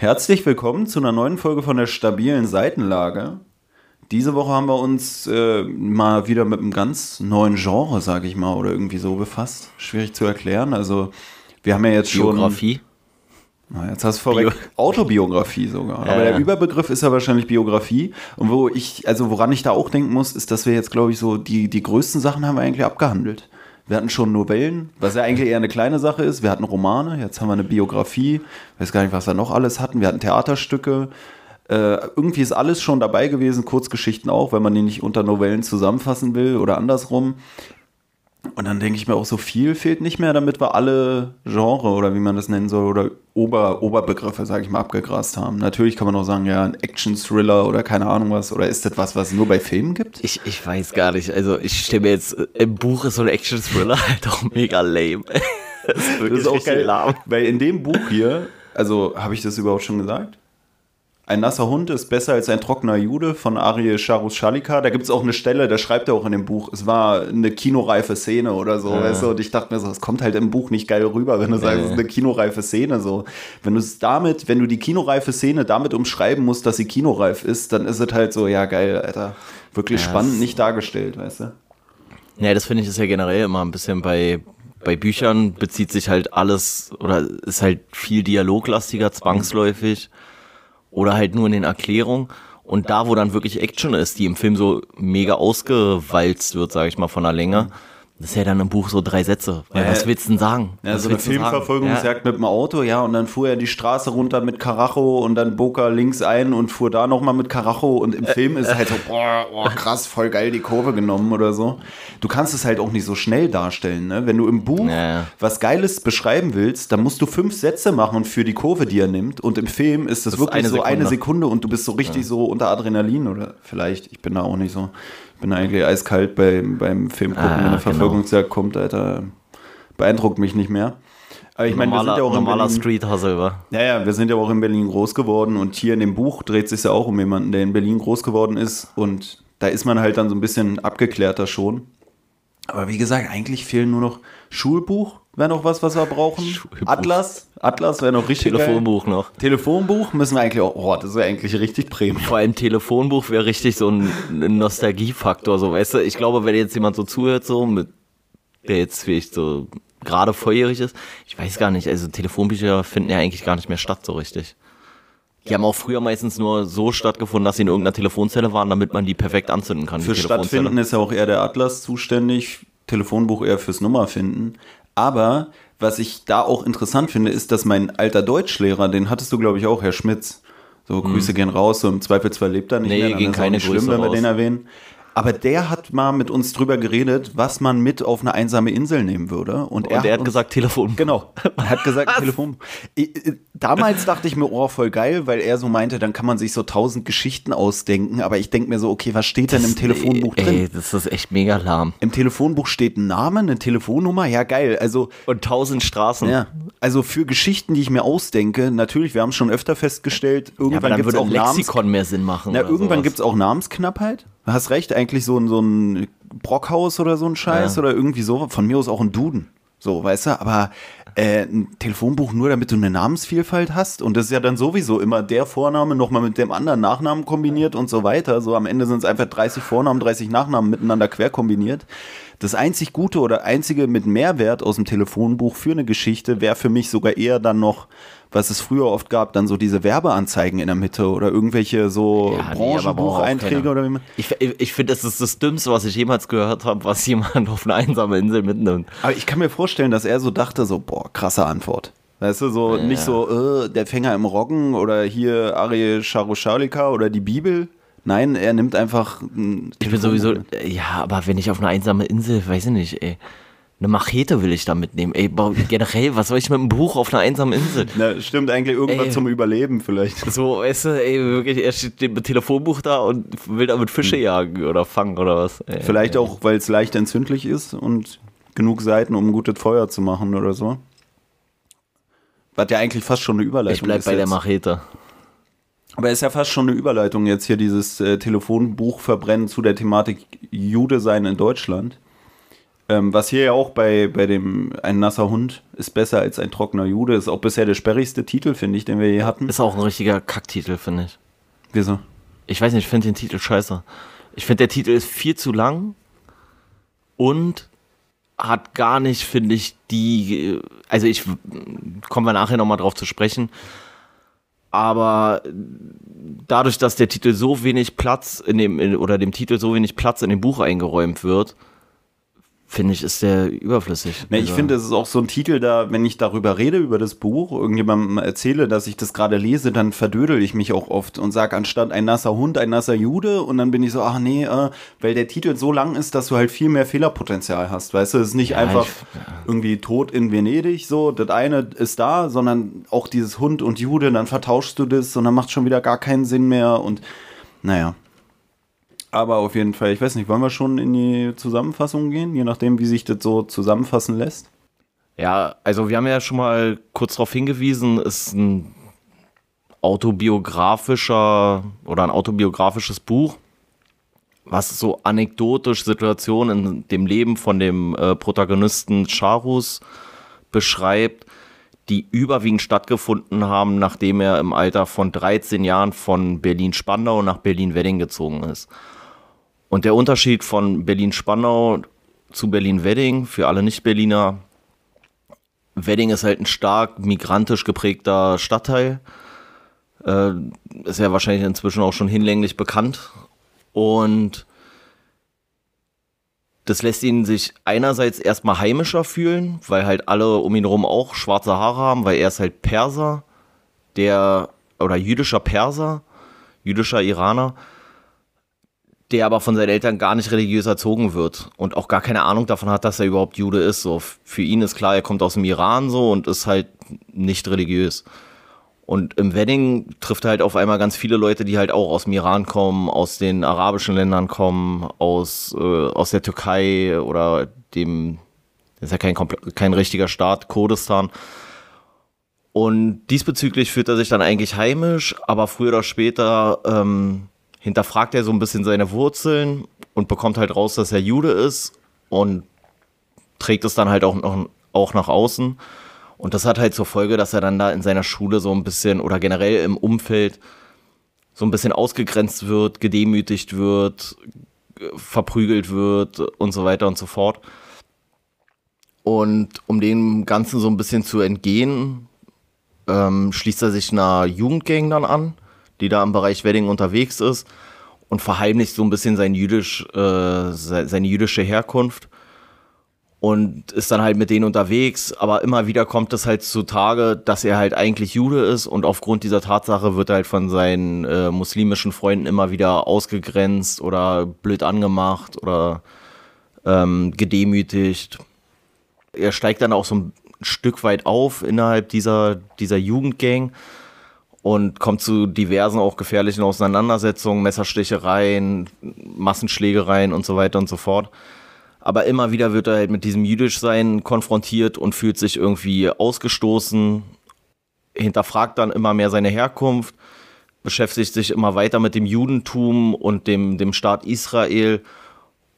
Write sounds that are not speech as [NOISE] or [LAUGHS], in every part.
Herzlich willkommen zu einer neuen Folge von der stabilen Seitenlage. Diese Woche haben wir uns äh, mal wieder mit einem ganz neuen Genre, sage ich mal, oder irgendwie so befasst. Schwierig zu erklären. Also wir haben ja jetzt Biografie. schon... Na, jetzt hast du vorweg Autobiografie sogar. Ja, Aber der. Überbegriff ist ja wahrscheinlich Biografie. Und wo ich, also woran ich da auch denken muss, ist, dass wir jetzt, glaube ich, so die, die größten Sachen haben wir eigentlich abgehandelt. Wir hatten schon Novellen, was ja eigentlich eher eine kleine Sache ist. Wir hatten Romane, jetzt haben wir eine Biografie. Weiß gar nicht, was wir noch alles hatten. Wir hatten Theaterstücke. Äh, irgendwie ist alles schon dabei gewesen, Kurzgeschichten auch, wenn man die nicht unter Novellen zusammenfassen will oder andersrum. Und dann denke ich mir auch, so viel fehlt nicht mehr, damit wir alle Genre oder wie man das nennen soll oder Ober, Oberbegriffe, sage ich mal, abgegrast haben. Natürlich kann man auch sagen, ja, ein Action-Thriller oder keine Ahnung was. Oder ist das was, was es nur bei Filmen gibt? Ich, ich weiß gar nicht. Also ich stelle mir jetzt, im Buch ist so ein Action-Thriller [LAUGHS] halt auch mega lame. [LAUGHS] Das ist wirklich Das ist auch geil, lahm. weil in dem Buch hier, also habe ich das überhaupt schon gesagt? Ein nasser Hund ist besser als ein trockener Jude von Ariel Charus Schalika. Da gibt es auch eine Stelle, da schreibt er auch in dem Buch, es war eine kinoreife Szene oder so, weißt du? Und ich dachte mir so, es kommt halt im Buch nicht geil rüber, wenn du sagst, es ist eine kinoreife Szene so. Wenn du es damit, wenn du die kinoreife Szene damit umschreiben musst, dass sie kinoreif ist, dann ist es halt so, ja geil, Alter. Wirklich Ja, spannend nicht dargestellt, weißt du? Ja, das finde ich ist ja generell immer ein bisschen bei, bei Büchern bezieht sich halt alles oder ist halt viel dialoglastiger zwangsläufig oder halt nur in den Erklärungen. Und da, wo dann wirklich Action ist, die im Film so mega ausgewalzt wird, sage ich mal, von der Länge, das ist ja dann im Buch so drei Sätze. Weil Ja, was willst du denn sagen? Ja, was so eine? Filmverfolgungsjagd mit dem Auto, ja, und dann fuhr er die Straße runter mit Karacho und dann bog er links ein und fuhr da nochmal mit Karacho und im Film ist es halt so, [LAUGHS] boah, boah, krass, voll geil die Kurve genommen oder so. Du kannst es halt auch nicht so schnell darstellen, ne? Wenn du im Buch Ja, ja. was Geiles beschreiben willst, dann musst du fünf Sätze machen für die Kurve, die er nimmt und im Film ist das, ist wirklich eine so eine Sekunde. Sekunde und du bist so richtig so unter Adrenalin oder vielleicht, ich bin da auch nicht so, bin eigentlich eiskalt beim, beim Filmgucken, Ah, wenn eine genau. Verfolgungsjagd kommt, Alter, beeindruckt mich nicht mehr. Aber ich meine, wir sind ja auch in Berlin, Street Hustle, wa? ja, ja, wir sind ja auch in Berlin groß geworden und hier in dem Buch dreht sich ja auch um jemanden, der in Berlin groß geworden ist und da ist man halt dann so ein bisschen abgeklärter schon. Aber wie gesagt, eigentlich fehlen nur noch Schulbuch, wäre noch was, was wir brauchen. [LAUGHS] Schulbuch. Atlas, Atlas wäre noch richtig Telefonbuch noch. Geil. Telefonbuch müssen wir eigentlich auch, oh, das wäre eigentlich richtig Premium. Vor allem Telefonbuch wäre richtig so ein, Nostalgiefaktor, so weißt du. Ich glaube, wenn jetzt jemand so zuhört, so mit der jetzt vielleicht so gerade volljährig ist, ich weiß gar nicht, also Telefonbücher finden ja eigentlich gar nicht mehr statt so richtig. Die haben auch früher meistens nur so stattgefunden, dass sie in irgendeiner Telefonzelle waren, damit man die perfekt anzünden kann. Für. Stattfinden ist ja auch eher der Atlas zuständig, Telefonbuch eher fürs Nummerfinden. Aber was ich da auch interessant finde, ist, dass mein alter Deutschlehrer, den hattest du, glaube ich, auch, Herr Schmitz. So, Grüße gehen raus, so im Zweifelsfall lebt er nicht Nee, mehr. dann gehen ist auch keine nicht schlimm, Grüße wenn wir raus. den erwähnen. Aber der hat mal mit uns drüber geredet, was man mit auf eine einsame Insel nehmen würde. Und, Und er hat uns- gesagt Telefon. Genau. [LAUGHS] Er hat gesagt, Telefon. Damals dachte ich mir, oh, voll geil, weil er so meinte, dann kann man sich so tausend Geschichten ausdenken. Aber ich denke mir so, okay, was steht denn im Telefonbuch ey, drin? Ey, das ist echt mega lahm. Im Telefonbuch steht ein Name, eine Telefonnummer. Ja, geil. Also, Und tausend Straßen. ja. Also für Geschichten, die ich mir ausdenke, natürlich, wir haben schon öfter festgestellt, Ja, irgendwann dann gibt es würde auch ein Namens Lexikon mehr Sinn machen. na, irgendwann gibt es auch Namensknappheit. Du hast recht, eigentlich so ein, so ein Brockhaus oder so ein Scheiß Ja. oder irgendwie so. Von mir aus auch ein Duden. So, weißt du, aber äh, ein Telefonbuch nur, damit du eine Namensvielfalt hast. Und das ist ja dann sowieso immer der Vorname nochmal mit dem anderen Nachnamen kombiniert und so weiter. So am Ende sind es einfach 30 Vornamen, 30 Nachnamen miteinander quer kombiniert. Das einzig Gute oder einzige mit Mehrwert aus dem Telefonbuch für eine Geschichte wäre für mich sogar eher dann noch, was es früher oft gab, dann so diese Werbeanzeigen in der Mitte oder irgendwelche so Ja, nee, Branchenbucheinträge keiner. oder wie man. Ich, ich, finde, das ist das Dümmste, was ich jemals gehört habe, was [LAUGHS] jemand auf eine einsame Insel mitnimmt. Aber ich kann mir vorstellen, dass er so dachte, so, boah, krasse Antwort. Weißt du, so nicht so, äh, der Fänger im Roggen oder hier Ariel Charushalika oder die Bibel. Nein, er nimmt einfach. ein Ich bin sowieso, ja, aber wenn ich auf eine einsame Insel, weiß ich nicht, ey, eine Machete will ich da mitnehmen. Ey, generell, was soll ich mit einem Buch auf einer einsamen Insel? Na, stimmt eigentlich irgendwas Ey. zum Überleben vielleicht. So, weißt du, ey, wirklich, er steht mit Telefonbuch da und will damit Fische jagen oder fangen oder was. Ey, Vielleicht auch, weil es leicht entzündlich ist und genug Seiten, um ein gutes Feuer zu machen oder so. Was ja eigentlich fast schon eine Überleitung Ich bleib ist bei der jetzt. Machete. Aber ist ja fast schon eine Überleitung jetzt hier dieses äh, Telefonbuch verbrennen zu der Thematik Jude sein in Deutschland. Ähm, was hier ja auch bei, bei dem Ein nasser Hund ist besser als ein trockener Jude, ist auch bisher der sperrigste Titel, finde ich, den wir je hatten. Ist auch ein richtiger Kacktitel, finde ich. Wieso? Ich weiß nicht, ich finde den Titel scheiße. Ich finde, der Titel ist viel zu lang und hat gar nicht, finde ich, die. Also, ich kommen wir nachher nochmal drauf zu sprechen. Aber dadurch, dass der Titel so wenig Platz in dem, in, oder dem Titel so wenig Platz in dem Buch eingeräumt wird, finde ich, ist der überflüssig. Ne, ich Also- finde, es ist auch so ein Titel, da, wenn ich darüber rede, über das Buch, irgendjemandem erzähle, dass ich das gerade lese, dann verdödel ich mich auch oft und sage anstatt ein nasser Hund, ein nasser Jude und dann bin ich so, ach nee, äh, weil der Titel so lang ist, dass du halt viel mehr Fehlerpotenzial hast, weißt du, es ist nicht Ja, einfach ich- irgendwie Tod in Venedig, so, das eine ist da, sondern auch dieses Hund und Jude, dann vertauschst du das und dann macht schon wieder gar keinen Sinn mehr und naja. Aber auf jeden Fall, ich weiß nicht, wollen wir schon in die Zusammenfassung gehen, je nachdem, wie sich das so zusammenfassen lässt? Ja, also wir haben ja schon mal kurz darauf hingewiesen, ist ein autobiografischer oder ein autobiografisches Buch, was so anekdotisch Situationen in dem Leben von dem äh, Protagonisten Charus beschreibt, die überwiegend stattgefunden haben, nachdem er im Alter von 13 Jahren von Berlin-Spandau nach Berlin-Wedding gezogen ist. Und der Unterschied von Berlin-Spandau zu Berlin-Wedding für alle Nicht-Berliner Wedding ist halt ein stark migrantisch geprägter Stadtteil. Äh, ist ja wahrscheinlich inzwischen auch schon hinlänglich bekannt. Und das lässt ihn sich einerseits erstmal heimischer fühlen, weil halt alle um ihn herum auch schwarze Haare haben, weil er ist halt Perser, der, oder jüdischer Perser, jüdischer Iraner, der aber von seinen Eltern gar nicht religiös erzogen wird und auch gar keine Ahnung davon hat, dass er überhaupt Jude ist. So, für ihn ist klar, er kommt aus dem Iran so und ist halt nicht religiös. Und im Wedding trifft er halt auf einmal ganz viele Leute, die halt auch aus dem Iran kommen, aus den arabischen Ländern kommen, aus, äh, aus der Türkei oder dem, das ist ja kein, kein richtiger Staat, Kurdistan. Und diesbezüglich fühlt er sich dann eigentlich heimisch, aber früher oder später ähm, hinterfragt er so ein bisschen seine Wurzeln und bekommt halt raus, dass er Jude ist und trägt es dann halt auch, noch, auch nach außen. Und das hat halt zur Folge, dass er dann da in seiner Schule so ein bisschen oder generell im Umfeld so ein bisschen ausgegrenzt wird, gedemütigt wird, verprügelt wird und so weiter und so fort. Und um dem Ganzen so ein bisschen zu entgehen, ähm, schließt er sich einer Jugendgang dann an, die da im Bereich Wedding unterwegs ist und verheimlicht so ein bisschen sein jüdisch, äh, se- seine jüdische Herkunft und ist dann halt mit denen unterwegs, aber immer wieder kommt es halt zutage, dass er halt eigentlich Jude ist und aufgrund dieser Tatsache wird er halt von seinen äh, muslimischen Freunden immer wieder ausgegrenzt oder blöd angemacht oder ähm, gedemütigt. Er steigt dann auch so ein Stück weit auf innerhalb dieser, dieser Jugendgang und kommt zu diversen auch gefährlichen Auseinandersetzungen, Messerstichereien, Massenschlägereien und so weiter und so fort. Aber immer wieder wird er halt mit diesem Jüdischsein konfrontiert und fühlt sich irgendwie ausgestoßen, hinterfragt dann immer mehr seine Herkunft, beschäftigt sich immer weiter mit dem Judentum und dem, dem Staat Israel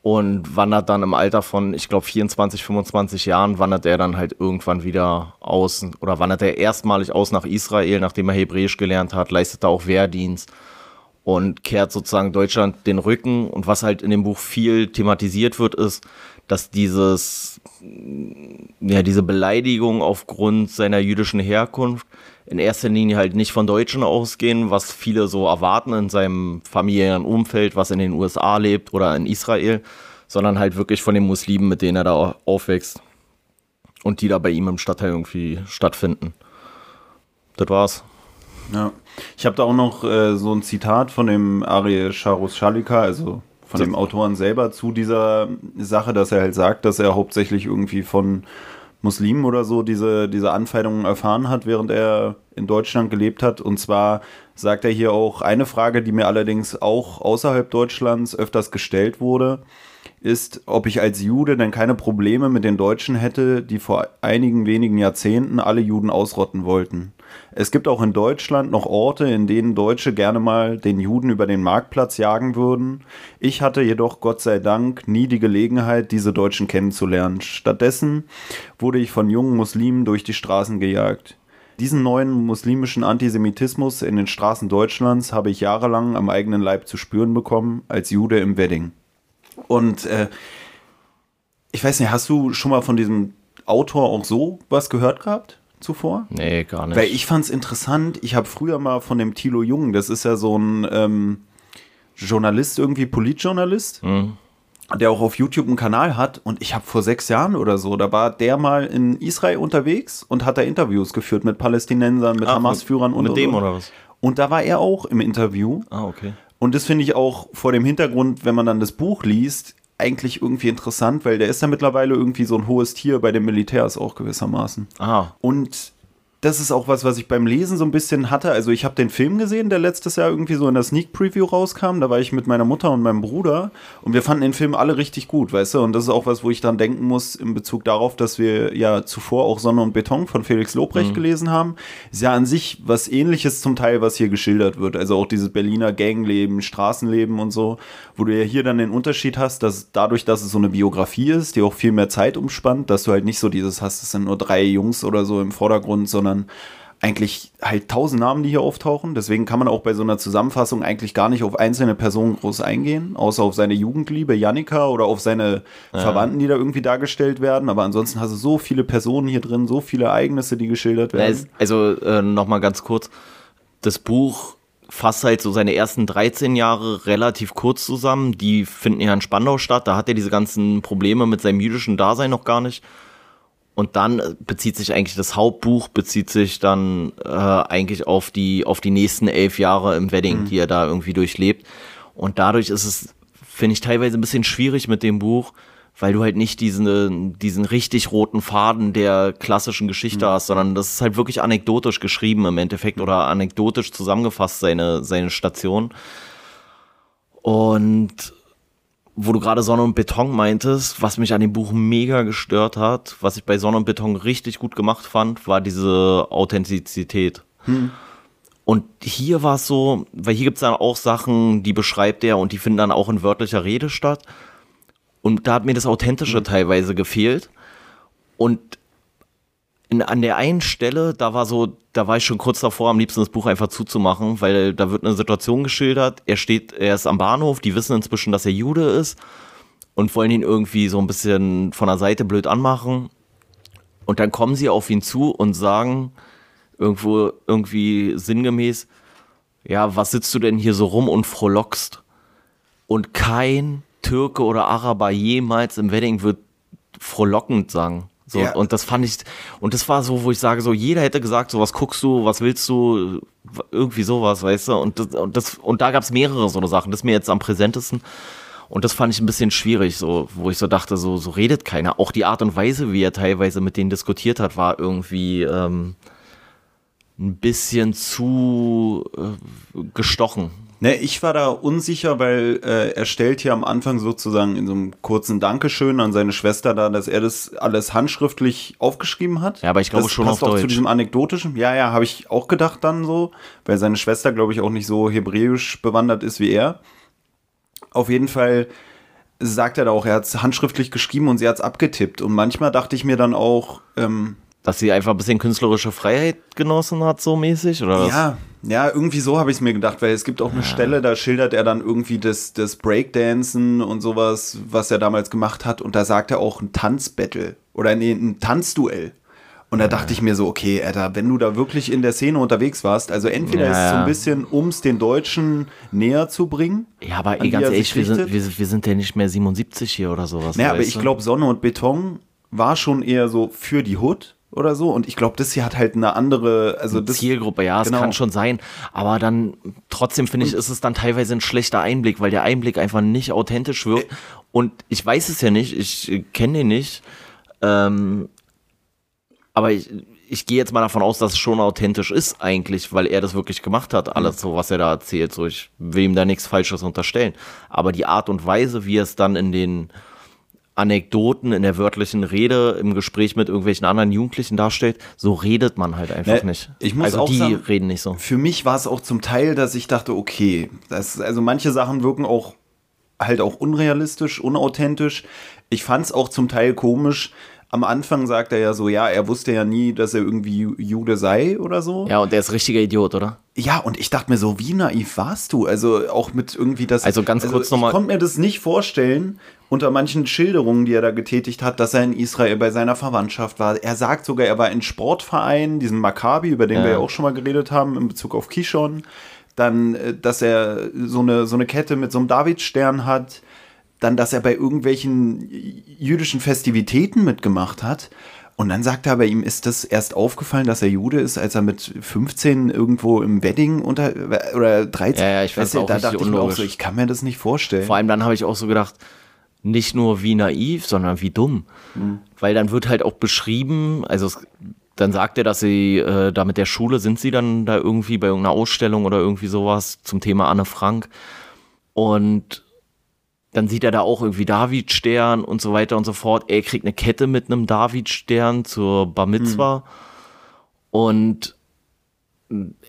und wandert dann im Alter von, ich glaube, 24, 25 Jahren, wandert er dann halt irgendwann wieder aus oder wandert er erstmalig aus nach Israel, nachdem er Hebräisch gelernt hat, leistet da auch Wehrdienst und kehrt sozusagen Deutschland den Rücken. Und was halt in dem Buch viel thematisiert wird, ist, dass dieses, ja, diese Beleidigung aufgrund seiner jüdischen Herkunft in erster Linie halt nicht von Deutschen ausgehen, was viele so erwarten in seinem familiären Umfeld, was in den USA lebt oder in Israel, sondern halt wirklich von den Muslimen, mit denen er da aufwächst und die da bei ihm im Stadtteil irgendwie stattfinden. Das war's. Ja. Ich habe da auch noch äh, so ein Zitat von dem Ariel Charus Schalika, also von dem Autoren selber zu dieser Sache, dass er halt sagt, dass er hauptsächlich irgendwie von Muslimen oder so diese, diese Anfeindungen erfahren hat, während er in Deutschland gelebt hat. Und zwar sagt er hier auch eine Frage, die mir allerdings auch außerhalb Deutschlands öfters gestellt wurde, ist, ob ich als Jude denn keine Probleme mit den Deutschen hätte, die vor einigen wenigen Jahrzehnten alle Juden ausrotten wollten. Es gibt auch in Deutschland noch Orte, in denen Deutsche gerne mal den Juden über den Marktplatz jagen würden. Ich hatte jedoch Gott sei Dank nie die Gelegenheit, diese Deutschen kennenzulernen. Stattdessen wurde ich von jungen Muslimen durch die Straßen gejagt. Diesen neuen muslimischen Antisemitismus in den Straßen Deutschlands habe ich jahrelang am eigenen Leib zu spüren bekommen, als Jude im Wedding. Und äh, ich weiß nicht, hast du schon mal von diesem Autor auch so was gehört gehabt zuvor? Nee, gar nicht. Weil ich fand es interessant, ich habe früher mal von dem Thilo Jung, das ist ja so ein ähm, Journalist, irgendwie Politjournalist, Hm. der auch auf YouTube einen Kanal hat und ich habe vor sechs Jahren oder so, da war der mal in Israel unterwegs und hat da Interviews geführt mit Palästinensern, mit Ah, Hamas-Führern und Mit dem oder was? Und da war er auch im Interview Ah, okay. und das finde ich auch vor dem Hintergrund, wenn man dann das Buch liest, eigentlich irgendwie interessant, weil der ist ja mittlerweile irgendwie so ein hohes Tier bei den Militärs auch gewissermaßen. Ah, Und das ist auch was, was ich beim Lesen so ein bisschen hatte. Also ich habe den Film gesehen, der letztes Jahr irgendwie so in der Sneak Preview rauskam. Da war ich mit meiner Mutter und meinem Bruder und wir fanden den Film alle richtig gut, weißt du? Und das ist auch was, wo ich dann denken muss in Bezug darauf, dass wir ja zuvor auch Sonne und Beton von Felix Lobrecht gelesen haben. Ist ja an sich was ähnliches zum Teil, was hier geschildert wird. Also auch dieses Berliner Gangleben, Straßenleben und so, wo du ja hier dann den Unterschied hast, dass dadurch, dass es so eine Biografie ist, die auch viel mehr Zeit umspannt, dass du halt nicht so dieses hast, es sind nur drei Jungs oder so im Vordergrund, sondern eigentlich halt tausend Namen, die hier auftauchen. Deswegen kann man auch bei so einer Zusammenfassung eigentlich gar nicht auf einzelne Personen groß eingehen, außer auf seine Jugendliebe, Jannika, oder auf seine Verwandten, die da irgendwie dargestellt werden. Aber ansonsten hast du so viele Personen hier drin, so viele Ereignisse, die geschildert Ja, werden. Also äh, nochmal ganz kurz. Das Buch fasst halt so seine ersten 13 Jahre relativ kurz zusammen. Die finden ja in Spandau statt. Da hat er diese ganzen Probleme mit seinem jüdischen Dasein noch gar nicht. Und dann äh, bezieht sich eigentlich das Hauptbuch, bezieht sich dann äh, eigentlich auf die, auf die nächsten elf Jahre im Wedding, die er da irgendwie durchlebt. Und dadurch ist es, finde ich, teilweise ein bisschen schwierig mit dem Buch, weil du halt nicht diesen, diesen richtig roten Faden der klassischen Geschichte hast, sondern das ist halt wirklich anekdotisch geschrieben im Endeffekt oder anekdotisch zusammengefasst, seine, seine Station. Und wo du gerade Sonne und Beton meintest, was mich an dem Buch mega gestört hat, was ich bei Sonne und Beton richtig gut gemacht fand, war diese Authentizität. Und hier war es so, weil hier gibt es dann auch Sachen, die beschreibt er und die finden dann auch in wörtlicher Rede statt. Und da hat mir das Authentische teilweise gefehlt. Und in, an der einen Stelle, da war so, da war ich schon kurz davor, am liebsten das Buch einfach zuzumachen, weil da wird eine Situation geschildert. Er steht, er ist am Bahnhof, die wissen inzwischen, dass er Jude ist und wollen ihn irgendwie so ein bisschen von der Seite blöd anmachen. Und dann kommen sie auf ihn zu und sagen irgendwo irgendwie sinngemäß, ja, was sitzt du denn hier so rum und frohlockst? Und kein Türke oder Araber jemals im Wedding wird frohlockend sagen. So, Ja. Und das fand ich, und das war so, wo ich sage, so jeder hätte gesagt, so was guckst du, was willst du, irgendwie sowas, weißt du? Und, das, und, das, und da gab es mehrere so eine Sachen, das ist mir jetzt am präsentesten. Und das fand ich ein bisschen schwierig, so, wo ich so dachte, so, so redet keiner. Auch die Art und Weise, wie er teilweise mit denen diskutiert hat, war irgendwie ähm, ein bisschen zu äh, gestochen. Ne, ich war da unsicher, weil äh, er stellt hier am Anfang sozusagen in so einem kurzen Dankeschön an seine Schwester da, dass er das alles handschriftlich aufgeschrieben hat. Ja, aber ich glaube das schon passt auf auch zu Deutsch. diesem anekdotischen. Ja, ja, habe ich auch gedacht dann so, weil seine Schwester, glaube ich, auch nicht so hebräisch bewandert ist wie er. Auf jeden Fall sagt er da auch, er hat es handschriftlich geschrieben und sie hat es abgetippt. Und manchmal dachte ich mir dann auch, ähm, Dass sie einfach ein bisschen künstlerische Freiheit genossen hat, so mäßig, oder was? Ja, ja, irgendwie so habe ich es mir gedacht, weil es gibt auch eine Stelle, da schildert er dann irgendwie das, das Breakdancen und sowas, was er damals gemacht hat. Und da sagt er auch ein Tanzbattle oder nee, ein Tanzduell. Und da dachte ich mir so, okay, Alter, wenn du da wirklich in der Szene unterwegs warst, also entweder Ja, ist es so ein ja. bisschen, um es den Deutschen näher zu bringen. Ja, aber ey, ganz ehrlich, wir sind, wir, wir sind ja nicht mehr 77 hier oder sowas. Naja, aber ich glaube, Sonne und Beton war schon eher so für die Hood oder so. Und ich glaube, das hier hat halt eine andere, also das. Zielgruppe, ja, es genau. kann schon sein. Aber dann, trotzdem finde ich, ist es dann teilweise ein schlechter Einblick, weil der Einblick einfach nicht authentisch wirkt. Und ich weiß es ja nicht, ich kenne den nicht. Ähm, aber ich, ich gehe jetzt mal davon aus, dass es schon authentisch ist eigentlich, weil er das wirklich gemacht hat, alles so, was er da erzählt. So, ich will ihm da nichts Falsches unterstellen. Aber die Art und Weise, wie er es dann in den Anekdoten in der wörtlichen Rede im Gespräch mit irgendwelchen anderen Jugendlichen darstellt. So redet man halt einfach Ne, nicht. ich muss also auch die sagen- reden nicht so. Für mich war es auch zum Teil, dass ich dachte, okay, das, also manche Sachen wirken auch halt auch unrealistisch, unauthentisch. Ich fand es auch zum Teil komisch. Am Anfang sagt er ja so, ja, er wusste ja nie, dass er irgendwie Ju- Jude sei oder so. Ja, und der ist richtiger Idiot, oder? Ja, und ich dachte mir so, wie naiv warst du? Also auch mit irgendwie das. Also ganz kurz noch mal- Ich konnte mir das nicht vorstellen, unter manchen Schilderungen, die er da getätigt hat, dass er in Israel bei seiner Verwandtschaft war. Er sagt sogar, er war in Sportverein, diesem Maccabi, über den Ja. wir ja auch schon mal geredet haben, in Bezug auf Kishon. Dann, äh, dass er so eine, so eine Kette mit so einem Davidstern hat. Dann, dass er bei irgendwelchen jüdischen Festivitäten mitgemacht hat. Und dann sagt er aber, ihm ist das erst aufgefallen, dass er Jude ist, als er mit 15 irgendwo im Wedding unter oder 13. Ja, ja, ich du, auch Da dachte ich mir auch unlogisch. so, ich kann mir das nicht vorstellen. Vor allem dann habe ich auch so gedacht, nicht nur wie naiv, sondern wie dumm. Mhm. Weil dann wird halt auch beschrieben, also es, dann sagt er, dass sie äh, da mit der Schule, sind sie dann da irgendwie bei irgendeiner Ausstellung oder irgendwie sowas zum Thema Anne Frank. Und dann sieht er da auch irgendwie Davidstern und so weiter und so fort. Er kriegt eine Kette mit einem Davidstern zur Bar Mitzwa. Und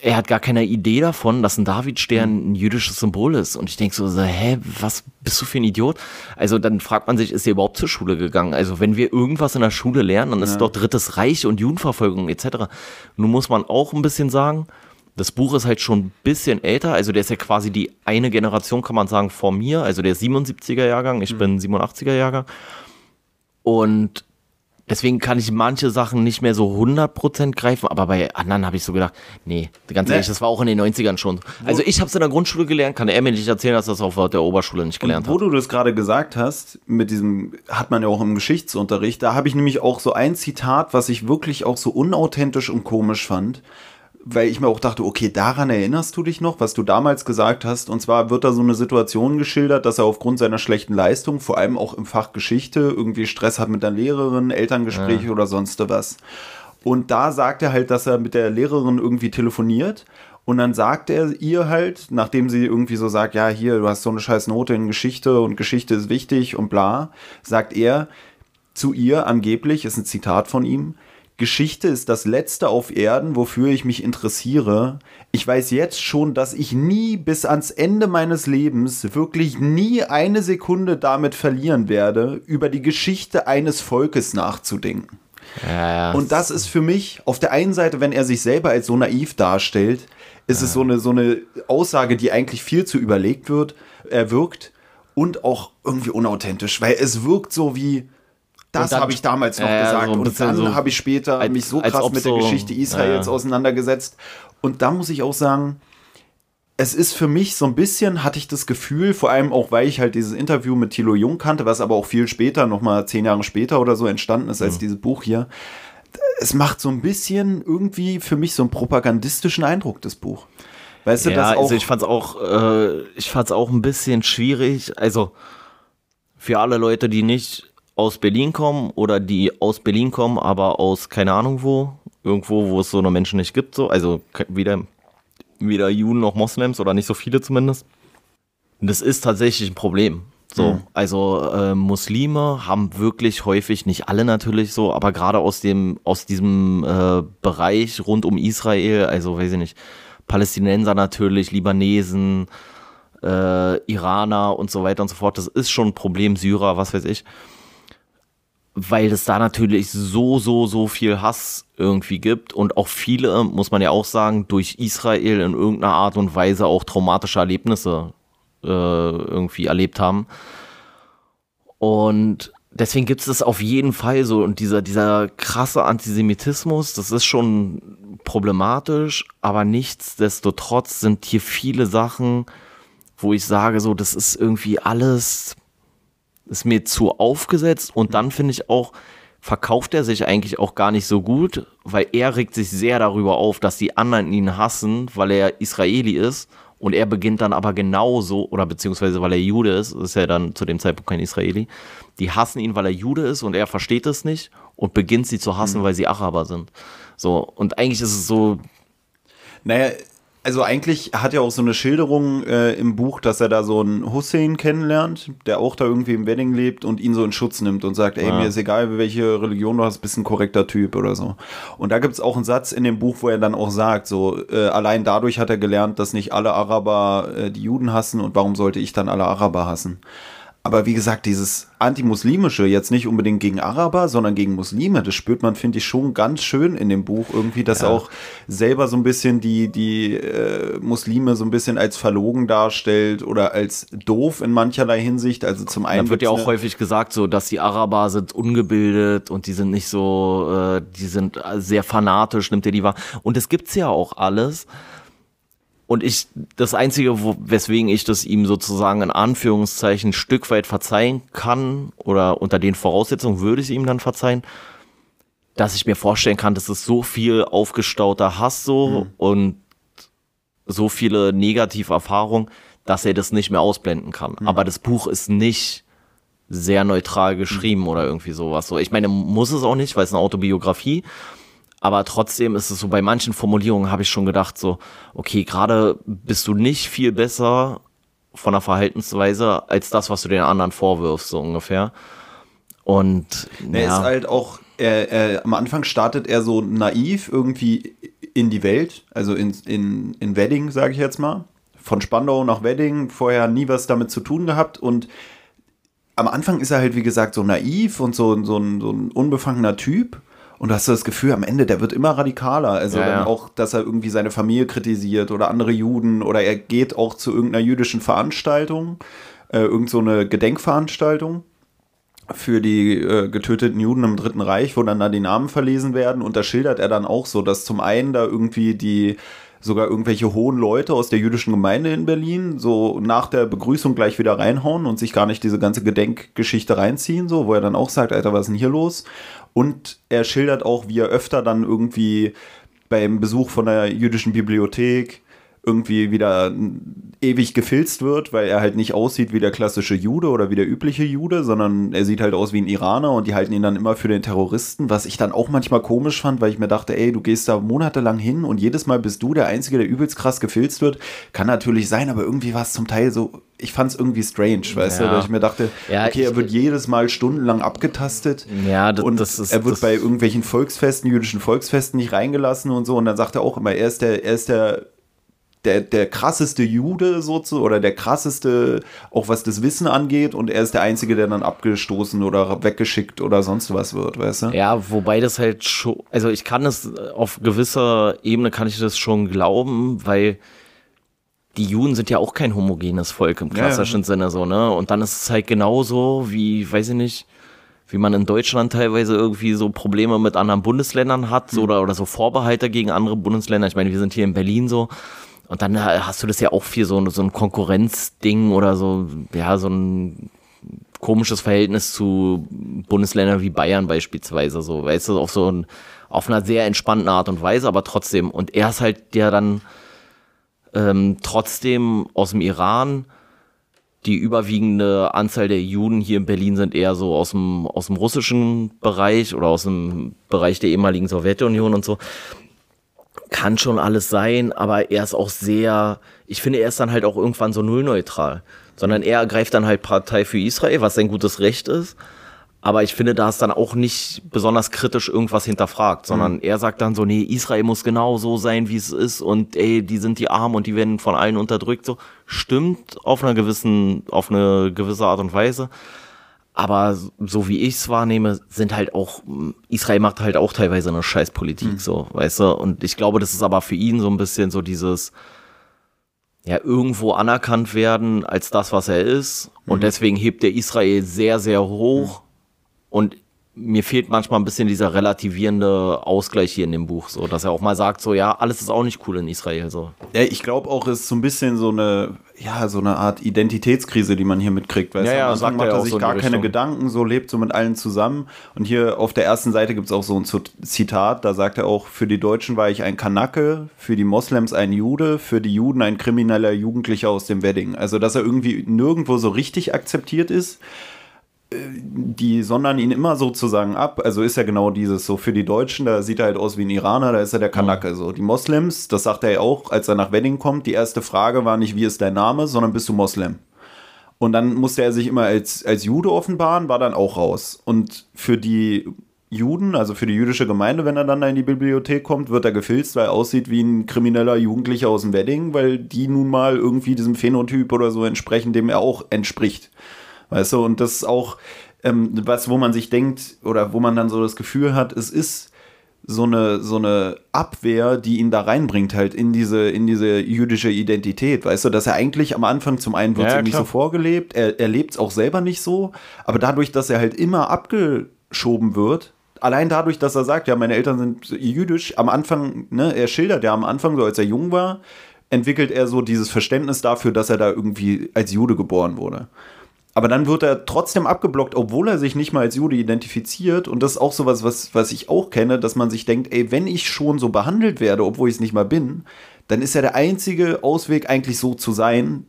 er hat gar keine Idee davon, dass ein Davidstern ein jüdisches Symbol ist. Und ich denke so, so, hä, was bist du für ein Idiot? Also dann fragt man sich, ist er überhaupt zur Schule gegangen? Also wenn wir irgendwas in der Schule lernen, dann ist doch Drittes Reich und Judenverfolgung etc. Nun muss man auch ein bisschen sagen, das Buch ist halt schon ein bisschen älter, also der ist ja quasi die eine Generation, kann man sagen, vor mir, also der 77er Jahrgang, ich bin 87er Jahrgang. Und deswegen kann ich manche Sachen nicht mehr so 100% greifen, aber bei anderen habe ich so gedacht, nee, ganz Nee. ehrlich, das war auch in den 90ern schon. Also ich habe es in der Grundschule gelernt, kann er mir nicht erzählen, dass das auf der Oberschule nicht gelernt Wo hat. du das gerade gesagt hast, mit diesem, hat man ja auch im Geschichtsunterricht, da habe ich nämlich auch so ein Zitat, was ich wirklich auch so unauthentisch und komisch fand, weil ich mir auch dachte, okay, daran erinnerst du dich noch, was du damals gesagt hast. Und zwar wird da so eine Situation geschildert, dass er aufgrund seiner schlechten Leistung, vor allem auch im Fach Geschichte, irgendwie Stress hat mit der Lehrerin, Elterngespräche oder sonst was. Und da sagt er halt, dass er mit der Lehrerin irgendwie telefoniert. Und dann sagt er ihr halt, nachdem sie irgendwie so sagt, ja, hier, du hast so eine scheiß Note in Geschichte und Geschichte ist wichtig und bla, sagt er zu ihr angeblich, ist ein Zitat von ihm, Geschichte ist das Letzte auf Erden, wofür ich mich interessiere. Ich weiß jetzt schon, dass ich nie bis ans Ende meines Lebens wirklich nie eine Sekunde damit verlieren werde, über die Geschichte eines Volkes nachzudenken. Ja, ja. Und das ist für mich auf der einen Seite, wenn er sich selber als so naiv darstellt, ist es so eine, so eine Aussage, die eigentlich viel zu überlegt wird, äh, wirkt und auch irgendwie unauthentisch, weil es wirkt so wie, das habe ich damals noch ja, gesagt so und dann so, habe ich später als- mich so krass mit der so- Geschichte Israels ja. auseinandergesetzt. Und da muss ich auch sagen, es ist für mich so ein bisschen, hatte ich das Gefühl, vor allem auch, weil ich halt dieses Interview mit Thilo Jung kannte, was aber auch viel später, nochmal zehn Jahre später oder so entstanden ist Mhm. als dieses Buch hier. Es macht so ein bisschen irgendwie für mich so einen propagandistischen Eindruck, das Buch. Weißt du, ja, das auch. also ich fand's auch, äh, ich fand's auch ein bisschen schwierig. Also für alle Leute, die nicht aus Berlin kommen oder die aus Berlin kommen, aber aus keine Ahnung wo, irgendwo, wo es so eine Menschen nicht gibt, so, also weder, weder Juden noch Moslems oder nicht so viele zumindest. Das ist tatsächlich ein Problem. So, also äh, Muslime haben wirklich häufig, nicht alle natürlich so, aber gerade aus dem, aus diesem äh, Bereich rund um Israel, also weiß ich nicht, Palästinenser natürlich, Libanesen, äh, Iraner und so weiter und so fort, das ist schon ein Problem, Syrer, was weiß ich. Weil es da natürlich so, so, so viel Hass irgendwie gibt und auch viele, muss man ja auch sagen, durch Israel in irgendeiner Art und Weise auch traumatische Erlebnisse äh, irgendwie erlebt haben. Und deswegen gibt es das auf jeden Fall so. Und dieser, dieser krasse Antisemitismus, das ist schon problematisch, aber nichtsdestotrotz sind hier viele Sachen, wo ich sage, so, das ist irgendwie alles, ist mir zu aufgesetzt. Und dann finde ich auch, verkauft er sich eigentlich auch gar nicht so gut, weil er regt sich sehr darüber auf, dass die anderen ihn hassen, weil er Israeli ist. Und er beginnt dann aber genauso, oder beziehungsweise weil er Jude ist, ist er dann zu dem Zeitpunkt kein Israeli. Die hassen ihn, weil er Jude ist und er versteht es nicht und beginnt sie zu hassen, weil sie Araber sind. So, und eigentlich ist es so, Naja, also eigentlich hat er auch so eine Schilderung äh, im Buch, dass er da so einen Hussein kennenlernt, der auch da irgendwie im Wedding lebt und ihn so in Schutz nimmt und sagt, ey, Ja. mir ist egal, welche Religion du hast, bist ein korrekter Typ oder so. Und da gibt es auch einen Satz in dem Buch, wo er dann auch sagt, so, äh, allein dadurch hat er gelernt, dass nicht alle Araber äh, die Juden hassen und warum sollte ich dann alle Araber hassen? Aber wie gesagt, dieses Antimuslimische, jetzt nicht unbedingt gegen Araber, sondern gegen Muslime, das spürt man, finde ich, schon ganz schön in dem Buch irgendwie, dass er auch selber so ein bisschen die, die äh, Muslime so ein bisschen als verlogen darstellt oder als doof in mancherlei Hinsicht. Also zum einen Da wird ja auch eine- häufig gesagt, so, dass die Araber sind ungebildet und die sind nicht so, äh, die sind sehr fanatisch, nimmt ihr die wahr. Und das gibt's ja auch alles. Und ich, das Einzige, wo, weswegen ich das ihm sozusagen in Anführungszeichen ein Stück weit verzeihen kann, oder unter den Voraussetzungen würde ich ihm dann verzeihen, dass ich mir vorstellen kann, dass es so viel aufgestauter Hass so und so viele Negativerfahrungen, dass er das nicht mehr ausblenden kann. Aber das Buch ist nicht sehr neutral geschrieben oder irgendwie sowas. So, ich meine, muss es auch nicht, weil es eine Autobiografie. Aber trotzdem ist es so, bei manchen Formulierungen habe ich schon gedacht, so, okay, gerade bist du nicht viel besser von der Verhaltensweise als das, was du den anderen vorwirfst, so ungefähr. Und Er ja, ist halt auch, er, er, am Anfang startet er so naiv irgendwie in die Welt, also in, in, in Wedding, sage ich jetzt mal. Von Spandau nach Wedding, vorher nie was damit zu tun gehabt und am Anfang ist er halt, wie gesagt, so naiv und so, so, ein, so ein unbefangener Typ. Und du hast so das Gefühl, am Ende, der wird immer radikaler. Also Ja, dann ja. auch, dass er irgendwie seine Familie kritisiert oder andere Juden oder er geht auch zu irgendeiner jüdischen Veranstaltung, äh, irgend so eine Gedenkveranstaltung für die äh, getöteten Juden im Dritten Reich, wo dann da die Namen verlesen werden. Und da schildert er dann auch so, dass zum einen da irgendwie die sogar irgendwelche hohen Leute aus der jüdischen Gemeinde in Berlin so nach der Begrüßung gleich wieder reinhauen und sich gar nicht diese ganze Gedenkgeschichte reinziehen, so, wo er dann auch sagt, Alter, was ist denn hier los? Und er schildert auch, wie er öfter dann irgendwie beim Besuch von der jüdischen Bibliothek irgendwie wieder ewig gefilzt wird, weil er halt nicht aussieht wie der klassische Jude oder wie der übliche Jude, sondern er sieht halt aus wie ein Iraner und die halten ihn dann immer für den Terroristen, was ich dann auch manchmal komisch fand, weil ich mir dachte, ey, du gehst da monatelang hin und jedes Mal bist du der Einzige, der übelst krass gefilzt wird. Kann natürlich sein, aber irgendwie war es zum Teil so, ich fand es irgendwie strange, weißt du, Ja. dass ich mir dachte, Ja, okay, er ich- wird jedes Mal stundenlang abgetastet. Ja, das- und das ist- er wird bei irgendwelchen Volksfesten, jüdischen Volksfesten nicht reingelassen und so. Und dann sagt er auch immer, er ist der, er ist der, der, der krasseste Jude sozusagen oder der krasseste, auch was das Wissen angeht. Und er ist der Einzige, der dann abgestoßen oder weggeschickt oder sonst was wird, weißt du? Ja, wobei das halt schon, also ich kann es auf gewisser Ebene kann ich das schon glauben, weil die Juden sind ja auch kein homogenes Volk im Ja, ja. klassischen Sinne so, ne? Und dann ist es halt genauso wie, weiß ich nicht, wie man in Deutschland teilweise irgendwie so Probleme mit anderen Bundesländern hat so, oder, oder so Vorbehalte gegen andere Bundesländer. Ich meine, wir sind hier in Berlin so. Und dann äh, hast du das ja auch viel so, so ein Konkurrenzding oder so, ja, so ein komisches Verhältnis zu Bundesländern wie Bayern beispielsweise, so, weißt du, auf so ein, auf einer sehr entspannten Art und Weise, aber trotzdem. Und er ist halt der dann ähm, trotzdem aus dem Iran. Die überwiegende Anzahl der Juden hier in Berlin sind eher so aus dem, aus dem russischen Bereich oder aus dem Bereich der ehemaligen Sowjetunion und so. Kann schon alles sein, aber er ist auch sehr, ich finde, er ist dann halt auch irgendwann so nullneutral. Sondern er ergreift dann halt Partei für Israel, was sein gutes Recht ist. Aber ich finde, da ist dann auch nicht besonders kritisch irgendwas hinterfragt, sondern er sagt dann so, nee, Israel muss genau so sein, wie es ist und ey, die sind die Armen und die werden von allen unterdrückt. So stimmt auf einer gewissen, auf eine gewisse Art und Weise. Aber so wie ich es wahrnehme, sind halt auch, Israel macht halt auch teilweise eine Scheißpolitik, so, weißt du? Und ich glaube, das ist aber für ihn so ein bisschen so dieses, ja, irgendwo anerkannt werden als das, was er ist. Und deswegen hebt er Israel sehr, sehr hoch. Und mir fehlt manchmal ein bisschen dieser relativierende Ausgleich hier in dem Buch, so, dass er auch mal sagt, so, ja, alles ist auch nicht cool in Israel, so. Ja, ich glaube auch, es ist so ein bisschen so eine, ja, so eine Art Identitätskrise, die man hier mitkriegt. Weißt Ja, ja, Am Anfang er macht er sich so gar keine. Gedanken, so lebt so mit allen zusammen. Und hier auf der ersten Seite gibt es auch so ein Zitat, da sagt er auch, für die Deutschen war ich ein Kanake, für die Moslems ein Jude, für die Juden ein krimineller Jugendlicher aus dem Wedding. Also, dass er irgendwie nirgendwo so richtig akzeptiert ist. Die sondern ihn immer sozusagen ab. Also ist ja genau dieses so für die Deutschen, da sieht er halt aus wie ein Iraner, da ist er der Kanake. So die Moslems, das sagt er ja auch, als er nach Wedding kommt. Die erste Frage war nicht, wie ist dein Name, sondern bist du Moslem? Und dann musste er sich immer als, als Jude offenbaren, war dann auch raus. Und für die Juden, also für die jüdische Gemeinde, wenn er dann da in die Bibliothek kommt, wird er gefilzt, weil er aussieht wie ein krimineller Jugendlicher aus dem Wedding, weil die nun mal irgendwie diesem Phänotyp oder so entsprechen, dem er auch entspricht. Weißt du, und das ist auch ähm, was, wo man sich denkt oder wo man dann so das Gefühl hat, es ist so eine, so eine Abwehr, die ihn da reinbringt, halt in diese, in diese jüdische Identität. Weißt du, dass er eigentlich am Anfang zum einen wird Ja, ihm nicht so vorgelebt, er, er lebt es auch selber nicht so, aber dadurch, dass er halt immer abgeschoben wird, allein dadurch, dass er sagt, ja, meine Eltern sind jüdisch, am Anfang, ne, er schildert ja am Anfang, so als er jung war, entwickelt er so dieses Verständnis dafür, dass er da irgendwie als Jude geboren wurde. Aber dann wird er trotzdem abgeblockt, obwohl er sich nicht mal als Jude identifiziert. Und das ist auch sowas, was, was ich auch kenne, dass man sich denkt, ey, wenn ich schon so behandelt werde, obwohl ich es nicht mal bin, dann ist ja der einzige Ausweg eigentlich so zu sein,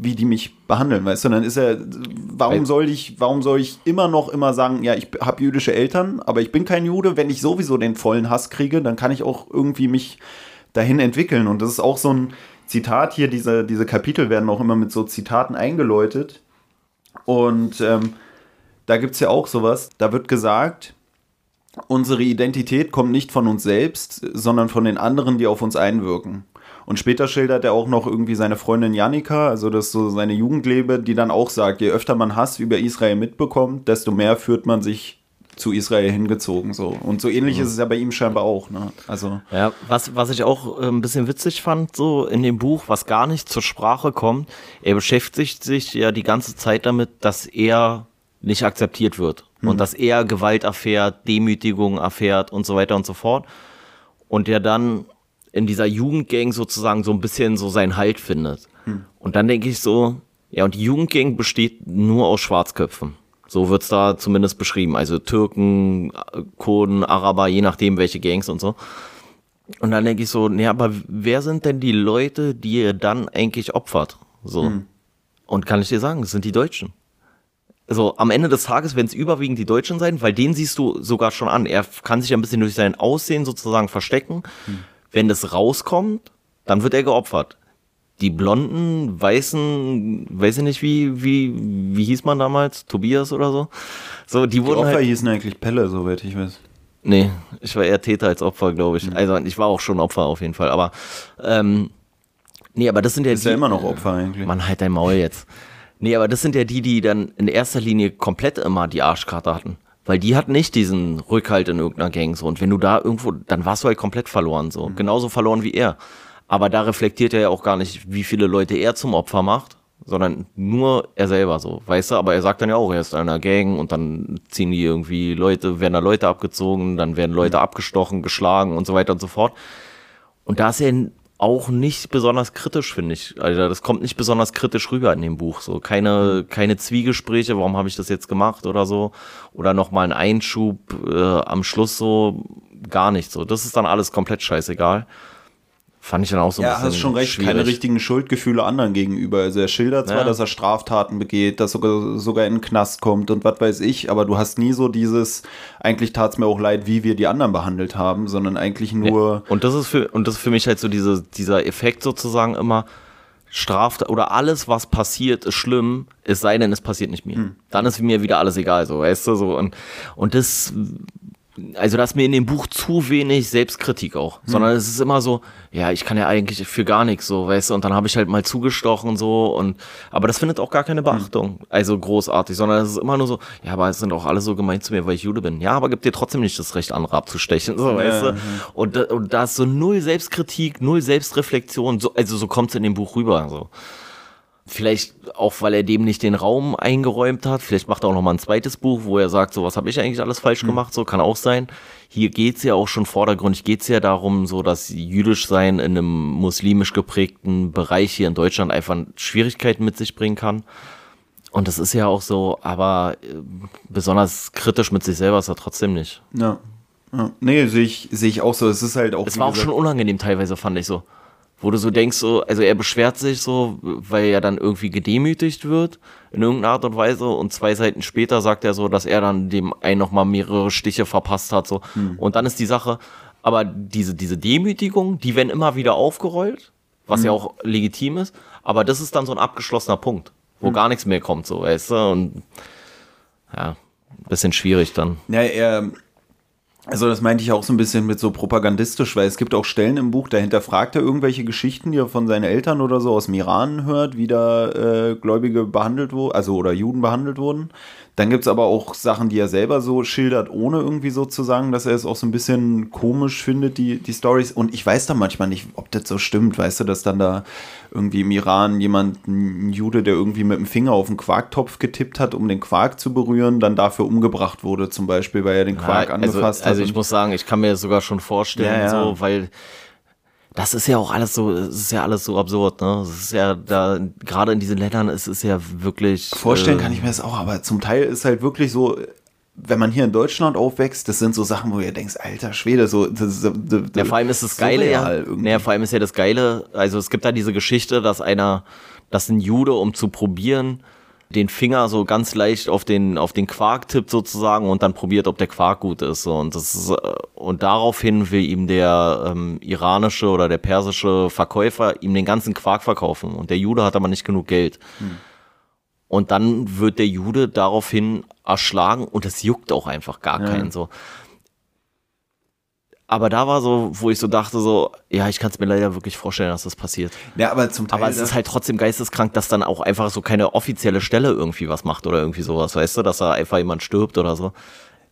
wie die mich behandeln, weißt du? Dann ist er, warum soll ich, warum soll ich immer noch immer sagen, ja, ich habe jüdische Eltern, aber ich bin kein Jude. Wenn ich sowieso den vollen Hass kriege, dann kann ich auch irgendwie mich dahin entwickeln. Und das ist auch so ein Zitat hier, diese, diese Kapitel werden auch immer mit so Zitaten eingeläutet. Und ähm, da gibt es ja auch sowas, da wird gesagt, unsere Identität kommt nicht von uns selbst, sondern von den anderen, die auf uns einwirken. Und später schildert er auch noch irgendwie seine Freundin Janika, also das so seine Jugendlebe, die dann auch sagt, je öfter man Hass über Israel mitbekommt, desto mehr führt man sich zu Israel hingezogen. So. Und so ähnlich ist es ja bei ihm scheinbar auch. Ne? Also, Ja, was, was ich auch äh, ein bisschen witzig fand, so in dem Buch, was gar nicht zur Sprache kommt, er beschäftigt sich ja die ganze Zeit damit, dass er nicht akzeptiert wird und dass er Gewalt erfährt, Demütigung erfährt und so weiter und so fort. Und der dann in dieser Jugendgang sozusagen so ein bisschen so seinen Halt findet. Und dann denke ich so, ja, und die Jugendgang besteht nur aus Schwarzköpfen. So wird's da zumindest beschrieben. Also Türken, Kurden, Araber, je nachdem welche Gangs und so. Und dann denke ich so, nee, aber wer sind denn die Leute, die ihr dann eigentlich opfert? So. Und kann ich dir sagen, das sind die Deutschen. Also am Ende des Tages werden es überwiegend die Deutschen sein, weil den siehst du sogar schon an. Er kann sich ein bisschen durch sein Aussehen sozusagen verstecken. Wenn das rauskommt, dann wird er geopfert. Die blonden, weißen, weiß ich nicht wie, wie, wie hieß man damals? Tobias oder so? So, die die wurden Opfer halt, hießen eigentlich Pelle, soweit ich weiß. Nee, ich war eher Täter als Opfer, glaube ich. Also ich war auch schon Opfer auf jeden Fall. Aber ähm, nee, aber das sind ja Ist ja immer noch Opfer eigentlich. Mann, halt dein Maul jetzt. Nee, aber das sind ja die, die dann in erster Linie komplett immer die Arschkarte hatten. Weil die hatten nicht diesen Rückhalt in irgendeiner Gang so. Und wenn du da irgendwo, dann warst du halt komplett verloren so. Genauso verloren wie er. Aber da reflektiert er ja auch gar nicht, wie viele Leute er zum Opfer macht, sondern nur er selber so. Weißt du, aber er sagt dann ja auch, er ist in einer Gang und dann ziehen die irgendwie Leute, werden da Leute abgezogen, dann werden Leute abgestochen, geschlagen und so weiter und so fort. Und da ist er auch nicht besonders kritisch, finde ich. Also das kommt nicht besonders kritisch rüber in dem Buch. So keine, keine Zwiegespräche, warum habe ich das jetzt gemacht oder so. Oder nochmal ein Einschub äh, am Schluss so. Gar nicht so. Das ist dann alles komplett scheißegal. Fand ich dann auch so ein Ja, bisschen hast schon recht, schwierig. keine richtigen Schuldgefühle anderen gegenüber. Also er schildert zwar, Ja. dass er Straftaten begeht, dass sogar, sogar in den Knast kommt und was weiß ich, aber du hast nie so dieses, eigentlich tat es mir auch leid, wie wir die anderen behandelt haben, sondern eigentlich nur, Und das ist für, und das ist für mich halt so diese, dieser Effekt sozusagen immer, Straft oder alles, was passiert, ist schlimm, es sei denn, es passiert nicht mir. Dann ist mir wieder alles egal, so, weißt du, so. Und, und das, also da ist mir in dem Buch zu wenig Selbstkritik auch, sondern es ist immer so, ja, ich kann ja eigentlich für gar nichts so, weißt du, und dann habe ich halt mal zugestochen so und aber das findet auch gar keine Beachtung, also großartig, sondern es ist immer nur so, ja, aber es sind auch alle so gemeint zu mir, weil ich Jude bin. Ja, aber gibt dir trotzdem nicht das Recht, andere abzustechen, so, weißt du. Und, da- und da ist so null Selbstkritik, null Selbstreflexion, so, also so kommt es in dem Buch rüber, so. Vielleicht auch, weil er dem nicht den Raum eingeräumt hat. Vielleicht macht er auch noch mal ein zweites Buch, wo er sagt, so was habe ich eigentlich alles falsch gemacht. So kann auch sein. Hier geht's ja auch schon vordergründig, geht's ja darum, so dass jüdisch sein in einem muslimisch geprägten Bereich hier in Deutschland einfach Schwierigkeiten mit sich bringen kann. Und das ist ja auch so, aber äh, besonders kritisch mit sich selber ist er trotzdem nicht. ja. ja. Nee, sehe ich, sehe ich auch so. Es ist halt auch. Es war auch gesagt- schon unangenehm teilweise, fand ich so. Wo du so denkst, so, also er beschwert sich so, weil er dann irgendwie gedemütigt wird in irgendeiner Art und Weise und zwei Seiten später sagt er so, dass er dann dem einen nochmal mehrere Stiche verpasst hat, so. Hm. Und dann ist die Sache, aber diese, diese Demütigung, die werden immer wieder aufgerollt, was hm. ja auch legitim ist, aber das ist dann so ein abgeschlossener Punkt, wo hm. gar nichts mehr kommt, so, weißt du, und ja, bisschen schwierig dann. Ja, er, also das meinte ich auch so ein bisschen mit so propagandistisch, weil es gibt auch Stellen im Buch, dahinter fragt er irgendwelche Geschichten, die er von seinen Eltern oder so aus dem Iran hört, wie da äh, Gläubige behandelt wurden, also oder Juden behandelt wurden. Dann gibt es aber auch Sachen, die er selber so schildert, ohne irgendwie so zu sagen, dass er es auch so ein bisschen komisch findet, die, die Stories. Und ich weiß da manchmal nicht, ob das so stimmt, weißt du, dass dann da irgendwie im Iran jemand, ein Jude, der irgendwie mit dem Finger auf den Quarktopf getippt hat, um den Quark zu berühren, dann dafür umgebracht wurde, zum Beispiel, weil er den Quark ja, also, angefasst hat. Also ich muss sagen, ich kann mir das sogar schon vorstellen, ja, ja. so, weil das ist ja auch alles so, es ist ja alles so absurd, ne? Es ist ja da, gerade in diesen Ländern, es ist ja wirklich. Vorstellen äh, kann ich mir das auch, aber zum Teil ist halt wirklich so, wenn man hier in Deutschland aufwächst, das sind so Sachen, wo ihr denkst, alter Schwede, so. Das, das, das, ja, vor allem ist das Geile, ja. Ja, vor allem ist ja das Geile, also es gibt da diese Geschichte, dass einer, dass ein Jude, um zu probieren, den Finger so ganz leicht auf den, auf den Quark tippt sozusagen und dann probiert, ob der Quark gut ist. Und, das ist, äh, und daraufhin will ihm der ähm, iranische oder der persische Verkäufer ihm den ganzen Quark verkaufen. Und der Jude hat aber nicht genug Geld. Hm. Und dann wird der Jude daraufhin erschlagen und es juckt auch einfach gar ja. keinen so. Aber da war so, wo ich so dachte, so, ja, ich kann es mir leider wirklich vorstellen, dass das passiert. Ja, aber zum Teil. Aber es ist halt trotzdem geisteskrank, dass dann auch einfach so keine offizielle Stelle irgendwie was macht oder irgendwie sowas, weißt du, dass da einfach jemand stirbt oder so.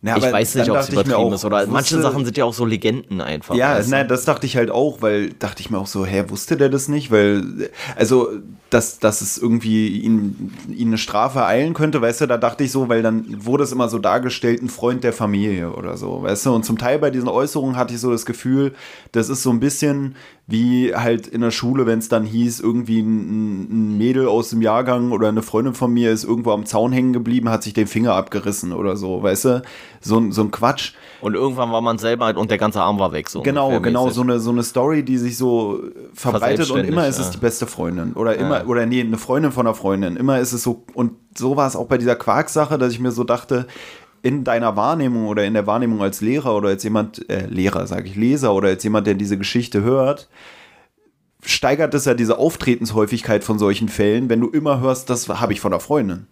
Ja, ich weiß nicht, ob es übertrieben ist oder wusste, manche Sachen sind ja auch so Legenden einfach. Ja, nein, das dachte ich halt auch, weil dachte ich mir auch so, hä, wusste der das nicht? Weil, also, dass, dass es irgendwie ihn, ihn eine Strafe ereilen könnte, weißt du, da dachte ich so, weil dann wurde es immer so dargestellt, ein Freund der Familie oder so, weißt du, und zum Teil bei diesen Äußerungen hatte ich so das Gefühl, das ist so ein bisschen wie halt in der Schule, wenn es dann hieß, irgendwie ein, ein, Mädel aus dem Jahrgang oder eine Freundin von mir ist irgendwo am Zaun hängen geblieben, hat sich den Finger abgerissen oder so, weißt du? So, so ein Quatsch. Und irgendwann war man selber halt und der ganze Arm war weg. So genau, genau, so eine, so eine Story, die sich so verbreitet und immer ist es die beste Freundin. Oder immer, ja. oder nee, eine Freundin von einer Freundin. Immer ist es so, und so war es auch bei dieser Quark-Sache, dass ich mir so dachte, in deiner Wahrnehmung oder in der Wahrnehmung als Lehrer oder als jemand, äh, Lehrer sage ich, Leser oder als jemand, der diese Geschichte hört, steigert es ja diese Auftretenshäufigkeit von solchen Fällen, wenn du immer hörst, das habe ich von der Freundin.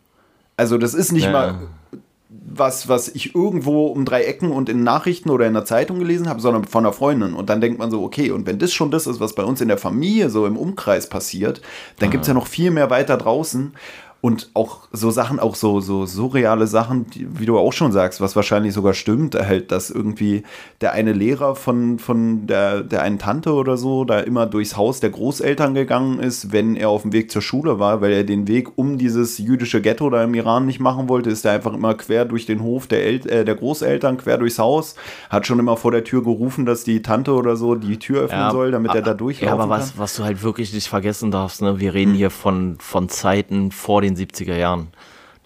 Also das ist nicht ja. mal was, was ich irgendwo um drei Ecken und in Nachrichten oder in der Zeitung gelesen habe, sondern von einer Freundin. Und dann denkt man so, okay, und wenn das schon das ist, was bei uns in der Familie so im Umkreis passiert, dann gibt es ja noch viel mehr weiter draußen. Und auch so Sachen, auch so, so surreale Sachen, die, wie du auch schon sagst, was wahrscheinlich sogar stimmt, halt, dass irgendwie der eine Lehrer von, von der, der einen Tante oder so da immer durchs Haus der Großeltern gegangen ist, wenn er auf dem Weg zur Schule war, weil er den Weg um dieses jüdische Ghetto da im Iran nicht machen wollte, ist er einfach immer quer durch den Hof der, El äh, der Großeltern, quer durchs Haus, hat schon immer vor der Tür gerufen, dass die Tante oder so die Tür öffnen ja, soll, damit er da durchlaufen Ja, aber was, kann. was du halt wirklich nicht vergessen darfst, ne, wir reden hm. hier von, von Zeiten vor den 70er Jahren.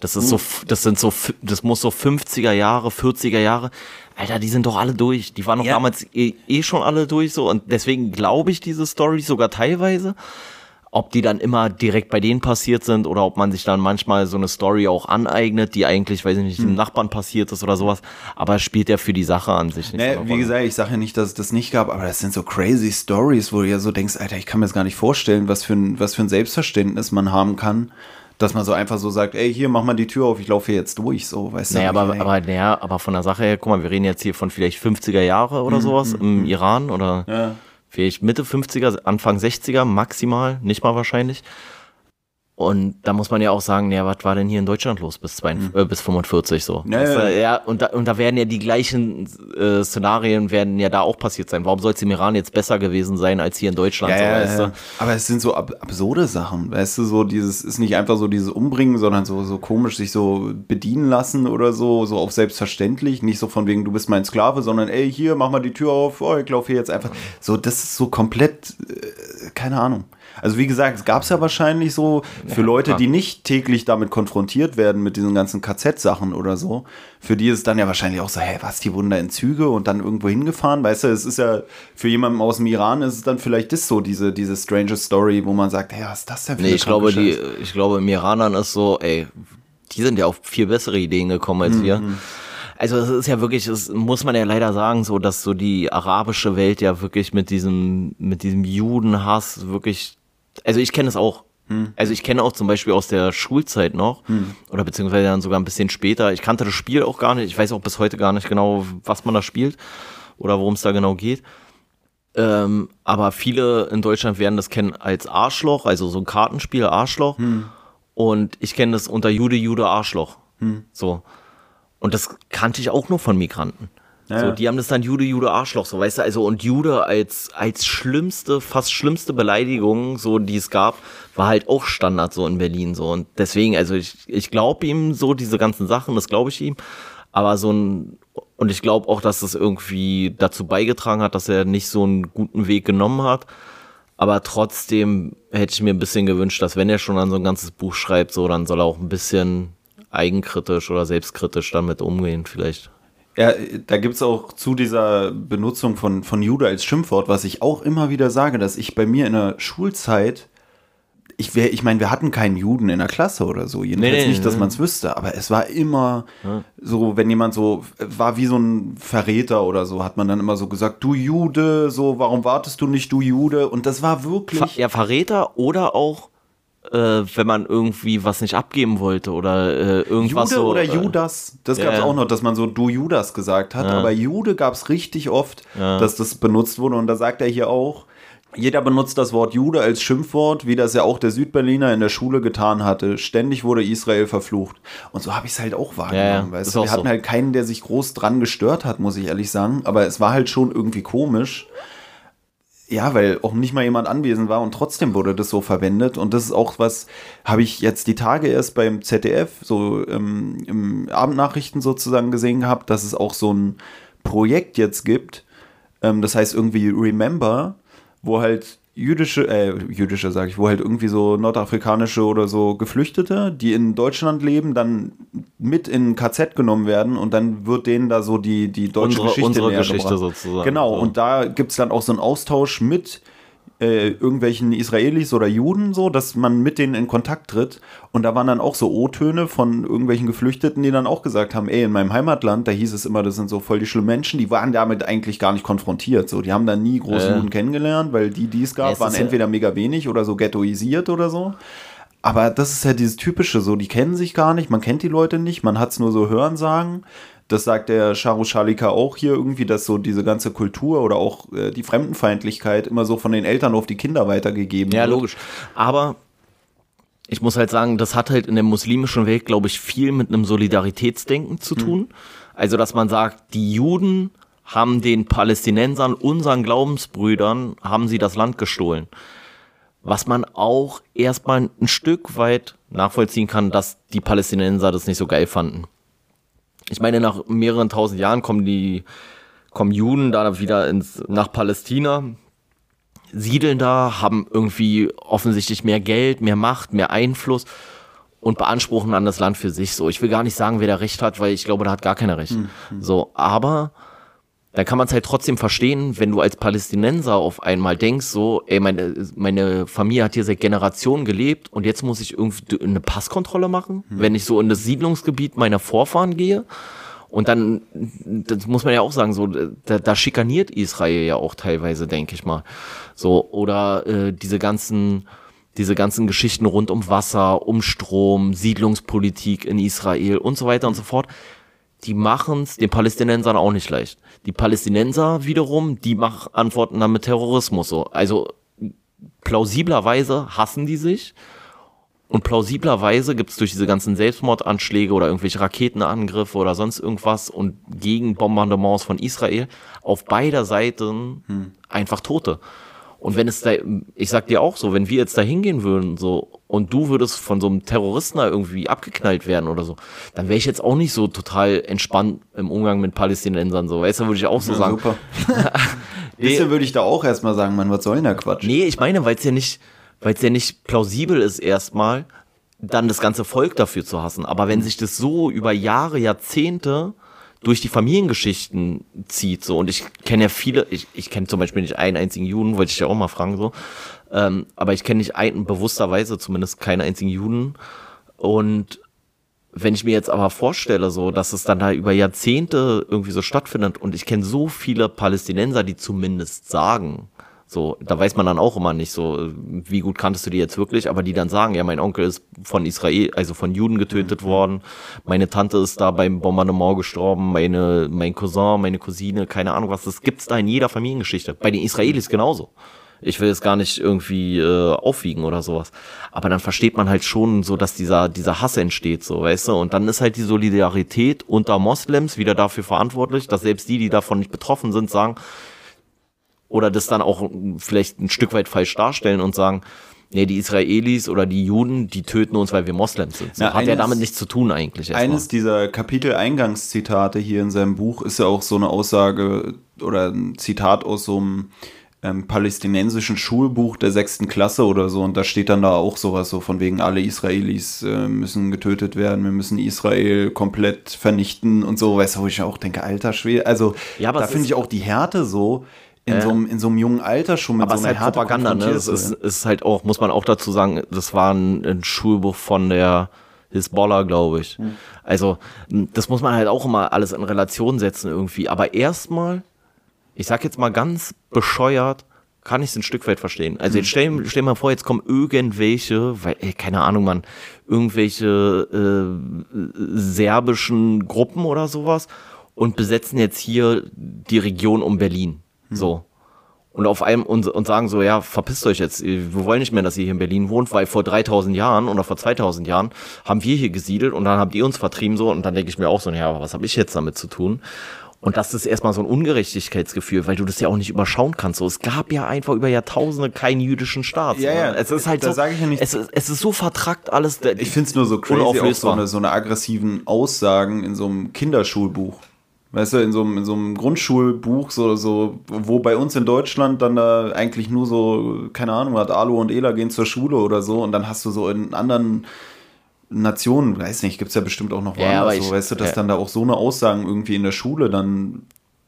Das ist so, hm. das sind so, das muss so 50er Jahre, 40er Jahre. Alter, die sind doch alle durch. Die waren doch ja. damals eh, eh, schon alle durch so. Und deswegen glaube ich diese Story sogar teilweise. Ob die dann immer direkt bei denen passiert sind oder ob man sich dann manchmal so eine Story auch aneignet, die eigentlich, weiß ich nicht, dem hm. Nachbarn passiert ist oder sowas. Aber spielt ja für die Sache an sich nicht. Nee, wie gesagt, ich sage ja nicht, dass es das nicht gab, aber das sind so crazy Stories, wo du ja so denkst, Alter, ich kann mir das gar nicht vorstellen, was für ein, was für ein Selbstverständnis man haben kann dass man so einfach so sagt, ey, hier, mach mal die Tür auf, ich laufe hier jetzt durch, so, weißt naja, du? Aber, aber, naja, aber von der Sache her, guck mal, wir reden jetzt hier von vielleicht 50er Jahre oder mhm, sowas im mhm. Iran oder ja. vielleicht Mitte 50er, Anfang 60er maximal, nicht mal wahrscheinlich. Und da muss man ja auch sagen, ja, was war denn hier in Deutschland los bis, 42, mhm. äh, bis 45 so? Ja, ja. ja und, da, und da werden ja die gleichen äh, Szenarien werden ja da auch passiert sein. Warum soll es im Iran jetzt besser gewesen sein als hier in Deutschland? Ja, so, weißt du? Aber es sind so ab absurde Sachen, weißt du, so dieses ist nicht einfach so dieses Umbringen, sondern so, so komisch sich so bedienen lassen oder so, so auf selbstverständlich. Nicht so von wegen, du bist mein Sklave, sondern ey, hier, mach mal die Tür auf, oh, ich laufe hier jetzt einfach. So, das ist so komplett. Äh, keine Ahnung. Also wie gesagt, es gab es ja wahrscheinlich so für Ja, Leute, klar. die nicht täglich damit konfrontiert werden, mit diesen ganzen KZ-Sachen oder so. Für die ist es dann ja wahrscheinlich auch so, hey, was, die wurden da in Züge und dann irgendwo hingefahren? Weißt du, es ist ja, für jemanden aus dem Iran ist es dann vielleicht das so, diese, diese strange Story, wo man sagt, hey, was ist das denn für Nee, ich glaube, die, ich glaube, im Iranern ist so, ey, die sind ja auf viel bessere Ideen gekommen als wir. Also es ist ja wirklich, es muss man ja leider sagen, so, dass so die arabische Welt ja wirklich mit diesem, mit diesem Judenhass wirklich, also ich kenne es auch. Also ich kenne auch zum Beispiel aus der Schulzeit noch, oder beziehungsweise dann sogar ein bisschen später. Ich kannte das Spiel auch gar nicht. Ich weiß auch bis heute gar nicht genau, was man da spielt oder worum es da genau geht. Ähm, aber viele in Deutschland werden das kennen als Arschloch, also so ein Kartenspiel, Arschloch. Und ich kenne das unter Jude, Jude, Arschloch. So. Und das kannte ich auch nur von Migranten. Ja, so, die haben das dann Jude, Jude, Arschloch, so weißt du, also und Jude als, als schlimmste, fast schlimmste Beleidigung, so die es gab, war halt auch Standard so in Berlin so. Und deswegen, also ich, ich glaube ihm so diese ganzen Sachen, das glaube ich ihm. Aber so ein, und ich glaube auch, dass das irgendwie dazu beigetragen hat, dass er nicht so einen guten Weg genommen hat. Aber trotzdem hätte ich mir ein bisschen gewünscht, dass wenn er schon an so ein ganzes Buch schreibt, so, dann soll er auch ein bisschen eigenkritisch oder selbstkritisch damit umgehen, vielleicht. Ja, da gibt's auch zu dieser Benutzung von, von Jude als Schimpfwort, was ich auch immer wieder sage, dass ich bei mir in der Schulzeit, ich, wär, ich meine, wir hatten keinen Juden in der Klasse oder so, jedenfalls Nee, nicht, dass man es wüsste, aber es war immer so, wenn jemand so, war wie so ein Verräter oder so, hat man dann immer so gesagt, du Jude, so, warum wartest du nicht, du Jude? Und das war wirklich... Ver ja, Verräter oder auch, äh, wenn man irgendwie was nicht abgeben wollte oder äh, irgendwas Jude so. oder äh, Judas, das gab es auch noch, dass man so du Judas gesagt hat, aber Jude gab es richtig oft, dass das benutzt wurde und da sagt er hier auch, jeder benutzt das Wort Jude als Schimpfwort, wie das ja auch der Südberliner in der Schule getan hatte. Ständig wurde Israel verflucht. Und so habe ich es halt auch wahrgenommen. Ja, ja, weißt ist du? auch Wir hatten so. halt keinen, der sich groß dran gestört hat, muss ich ehrlich sagen. Aber es war halt schon irgendwie komisch. Ja, weil auch nicht mal jemand anwesend war und trotzdem wurde das so verwendet. Und das ist auch was, habe ich jetzt die Tage erst beim ZDF, so ähm, im Abendnachrichten sozusagen gesehen gehabt, dass es auch so ein Projekt jetzt gibt, ähm, das heißt irgendwie Remember, wo halt jüdische, äh, jüdische sage ich, wo halt irgendwie so nordafrikanische oder so Geflüchtete, die in Deutschland leben, dann mit in KZ genommen werden und dann wird denen da so die, die deutsche Unsere- Geschichte unsere Geschichte gebracht. sozusagen. Genau, So. und da gibt es dann auch so einen Austausch mit äh, irgendwelchen Israelis oder Juden, so, dass man mit denen in Kontakt tritt. Und da waren dann auch so O-Töne von irgendwelchen Geflüchteten, die dann auch gesagt haben, ey, in meinem Heimatland, da hieß es immer, das sind so voll die schlimmen Menschen, die waren damit eigentlich gar nicht konfrontiert. So, die haben da nie große Ja. Juden kennengelernt, weil die, die es gab, es waren entweder mega wenig oder so ghettoisiert oder so. Aber das ist ja dieses Typische, so, die kennen sich gar nicht, man kennt die Leute nicht, man hat es nur so hören sagen. Das sagt der Charu Shalika auch hier irgendwie, dass so diese ganze Kultur oder auch äh, die Fremdenfeindlichkeit immer so von den Eltern auf die Kinder weitergegeben Ja, wird. logisch. Aber ich muss halt sagen, das hat halt in der muslimischen Welt, glaube ich, viel mit einem Solidaritätsdenken zu tun. Also, dass man sagt, die Juden haben den Palästinensern, unseren Glaubensbrüdern, haben sie das Land gestohlen. Was man auch erstmal ein Stück weit nachvollziehen kann, dass die Palästinenser das nicht so geil fanden. Ich meine, nach mehreren tausend Jahren kommen die, kommen Juden da wieder ins, nach Palästina, siedeln da, haben irgendwie offensichtlich mehr Geld, mehr Macht, mehr Einfluss und beanspruchen dann das Land für sich so. Ich will gar nicht sagen, wer da recht hat, weil ich glaube, da hat gar keiner recht. So, aber dann kann man es halt trotzdem verstehen, wenn du als Palästinenser auf einmal denkst, so, ey, meine, meine Familie hat hier seit Generationen gelebt und jetzt muss ich irgendwie eine Passkontrolle machen, wenn ich so in das Siedlungsgebiet meiner Vorfahren gehe. Und dann, das muss man ja auch sagen, so, da, da schikaniert Israel ja auch teilweise, denke ich mal. So, oder äh, diese ganzen, diese ganzen Geschichten rund um Wasser, um Strom, Siedlungspolitik in Israel und so weiter und so fort die machen es den Palästinensern auch nicht leicht. Die Palästinenser wiederum, die mach, antworten dann mit Terrorismus so. Also plausiblerweise hassen die sich und plausiblerweise gibt es durch diese ganzen Selbstmordanschläge oder irgendwelche Raketenangriffe oder sonst irgendwas und Gegenbombardements von Israel auf beider Seiten einfach Tote. Und wenn es da, ich sag dir auch so, wenn wir jetzt da hingehen würden, so, und du würdest von so einem Terroristen da irgendwie abgeknallt werden oder so, dann wäre ich jetzt auch nicht so total entspannt im Umgang mit Palästinensern, so, weißt du, würde ich auch so Ja, sagen. super. [LAUGHS] Bisschen würde ich da auch erstmal sagen, man, was soll denn der Quatsch? Nee, ich meine, weil es ja nicht, weil es ja nicht plausibel ist erstmal, dann das ganze Volk dafür zu hassen. Aber wenn sich das so über Jahre, Jahrzehnte durch die Familiengeschichten zieht, so, und ich kenne ja viele, ich, ich kenne zum Beispiel nicht einen einzigen Juden, wollte ich ja auch mal fragen, so, ähm, aber ich kenne nicht einen, bewussterweise zumindest keinen einzigen Juden. Und wenn ich mir jetzt aber vorstelle, so, dass es dann da über Jahrzehnte irgendwie so stattfindet und ich kenne so viele Palästinenser, die zumindest sagen, so, da weiß man dann auch immer nicht so, wie gut kanntest du die jetzt wirklich, aber die dann sagen, ja, mein Onkel ist von Israel, also von Juden getötet mhm. worden, meine Tante ist da beim Bombardement gestorben, meine, mein Cousin, meine Cousine, keine Ahnung was, das gibt's da in jeder Familiengeschichte. Bei den Israelis genauso. Ich will es gar nicht irgendwie äh, aufwiegen oder sowas. Aber dann versteht man halt schon so, dass dieser, dieser Hass entsteht, so, weißt du? Und dann ist halt die Solidarität unter Moslems wieder dafür verantwortlich, dass selbst die, die davon nicht betroffen sind, sagen, oder das dann auch vielleicht ein Stück weit falsch darstellen und sagen, nee, die Israelis oder die Juden, die töten uns, weil wir Moslems sind. So, Na, hat eines, ja damit nichts zu tun eigentlich. Eines dieser Kapitel-Eingangszitate hier in seinem Buch ist ja auch so eine Aussage oder ein Zitat aus so einem ähm, palästinensischen Schulbuch der sechsten Klasse oder so und da steht dann da auch sowas so von wegen alle Israelis äh, müssen getötet werden, wir müssen Israel komplett vernichten und so, weißt du, wo ich auch denke, alter Schwede, also Ja, aber da finde ich auch die Härte so in, Äh. so, einem, in so einem jungen Alter schon mit aber so es ist einer halt Propaganda, ne? Das ist, ist halt auch, muss man auch dazu sagen, das war ein, ein Schulbuch von der Hisbollah, glaube ich. Hm. Also, m, das muss man halt auch immer alles in Relation setzen irgendwie. Aber erstmal, ich sag jetzt mal ganz bescheuert, kann ich es ein Stück weit verstehen. Also jetzt stell, stell mal vor, jetzt kommen irgendwelche, weil, ey, keine Ahnung, Mann, irgendwelche äh, serbischen Gruppen oder sowas und besetzen jetzt hier die Region um Berlin. So. Und auf einem und, und sagen so, ja, verpisst euch jetzt, wir wollen nicht mehr, dass ihr hier in Berlin wohnt, weil vor 3000 Jahren oder vor 2000 Jahren haben wir hier gesiedelt und dann habt ihr uns vertrieben so und dann denke ich mir auch so, ja, was habe ich jetzt damit zu tun? Und das ist erstmal so ein Ungerechtigkeitsgefühl, weil du das ja auch nicht überschauen kannst. So, es gab ja einfach über Jahrtausende keinen jüdischen Staat. Ja, ja, ne? Es ist halt da so, sag ich ja nicht- es, ist, es ist so vertrackt alles. Ich finde es nur so crazy, auch so eine, so eine aggressiven Aussagen in so einem Kinderschulbuch. Weißt du, in so einem, in so einem Grundschulbuch, so, so, wo bei uns in Deutschland dann da eigentlich nur so, keine Ahnung, hat Alu und Ela gehen zur Schule oder so und dann hast du so in anderen Nationen, weiß nicht, gibt's ja bestimmt auch noch Ja, woanders so, weißt du, dass ja. dann da auch so eine Aussagen irgendwie in der Schule dann.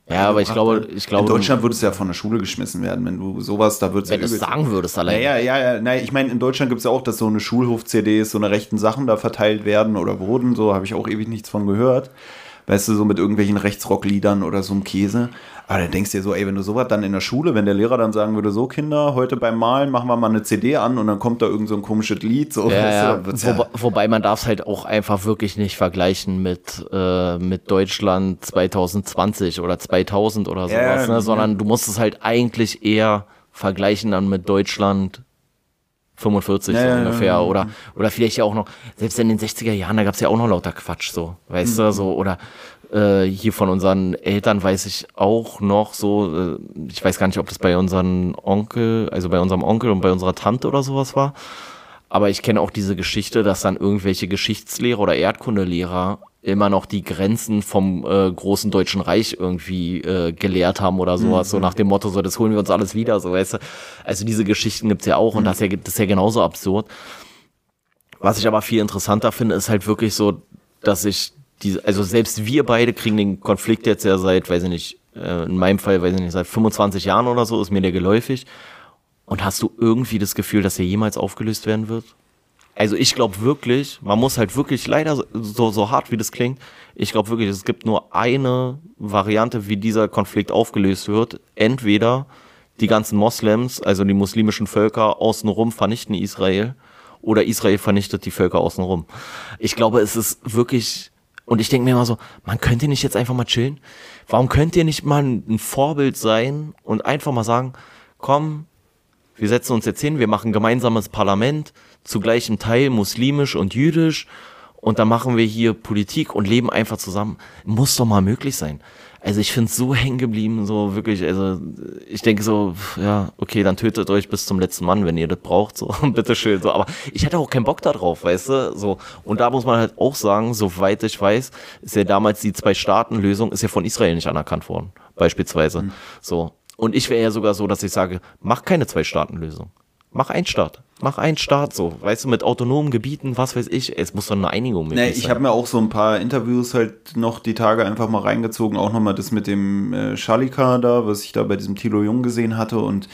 Ja, aber ich glaube, ich glaube, in Deutschland würde es ja von der Schule geschmissen werden, wenn du sowas, da würdest wenn du es sagen würdest allein. ja, ja, ja, ja. Nein, ich meine, in Deutschland gibt es ja auch, dass so eine Schulhof-CDs, so eine rechten Sachen da verteilt werden oder wurden, so habe ich auch ewig nichts von gehört. Weißt du, so mit irgendwelchen Rechtsrockliedern oder so einem Käse. Aber dann denkst du dir so, ey, wenn du sowas dann in der Schule, wenn der Lehrer dann sagen würde, so Kinder, heute beim Malen machen wir mal eine CD an und dann kommt da irgend so ein komisches Lied, so, Ja, weißt du, ja. wird's [LAUGHS] Wobei, man darf es halt auch einfach wirklich nicht vergleichen mit, äh, mit Deutschland 2020 oder 2000 oder sowas, Ja, ja, ne? sondern du musst es halt eigentlich eher vergleichen dann mit Deutschland 45 Ja, so ja, ja, ungefähr ja. oder oder vielleicht ja auch noch selbst in den 60er Jahren da gab es ja auch noch lauter Quatsch so weißt du so oder äh, hier von unseren Eltern weiß ich auch noch so äh, ich weiß gar nicht ob das bei unseren Onkel also bei unserem Onkel und bei unserer Tante oder sowas war aber ich kenne auch diese Geschichte, dass dann irgendwelche Geschichtslehrer oder Erdkundelehrer immer noch die Grenzen vom äh, großen Deutschen Reich irgendwie äh, gelehrt haben oder sowas, so nach dem Motto, so das holen wir uns alles wieder, so weißt du. Also diese Geschichten gibt's ja auch und das ist ja, das ist ja genauso absurd. Was ich aber viel interessanter finde, ist halt wirklich so, dass ich diese, also selbst wir beide kriegen den Konflikt jetzt ja seit, weiß ich nicht, äh, in meinem Fall, weiß ich nicht, seit 25 Jahren oder so, ist mir der geläufig. Und hast du irgendwie das Gefühl, dass er jemals aufgelöst werden wird? Also ich glaube wirklich, man muss halt wirklich leider so- so, hart wie das klingt, ich glaube wirklich, es gibt nur eine Variante, wie dieser Konflikt aufgelöst wird. Entweder die ganzen Moslems, also die muslimischen Völker außenrum vernichten Israel oder Israel vernichtet die Völker außenrum. Ich glaube, es ist wirklich, und ich denke mir immer so, man könnte nicht jetzt einfach mal chillen? Warum könnt ihr nicht mal ein Vorbild sein und einfach mal sagen, komm, wir setzen uns jetzt hin, wir machen gemeinsames Parlament, zu gleichem Teil muslimisch und jüdisch und dann machen wir hier Politik und leben einfach zusammen. Muss doch mal möglich sein. Also ich finde es so hängen geblieben, so wirklich, also ich denke so, ja, okay, dann tötet euch bis zum letzten Mann, wenn ihr das braucht, so, [LAUGHS] bitteschön, so, aber ich hatte auch keinen Bock da drauf, weißt du, so, und da muss man halt auch sagen, soweit ich weiß, ist ja damals die Zwei-Staaten-Lösung, ist ja von Israel nicht anerkannt worden, beispielsweise, so, Und ich wäre ja sogar so, dass ich sage, mach keine Zwei-Staaten-Lösung. Mach einen Staat. Mach einen Staat so. Weißt du, mit autonomen Gebieten, was weiß ich. Es muss doch eine Einigung mit nee, Ich habe mir auch so ein paar Interviews halt noch die Tage einfach mal reingezogen. Auch nochmal das mit dem äh, Schalika da, was ich da bei diesem Tilo Jung gesehen hatte. Und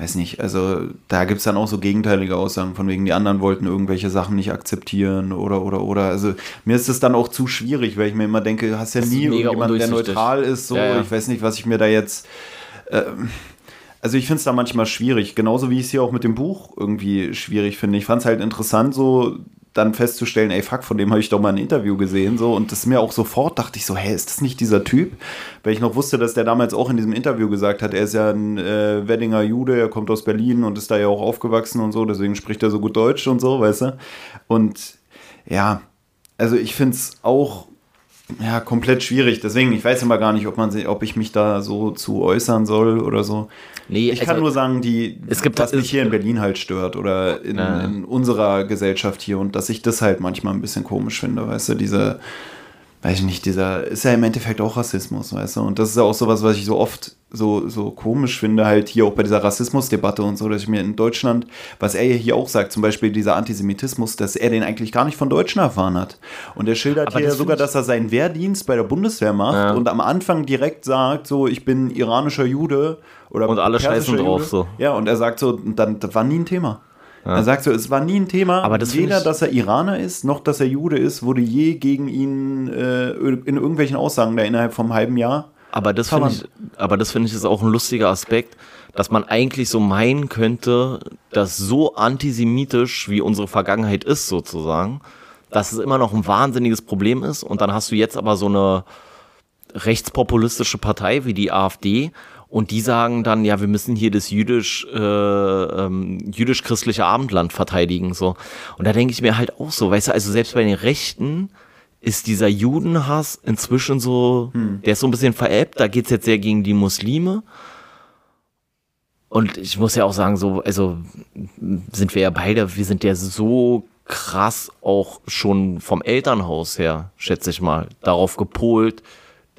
weiß nicht, also da gibt es dann auch so gegenteilige Aussagen, von wegen die anderen wollten irgendwelche Sachen nicht akzeptieren oder oder oder. Also mir ist es dann auch zu schwierig, weil ich mir immer denke, hast ja nie irgendjemand, der neutral ist. So, ja, ja. ich weiß nicht, was ich mir da jetzt. Äh, also ich finde es da manchmal schwierig, genauso wie ich es hier auch mit dem Buch irgendwie schwierig finde. Ich fand es halt interessant, so dann festzustellen, ey fuck, von dem habe ich doch mal ein Interview gesehen, so und das mir auch sofort dachte ich so, hä, ist das nicht dieser Typ? Weil ich noch wusste, dass der damals auch in diesem Interview gesagt hat, er ist ja ein äh, Weddinger Jude, er kommt aus Berlin und ist da ja auch aufgewachsen und so, deswegen spricht er so gut Deutsch und so, weißt du? Und ja, also ich finde es auch ja, komplett schwierig. Deswegen, ich weiß immer gar nicht, ob, man, ob ich mich da so zu äußern soll oder so. Nee, ich also, kann nur sagen, die, es gibt, was mich hier in Berlin halt stört oder in, ja. in, unserer Gesellschaft hier und dass ich das halt manchmal ein bisschen komisch finde, weißt du, diese weiß ich nicht, dieser ist ja im Endeffekt auch Rassismus, weißt du? Und das ist ja auch sowas, was ich so oft so, so komisch finde, halt hier auch bei dieser Rassismusdebatte und so, dass ich mir in Deutschland, was er hier auch sagt, zum Beispiel dieser Antisemitismus, dass er den eigentlich gar nicht von Deutschen erfahren hat. Und er schildert Aber hier das sogar, dass er seinen Wehrdienst bei der Bundeswehr macht ja. und am Anfang direkt sagt, so, ich bin iranischer Jude oder Und alle scheißen drauf so. Ja, und er sagt so, dann, das war nie ein Thema. Ja. Er sagt so, es war nie ein Thema. Aber das Weder, dass er Iraner ist, noch dass er Jude ist, wurde je gegen ihn äh, in irgendwelchen Aussagen da innerhalb vom halben Jahr. Aber das finde ich, aber das finde ich ist auch ein lustiger Aspekt, dass man eigentlich so meinen könnte, dass so antisemitisch wie unsere Vergangenheit ist sozusagen, dass es immer noch ein wahnsinniges Problem ist. Und dann hast du jetzt aber so eine rechtspopulistische Partei wie die AfD und die sagen dann, ja, wir müssen hier das jüdisch, äh, ähm, jüdisch-christliche Abendland verteidigen. So. Und da denke ich mir halt auch so, weißt du, also selbst bei den Rechten ist dieser Judenhass inzwischen so, hm. der ist so ein bisschen veräppt, da geht's jetzt sehr gegen die Muslime. Und ich muss ja auch sagen, so, also sind wir ja beide, wir sind ja so krass auch schon vom Elternhaus her, schätze ich mal, darauf gepolt,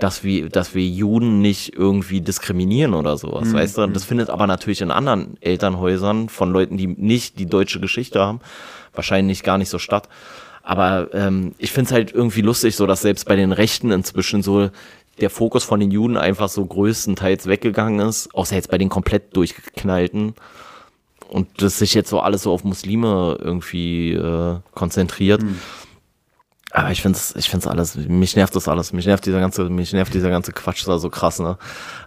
dass wir, dass wir Juden nicht irgendwie diskriminieren oder sowas, mhm. weißt du? Das findet aber natürlich in anderen Elternhäusern von Leuten, die nicht die deutsche Geschichte haben, wahrscheinlich gar nicht so statt. Aber ähm, ich finde es halt irgendwie lustig, so dass selbst bei den Rechten inzwischen so der Fokus von den Juden einfach so größtenteils weggegangen ist, außer jetzt bei den komplett durchgeknallten. Und das sich jetzt so alles so auf Muslime irgendwie äh, konzentriert. Mhm. Aber ich finde es ich find's alles, mich nervt das alles. Mich nervt dieser ganze, mich nervt dieser ganze Quatsch da so krass, ne?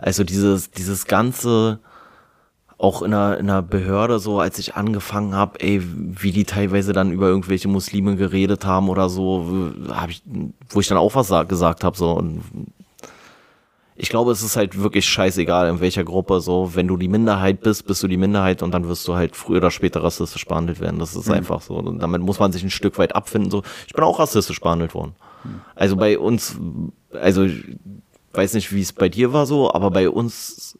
Also dieses, dieses ganze, auch in einer, in einer Behörde so, als ich angefangen habe, ey, wie die teilweise dann über irgendwelche Muslime geredet haben oder so, hab ich, wo ich dann auch was gesagt habe, so, und ich glaube, es ist halt wirklich scheißegal, in welcher Gruppe so. Wenn du die Minderheit bist, bist du die Minderheit und dann wirst du halt früher oder später rassistisch behandelt werden. Das ist mhm. einfach so. Und damit muss man sich ein Stück weit abfinden. So, ich bin auch rassistisch behandelt worden. Mhm. Also bei uns, also ich weiß nicht, wie es bei dir war so, aber bei uns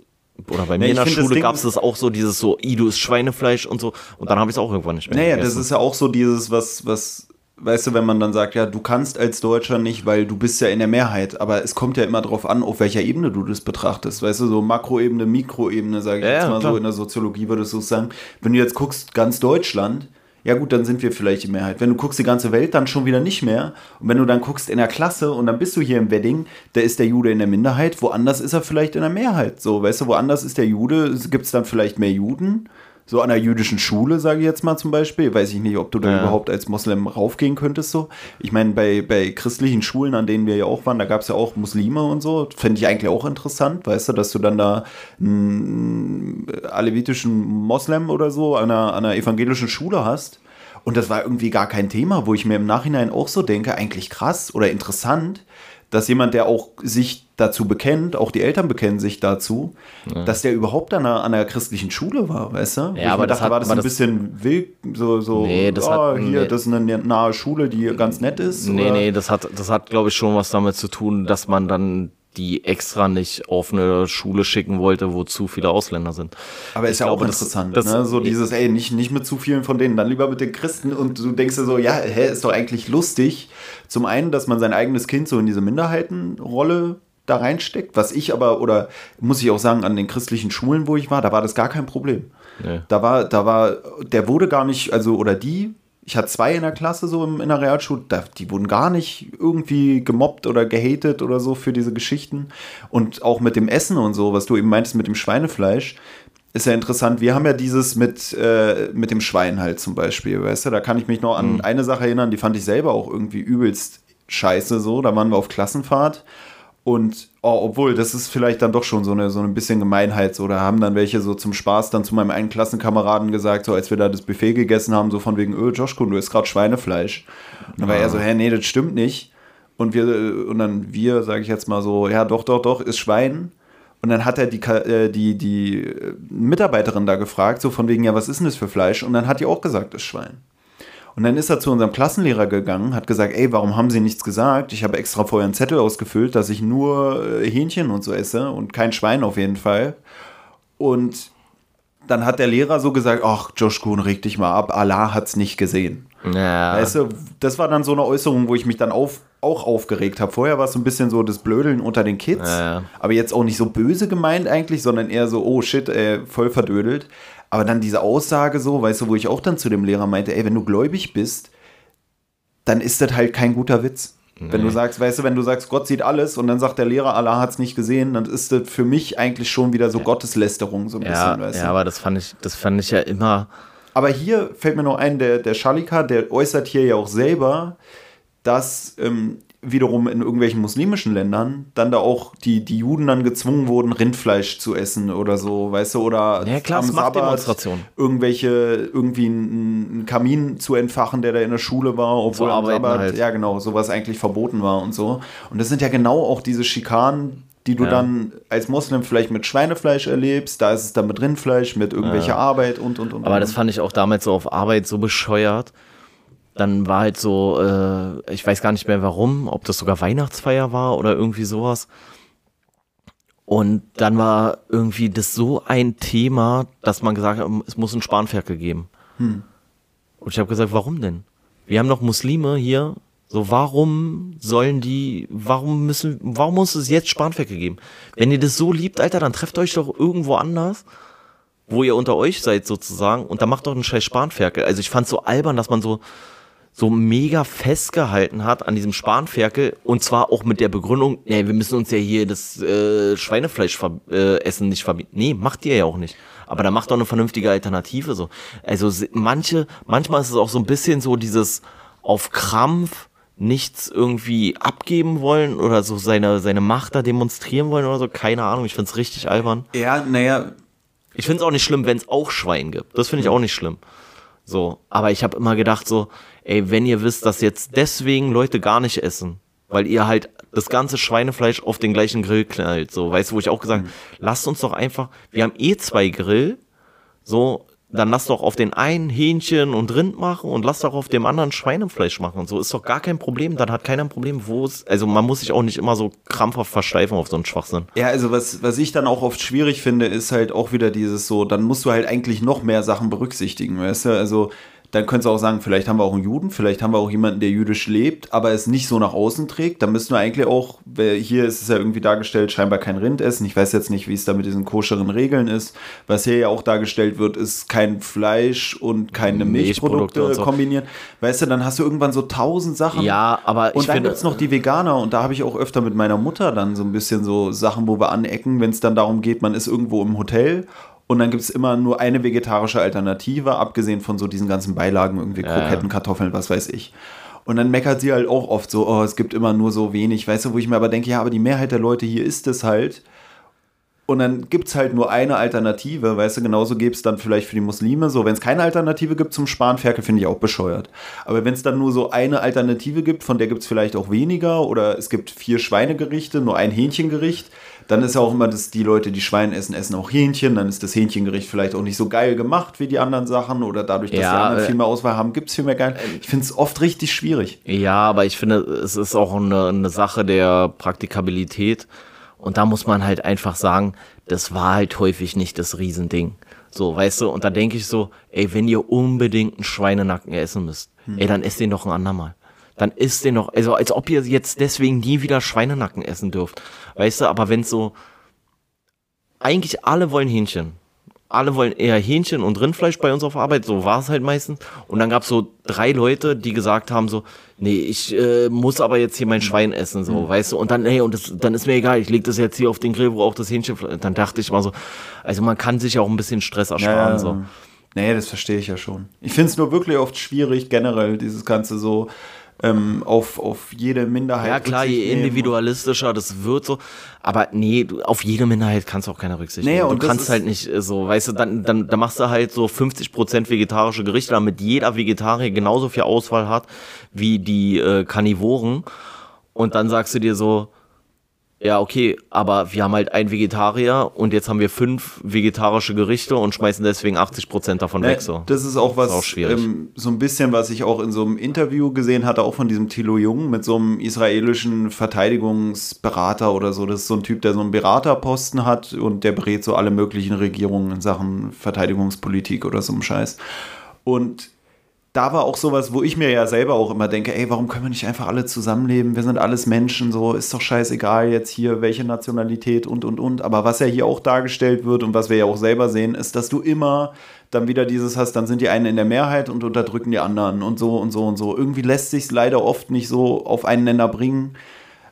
oder bei mir ja, in der Schule gab es das auch so, dieses so, i, du isst Schweinefleisch und so. Und dann habe ich es auch irgendwann nicht mehr. Naja, gegessen. das ist ja auch so dieses, was, was weißt du, wenn man dann sagt, ja, du kannst als Deutscher nicht, weil du bist ja in der Mehrheit, aber es kommt ja immer darauf an, auf welcher Ebene du das betrachtest, weißt du, so Makroebene, Mikroebene, sage ich ja, jetzt mal klar. so, in der Soziologie würdest du sagen. Wenn du jetzt guckst, ganz Deutschland, ja gut, dann sind wir vielleicht die Mehrheit. Wenn du guckst die ganze Welt, dann schon wieder nicht mehr. Und wenn du dann guckst in der Klasse und dann bist du hier im Wedding, da ist der Jude in der Minderheit, woanders ist er vielleicht in der Mehrheit. So, weißt du, woanders ist der Jude, gibt es dann vielleicht mehr Juden so an einer jüdischen Schule, sage ich jetzt mal zum Beispiel, weiß ich nicht, ob du da ja. überhaupt als Moslem raufgehen könntest so. Ich meine, bei, bei christlichen Schulen, an denen wir ja auch waren, da gab es ja auch Muslime und so. Fände ich eigentlich auch interessant, weißt du, dass du dann da einen alevitischen Moslem oder so an einer, an einer evangelischen Schule hast. Und das war irgendwie gar kein Thema, wo ich mir im Nachhinein auch so denke, eigentlich krass oder interessant, dass jemand, der auch sich dazu bekennt, auch die Eltern bekennen sich dazu, ja. dass der überhaupt an einer, an einer christlichen Schule war, weißt du? Ja, aber das dachte, hat, war das ein bisschen wild, so, so nee, das oh, hat, hier, nee. das ist eine nahe Schule, die ganz nett ist. Nee, oder? nee, das hat, das hat, glaube ich, schon was damit zu tun, dass man dann die extra nicht auf eine Schule schicken wollte, wo zu viele Ausländer sind. Aber ist ich ja glaube, auch interessant, das, ne? So dieses, ey, nicht, nicht mit zu vielen von denen, dann lieber mit den Christen und du denkst dir so, ja, hä, ist doch eigentlich lustig. Zum einen, dass man sein eigenes Kind so in diese Minderheitenrolle da reinsteckt, was ich aber, oder muss ich auch sagen, an den christlichen Schulen, wo ich war, da war das gar kein Problem. Nee. Da war, da war, der wurde gar nicht, also, oder die, ich hatte zwei in der Klasse so im, in der Realschule, die wurden gar nicht irgendwie gemobbt oder gehatet oder so für diese Geschichten. Und auch mit dem Essen und so, was du eben meintest mit dem Schweinefleisch, ist ja interessant. Wir haben ja dieses mit, äh, mit dem Schwein halt zum Beispiel, weißt du, da kann ich mich noch an eine Sache erinnern, die fand ich selber auch irgendwie übelst scheiße so. Da waren wir auf Klassenfahrt und oh, obwohl, das ist vielleicht dann doch schon so eine, so ein bisschen Gemeinheit. So, da haben dann welche so zum Spaß dann zu meinem einen Klassenkameraden gesagt, so als wir da das Buffet gegessen haben, so von wegen, öh, Joshkun, du isst gerade Schweinefleisch. Und dann war er so, hä, nee, das stimmt nicht. Und wir, und dann wir, sage ich jetzt mal so, ja, doch, doch, doch, ist Schwein. Und dann hat er die, äh, die, die äh, Mitarbeiterin da gefragt, so von wegen, ja, was ist denn das für Fleisch? Und dann hat die auch gesagt, ist Schwein. Und dann ist er zu unserem Klassenlehrer gegangen, hat gesagt, ey, warum haben Sie nichts gesagt? Ich habe extra vorher einen Zettel ausgefüllt, dass ich nur äh, Hähnchen und so esse und kein Schwein auf jeden Fall. Und dann hat der Lehrer so gesagt, ach, Josh Kuhn, reg dich mal ab, Allah hat's nicht gesehen. Ja. Weißt du, das war dann so eine Äußerung, wo ich mich dann auf, auch aufgeregt habe. Vorher war es so ein bisschen so das Blödeln unter den Kids, Ja, ja. aber jetzt auch nicht so böse gemeint eigentlich, sondern eher so, oh shit, ey, voll verdödelt. Aber dann diese Aussage so, weißt du, wo ich auch dann zu dem Lehrer meinte, ey, wenn du gläubig bist, dann ist das halt kein guter Witz. Wenn du sagst, weißt du, wenn du sagst, Gott sieht alles und dann sagt der Lehrer, Allah hat's nicht gesehen, dann ist das für mich eigentlich schon wieder so Gotteslästerung, so ein ja, bisschen, weißt ja, du. aber das fand ich, das fand ich ja immer. Aber hier fällt mir noch ein, der, der Schalika, der äußert hier ja auch selber, dass ähm, wiederum in irgendwelchen muslimischen Ländern dann da auch die, die Juden dann gezwungen wurden, Rindfleisch zu essen oder so, weißt du, oder Ja, klar, am Sabbat irgendwelche, irgendwie einen, Kamin zu entfachen, der da in der Schule war, obwohl So am Sabbat, halt. ja genau, sowas eigentlich verboten war und so. Und das sind ja genau auch diese Schikanen, die du Ja. dann als Moslem vielleicht mit Schweinefleisch erlebst, da ist es dann mit Rindfleisch, mit irgendwelcher Arbeit und und und. Aber und. das fand ich auch damals so auf Arbeit so bescheuert. Dann war halt so, äh, ich weiß gar nicht mehr warum, ob das sogar Weihnachtsfeier war oder irgendwie sowas. Und dann war irgendwie das so ein Thema, dass man gesagt hat, es muss ein Spanferkel geben. Und ich habe gesagt, warum denn? Wir haben doch Muslime hier. So, warum sollen die, warum müssen, warum muss es jetzt Spanferkel geben? Wenn ihr das so liebt, Alter, dann trefft euch doch irgendwo anders wo ihr unter euch seid sozusagen und da macht doch einen scheiß Spanferkel. Also ich fand so albern, dass man so so mega festgehalten hat an diesem Spanferkel und zwar auch mit der Begründung, nee, wir müssen uns ja hier das äh, Schweinefleisch äh, essen nicht verbieten. Nee, macht ihr ja auch nicht. Aber da macht doch eine vernünftige Alternative so. Also manche, manchmal ist es auch so ein bisschen so dieses auf Krampf nichts irgendwie abgeben wollen oder so seine, seine Macht da demonstrieren wollen oder so. Keine Ahnung, ich find's richtig albern. ja, naja, Ich finde es auch nicht schlimm, wenn es auch Schwein gibt. Das finde ich auch nicht schlimm. So, aber ich habe immer gedacht so, ey, wenn ihr wisst, dass jetzt deswegen Leute gar nicht essen, weil ihr halt das ganze Schweinefleisch auf den gleichen Grill knallt, so, weißt du, wo ich auch gesagt, lasst uns doch einfach, wir haben eh zwei Grill, so, dann lass doch auf den einen Hähnchen und Rind machen und lass doch auf dem anderen Schweinefleisch machen so, ist doch gar kein Problem, dann hat keiner ein Problem, wo es, also man muss sich auch nicht immer so krampfhaft versteifen auf so einen Schwachsinn. Ja, also was, was ich dann auch oft schwierig finde, ist halt auch wieder dieses so, dann musst du halt eigentlich noch mehr Sachen berücksichtigen, weißt du? Also dann könntest du auch sagen, vielleicht haben wir auch einen Juden, vielleicht haben wir auch jemanden, der jüdisch lebt, aber es nicht so nach außen trägt. Dann müssten wir eigentlich auch, hier ist es ja irgendwie dargestellt, scheinbar kein Rind essen. Ich weiß jetzt nicht, wie es da mit diesen koscheren Regeln ist. Was hier ja auch dargestellt wird, ist kein Fleisch und keine Milchprodukte Milchprodukte so. kombinieren. Weißt du, dann hast du irgendwann so tausend Sachen. Ja, aber Und dann gibt es noch die Veganer und da habe ich auch öfter mit meiner Mutter dann so ein bisschen so Sachen, wo wir anecken, wenn es dann darum geht, man ist irgendwo im Hotel und dann gibt es immer nur eine vegetarische Alternative, abgesehen von so diesen ganzen Beilagen, irgendwie Kroketten, Kartoffeln, was weiß ich. Und dann meckert sie halt auch oft so, oh, es gibt immer nur so wenig, weißt du, wo ich mir aber denke, ja, aber die Mehrheit der Leute hier isst es halt. Und dann gibt es halt nur eine Alternative, weißt du, genauso gäbe es dann vielleicht für die Muslime so, wenn es keine Alternative gibt zum Spanferkel, finde ich auch bescheuert. Aber wenn es dann nur so eine Alternative gibt, von der gibt es vielleicht auch weniger, oder es gibt vier Schweinegerichte, nur ein Hähnchengericht, dann ist ja auch immer, dass die Leute, die Schwein essen, essen auch Hähnchen, dann ist das Hähnchengericht vielleicht auch nicht so geil gemacht wie die anderen Sachen, oder dadurch, dass Ja, die anderen äh, viel mehr Auswahl haben, gibt es viel mehr geil. Ich finde es oft richtig schwierig. Ja, aber ich finde, es ist auch eine, eine Sache der Praktikabilität. Und da muss man halt einfach sagen, das war halt häufig nicht das Riesending. So, weißt du, und da denke ich so, ey, wenn ihr unbedingt einen Schweinenacken essen müsst, ey, dann esst den doch ein andermal. Dann isst den noch, also als ob ihr jetzt deswegen nie wieder Schweinenacken essen dürft. Weißt du, aber wenn so, eigentlich alle wollen Hähnchen. Alle wollen eher Hähnchen und Rindfleisch bei uns auf Arbeit, so war es halt meistens. Und dann gab es so drei Leute, die gesagt haben so, nee, ich äh, muss aber jetzt hier mein Schwein essen, so, mhm. weißt du. Und dann, hey, und das, dann ist mir egal, ich lege das jetzt hier auf den Grill, wo auch das Hähnchen, dann dachte ich mal so, also man kann sich auch ein bisschen Stress ersparen, ja, so. Nee, das verstehe ich ja schon. Ich finde es nur wirklich oft schwierig, generell dieses Ganze so ähm, auf, auf jede Minderheit. Ja, klar, je individualistischer das wird so. Aber nee, auf jede Minderheit kannst du auch keine Rücksicht nee, nehmen. Du kannst halt nicht äh, so, weißt du, dann, dann, dann machst du halt so 50% vegetarische Gerichte, damit jeder Vegetarier genauso viel Auswahl hat wie die äh, Karnivoren. Und dann sagst du dir so, ja, okay, aber wir haben halt einen Vegetarier und jetzt haben wir fünf vegetarische Gerichte und schmeißen deswegen 80 Prozent davon ne, weg. So. Das ist auch was, ist auch ähm, so ein bisschen, was ich auch in so einem Interview gesehen hatte, auch von diesem Thilo Jung mit so einem israelischen Verteidigungsberater oder so. Das ist so ein Typ, der so einen Beraterposten hat und der berät so alle möglichen Regierungen in Sachen Verteidigungspolitik oder so einem Scheiß. Und da war auch sowas, wo ich mir ja selber auch immer denke, ey, warum können wir nicht einfach alle zusammenleben? Wir sind alles Menschen, so ist doch scheißegal jetzt hier, welche Nationalität und und und. Aber was ja hier auch dargestellt wird und was wir ja auch selber sehen, ist, dass du immer dann wieder dieses hast, dann sind die einen in der Mehrheit und unterdrücken die anderen und so und so und so. Irgendwie lässt sich leider oft nicht so auf einen Nenner bringen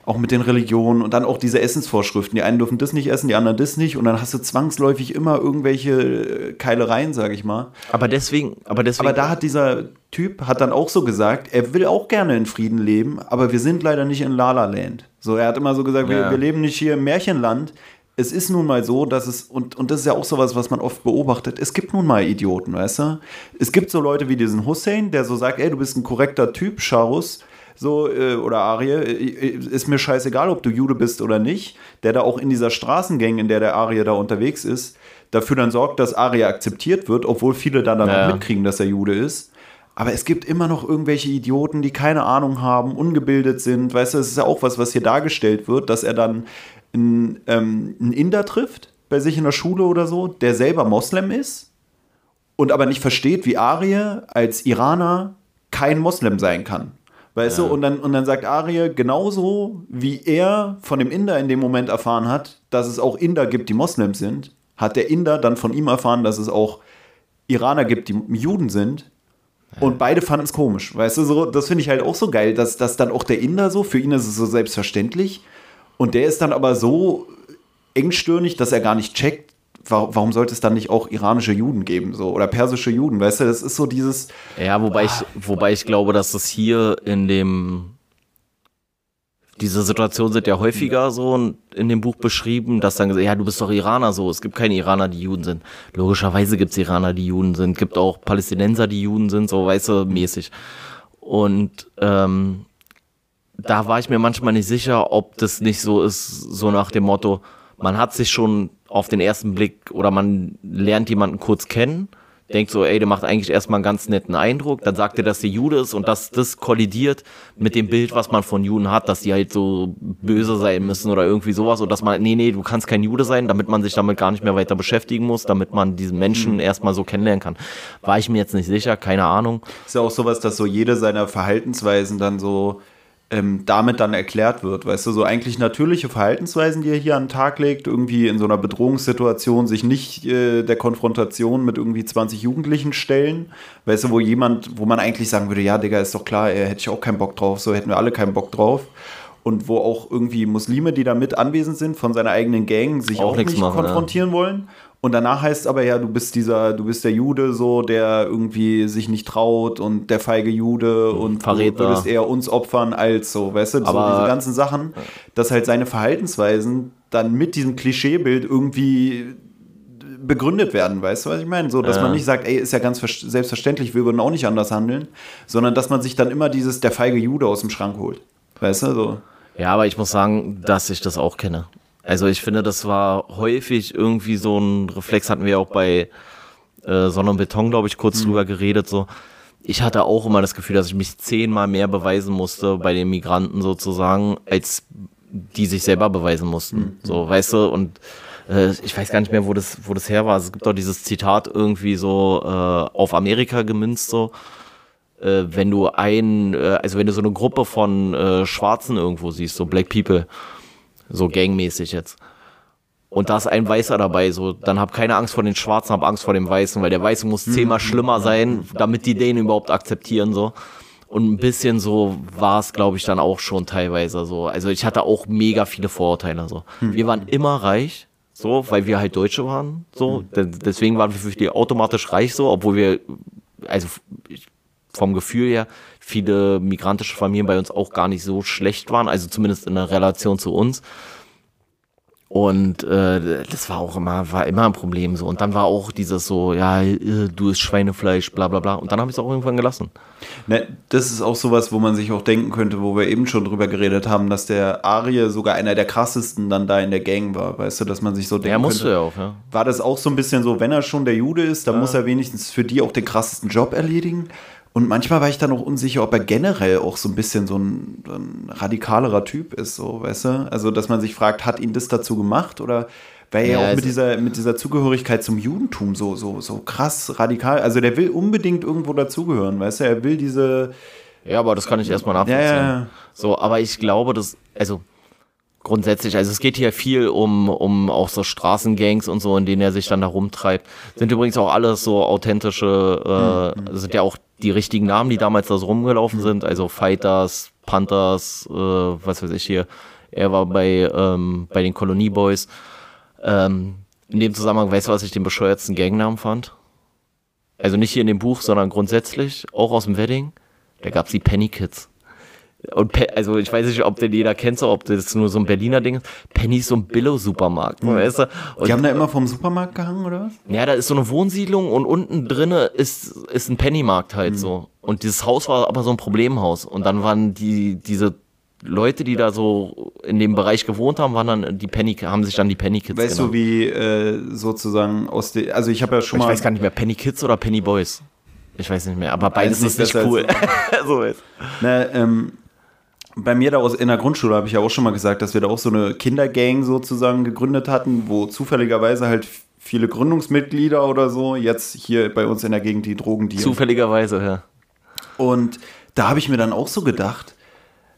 auch mit den Religionen und dann auch diese Essensvorschriften. Die einen dürfen das nicht essen, die anderen das nicht und dann hast du zwangsläufig immer irgendwelche äh, Keilereien, sag ich mal. Aber deswegen, aber deswegen. Aber da hat dieser Typ hat dann auch so gesagt, er will auch gerne in Frieden leben, aber wir sind leider nicht in Lala Land. So, er hat immer so gesagt, ja. wir, wir leben nicht hier im Märchenland. Es ist nun mal so, dass es, und, und das ist ja auch sowas, was man oft beobachtet, es gibt nun mal Idioten, weißt du? Es gibt so Leute wie diesen Hussein, der so sagt, ey, du bist ein korrekter Typ, Charus, so, äh, oder Arie, äh, äh, ist mir scheißegal, ob du Jude bist oder nicht, der da auch in dieser Straßengang, in der der Arie da unterwegs ist, dafür dann sorgt, dass Arie akzeptiert wird, obwohl viele dann, dann ja. noch mitkriegen, dass er Jude ist. Aber es gibt immer noch irgendwelche Idioten, die keine Ahnung haben, ungebildet sind. Weißt du, das ist ja auch was, was hier dargestellt wird, dass er dann einen, ähm, einen Inder trifft bei sich in der Schule oder so, der selber Moslem ist und aber nicht versteht, wie Arie als Iraner kein Moslem sein kann. Weißt ja. du, und dann, und dann sagt Arie, genauso wie er von dem Inder in dem Moment erfahren hat, dass es auch Inder gibt, die Moslems sind, hat der Inder dann von ihm erfahren, dass es auch Iraner gibt, die Juden sind. Ja. Und beide fanden es komisch. Weißt du, so, das finde ich halt auch so geil, dass, dass dann auch der Inder so, für ihn ist es so selbstverständlich. Und der ist dann aber so engstirnig, dass er gar nicht checkt, warum sollte es dann nicht auch iranische Juden geben, so oder persische Juden, weißt du? Das ist so dieses. Ja, wobei ah. ich, wobei ich glaube, dass das hier in dem diese Situationen sind ja häufiger so in dem Buch beschrieben, dass dann gesagt, ja, du bist doch Iraner so. Es gibt keine Iraner, die Juden sind. Logischerweise gibt es Iraner, die Juden sind. Es gibt auch Palästinenser, die Juden sind, so weißt du, mäßig. Und ähm, da war ich mir manchmal nicht sicher, ob das nicht so ist, so nach dem Motto, man hat sich schon auf den ersten Blick oder man lernt jemanden kurz kennen, denkt so, ey, der macht eigentlich erstmal einen ganz netten Eindruck, dann sagt er, dass der Jude ist und dass das kollidiert mit dem Bild, was man von Juden hat, dass die halt so böse sein müssen oder irgendwie sowas und dass man, nee, nee, du kannst kein Jude sein, damit man sich damit gar nicht mehr weiter beschäftigen muss, damit man diesen Menschen erstmal so kennenlernen kann. War ich mir jetzt nicht sicher, keine Ahnung. Ist ja auch sowas, dass so jede seiner Verhaltensweisen dann so ähm, damit dann erklärt wird. Weißt du, so eigentlich natürliche Verhaltensweisen, die er hier an den Tag legt, irgendwie in so einer Bedrohungssituation sich nicht äh, der Konfrontation mit irgendwie 20 Jugendlichen stellen. Weißt du, wo jemand, wo man eigentlich sagen würde, ja, Digga, ist doch klar, er hätte ich auch keinen Bock drauf, so hätten wir alle keinen Bock drauf. Und wo auch irgendwie Muslime, die da mit anwesend sind, von seiner eigenen Gang, sich auch, auch nicht machen, konfrontieren ja. wollen. Und danach heißt es aber ja, du bist dieser, du bist der Jude so, der irgendwie sich nicht traut und der feige Jude und Verräter. du würdest eher uns opfern als so, weißt du, aber so diese ganzen Sachen, dass halt seine Verhaltensweisen dann mit diesem Klischeebild irgendwie begründet werden, weißt du, was ich meine? So, dass ja. man nicht sagt, ey, ist ja ganz selbstverständlich, wir würden auch nicht anders handeln, sondern dass man sich dann immer dieses der feige Jude aus dem Schrank holt. Weißt du, so. Ja, aber ich muss sagen, dass ich das auch kenne. Also ich finde, das war häufig irgendwie so ein Reflex, hatten wir auch bei äh, Sonne und Beton, glaube ich, kurz mhm. drüber geredet. So, ich hatte auch immer das Gefühl, dass ich mich zehnmal mehr beweisen musste bei den Migranten sozusagen, als die sich selber beweisen mussten. Mhm. So, weißt du, und äh, ich weiß gar nicht mehr, wo das, wo das her war. Es gibt doch dieses Zitat irgendwie so äh, auf Amerika gemünzt so äh, wenn du ein, äh, also wenn du so eine Gruppe von äh, Schwarzen irgendwo siehst, so Black People, so gangmäßig jetzt. Und da ist ein Weißer dabei, so, dann hab keine Angst vor den Schwarzen, hab Angst vor dem Weißen, weil der Weiße muss zehnmal schlimmer sein, damit die den überhaupt akzeptieren, so. Und ein bisschen so war es, glaube ich, dann auch schon teilweise so. Also ich hatte auch mega viele Vorurteile, so. Wir waren immer reich, so, weil wir halt Deutsche waren, so. De- Deswegen waren wir für die automatisch reich, so, obwohl wir, also vom Gefühl her, viele migrantische Familien bei uns auch gar nicht so schlecht waren, also zumindest in der Relation zu uns. Und äh, das war auch immer, war immer ein Problem so. Und dann war auch dieses so, ja, äh, du isst Schweinefleisch, bla bla bla. Und dann habe ich es auch irgendwann gelassen. Ne, das ist auch sowas, wo man sich auch denken könnte, wo wir eben schon drüber geredet haben, dass der Arie sogar einer der krassesten dann da in der Gang war. Weißt du, dass man sich so denken Ja, musst du könnte. ja auch, ja. War das auch so ein bisschen so, wenn er schon der Jude ist, dann muss er wenigstens für die auch den krassesten Job erledigen? Und manchmal war ich dann auch unsicher, ob er generell auch so ein bisschen so ein, ein radikalerer Typ ist, so, weißt du? Also, dass man sich fragt, hat ihn das dazu gemacht oder weil er Ja, auch also- mit dieser, mit dieser Zugehörigkeit zum Judentum so, so, so krass radikal, also der will unbedingt irgendwo dazugehören, weißt du? Er will diese, Ja, aber das kann ich erstmal nachvollziehen. Ja, ja, ja. So, aber ich glaube, dass, also grundsätzlich, also es geht hier viel um, um auch so Straßengangs und so, in denen er sich dann da rumtreibt. Sind übrigens auch alles so authentische, äh, sind ja auch die richtigen Namen, die damals da so rumgelaufen sind. Also Fighters, Panthers, äh, was weiß ich hier. Er war bei, ähm, bei den Kolonie Boys. Ähm, in dem Zusammenhang, weißt du, was ich den bescheuertsten Gangnamen fand? Also nicht hier in dem Buch, sondern grundsätzlich, auch aus dem Wedding. Da gab's die Penny Kids. Und Pe also ich weiß nicht, ob den jeder kennt, so, ob das nur so ein Berliner Ding ist. Penny ist so ein Billo-Supermarkt, weißt du? Und, die haben da immer vom Supermarkt gehangen, oder was? ja, da ist so eine Wohnsiedlung und unten drinne ist, ist ein Pennymarkt halt so. Und dieses Haus war aber so ein Problemhaus. Und dann waren die, diese Leute, die da so in dem Bereich gewohnt haben, waren dann die Penny, haben sich dann die Penny Kids Weißt du, wie äh, sozusagen aus der, also ich habe ja schon Ich mal. weiß gar nicht mehr, Penny Kids oder Penny Boys. Ich weiß nicht mehr, aber beides ist nicht cool. [LAUGHS] [LAUGHS] so ist. Ne, ähm, bei mir da aus, in der Grundschule habe ich ja auch schon mal gesagt, dass wir da auch so eine Kindergang sozusagen gegründet hatten, wo zufälligerweise halt viele Gründungsmitglieder oder so jetzt hier bei uns in der Gegend die Drogen dealen. Zufälligerweise, ja. Und da habe ich mir dann auch so gedacht,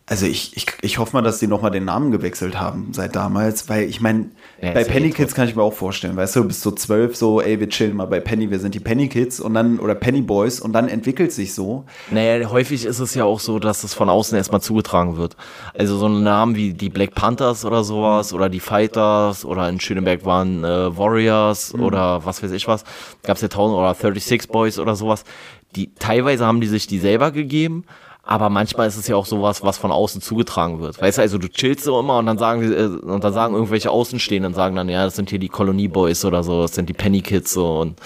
also ich, ich, ich hoffe mal, dass die nochmal den Namen gewechselt haben seit damals, weil ich meine, Ja, bei Penny Kids kann ich mir auch vorstellen, weißt du, du bist so zwölf, so, ey, wir chillen mal bei Penny, wir sind die Penny Kids und dann, oder Penny Boys und dann entwickelt sich so. Naja, häufig ist es ja auch so, dass es von außen erstmal zugetragen wird. Also so Namen wie die Black Panthers oder sowas oder die Fighters oder in Schöneberg waren äh, Warriors oder was weiß ich was. Gab es ja 1000 oder 36 Boys oder sowas. Die, teilweise haben die sich die selber gegeben, aber manchmal ist es ja auch sowas, was von außen zugetragen wird. Weißt du, also du chillst so immer und dann sagen, äh, und dann sagen irgendwelche Außenstehenden, sagen dann, ja, das sind hier die Kolonie Boys oder so, das sind die Penny Kids so und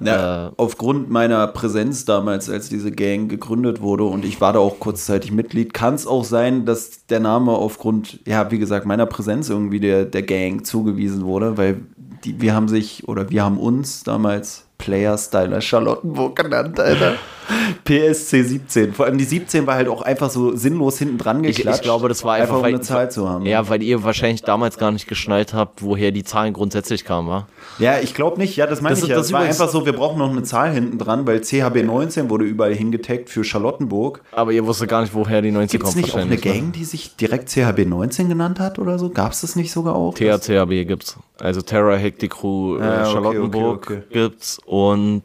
Ja, aufgrund meiner Präsenz damals, als diese Gang gegründet wurde und ich war da auch kurzzeitig Mitglied, kann es auch sein, dass der Name aufgrund, ja, wie gesagt, meiner Präsenz irgendwie der, der Gang zugewiesen wurde, weil die, wir haben sich oder wir haben uns damals Player Styler Charlottenburg genannt, Alter. [LAUGHS] PSC 17. Vor allem die 17 war halt auch einfach so sinnlos hinten dran Ich, geklatscht. ich glaube, das war einfach, um weil, eine Zahl zu haben. Ja, weil ihr wahrscheinlich damals gar nicht geschnallt habt, woher die Zahlen grundsätzlich kamen, wa? Ja, ich glaube nicht. Ja, das meine ich ist- ja. das Es war einfach so, wir brauchen noch eine Zahl hinten dran, weil CHB 19 wurde überall hingetaggt für Charlottenburg. Aber ihr wusstet gar nicht, woher die 19 Gibt es kommt nicht auch eine ne? Gang, die sich direkt CHB 19 genannt hat oder so? Gab es das nicht sogar auch? THCHB gibt's. Also Terror Hectic Crew äh, Ah, okay, Charlottenburg okay, okay. gibt's und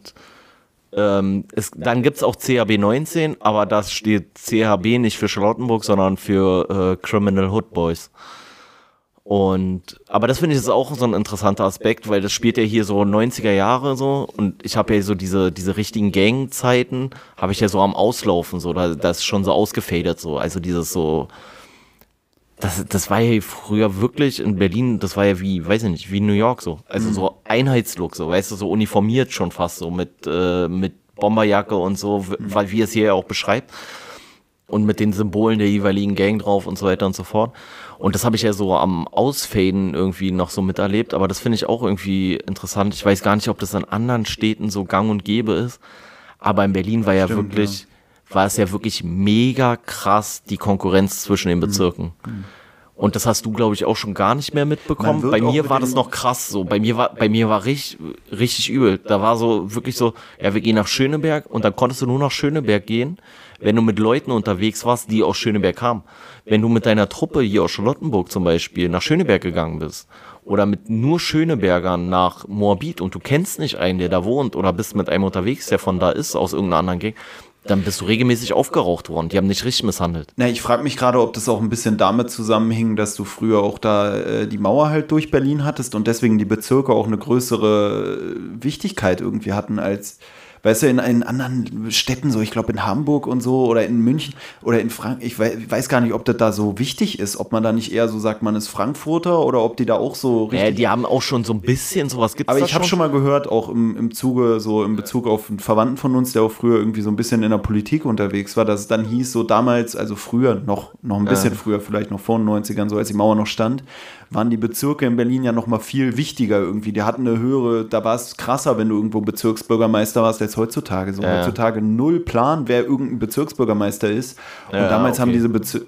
ähm, es, dann gibt's auch CHB 19, aber das steht CHB nicht für Charlottenburg, sondern für äh, Criminal Hood Boys. Und aber das finde ich ist auch so ein interessanter Aspekt, weil das spielt ja hier so 90er Jahre so. Und ich habe ja so diese diese richtigen Gangzeiten habe ich ja so am Auslaufen so, da das ist schon so ausgefadet so, also dieses so das, das war ja früher wirklich in Berlin, das war ja wie, weiß ich nicht, wie New York so. Also so Einheitslook, so, weißt du, so uniformiert schon fast so mit, äh, mit Bomberjacke und so, w- weil wie es hier ja auch beschreibt. Und mit den Symbolen der jeweiligen Gang drauf und so weiter und so fort. Und das habe ich ja so am Ausfaden irgendwie noch so miterlebt, aber das finde ich auch irgendwie interessant. Ich weiß gar nicht, ob das in anderen Städten so gang und gäbe ist. Aber in Berlin war ja Stimmt, wirklich, war es ja wirklich mega krass, die Konkurrenz zwischen den Bezirken. Und das hast du, glaube ich, auch schon gar nicht mehr mitbekommen. Bei mir war das noch krass so. Bei mir war, bei mir war richtig, richtig übel. Da war so wirklich so, ja, wir gehen nach Schöneberg und dann konntest du nur nach Schöneberg gehen, wenn du mit Leuten unterwegs warst, die aus Schöneberg kamen. Wenn du mit deiner Truppe hier aus Charlottenburg zum Beispiel nach Schöneberg gegangen bist oder mit nur Schönebergern nach Moabit und du kennst nicht einen, der da wohnt oder bist mit einem unterwegs, der von da ist, aus irgendeiner anderen Gegend, dann bist du regelmäßig aufgeraucht worden. Die haben dich richtig misshandelt. Na, ich frage mich gerade, ob das auch ein bisschen damit zusammenhing, dass du früher auch da äh, die Mauer halt durch Berlin hattest und deswegen die Bezirke auch eine größere äh, Wichtigkeit irgendwie hatten als weißt du, in, in anderen Städten, so ich glaube in Hamburg und so oder in München oder in Frankfurt, ich weiß, weiß, gar nicht, ob das da so wichtig ist, ob man da nicht eher so sagt, man ist Frankfurter oder ob die da auch so richtig. Ja, die haben auch schon so ein bisschen sowas gibt Aber ich habe schon mal gehört, auch im, im Zuge, so in Bezug auf einen Verwandten von uns, der auch früher irgendwie so ein bisschen in der Politik unterwegs war, dass es dann hieß, so damals, also früher, noch, noch ein bisschen ja. früher, vielleicht noch vor den 90ern, so als die Mauer noch stand, waren die Bezirke in Berlin ja noch mal viel wichtiger irgendwie. Die hatten eine höhere, da war es krasser, wenn du irgendwo Bezirksbürgermeister warst, als heutzutage. So ja. heutzutage null Plan, wer irgendein Bezirksbürgermeister ist. Und ja, damals okay. haben diese Bezirke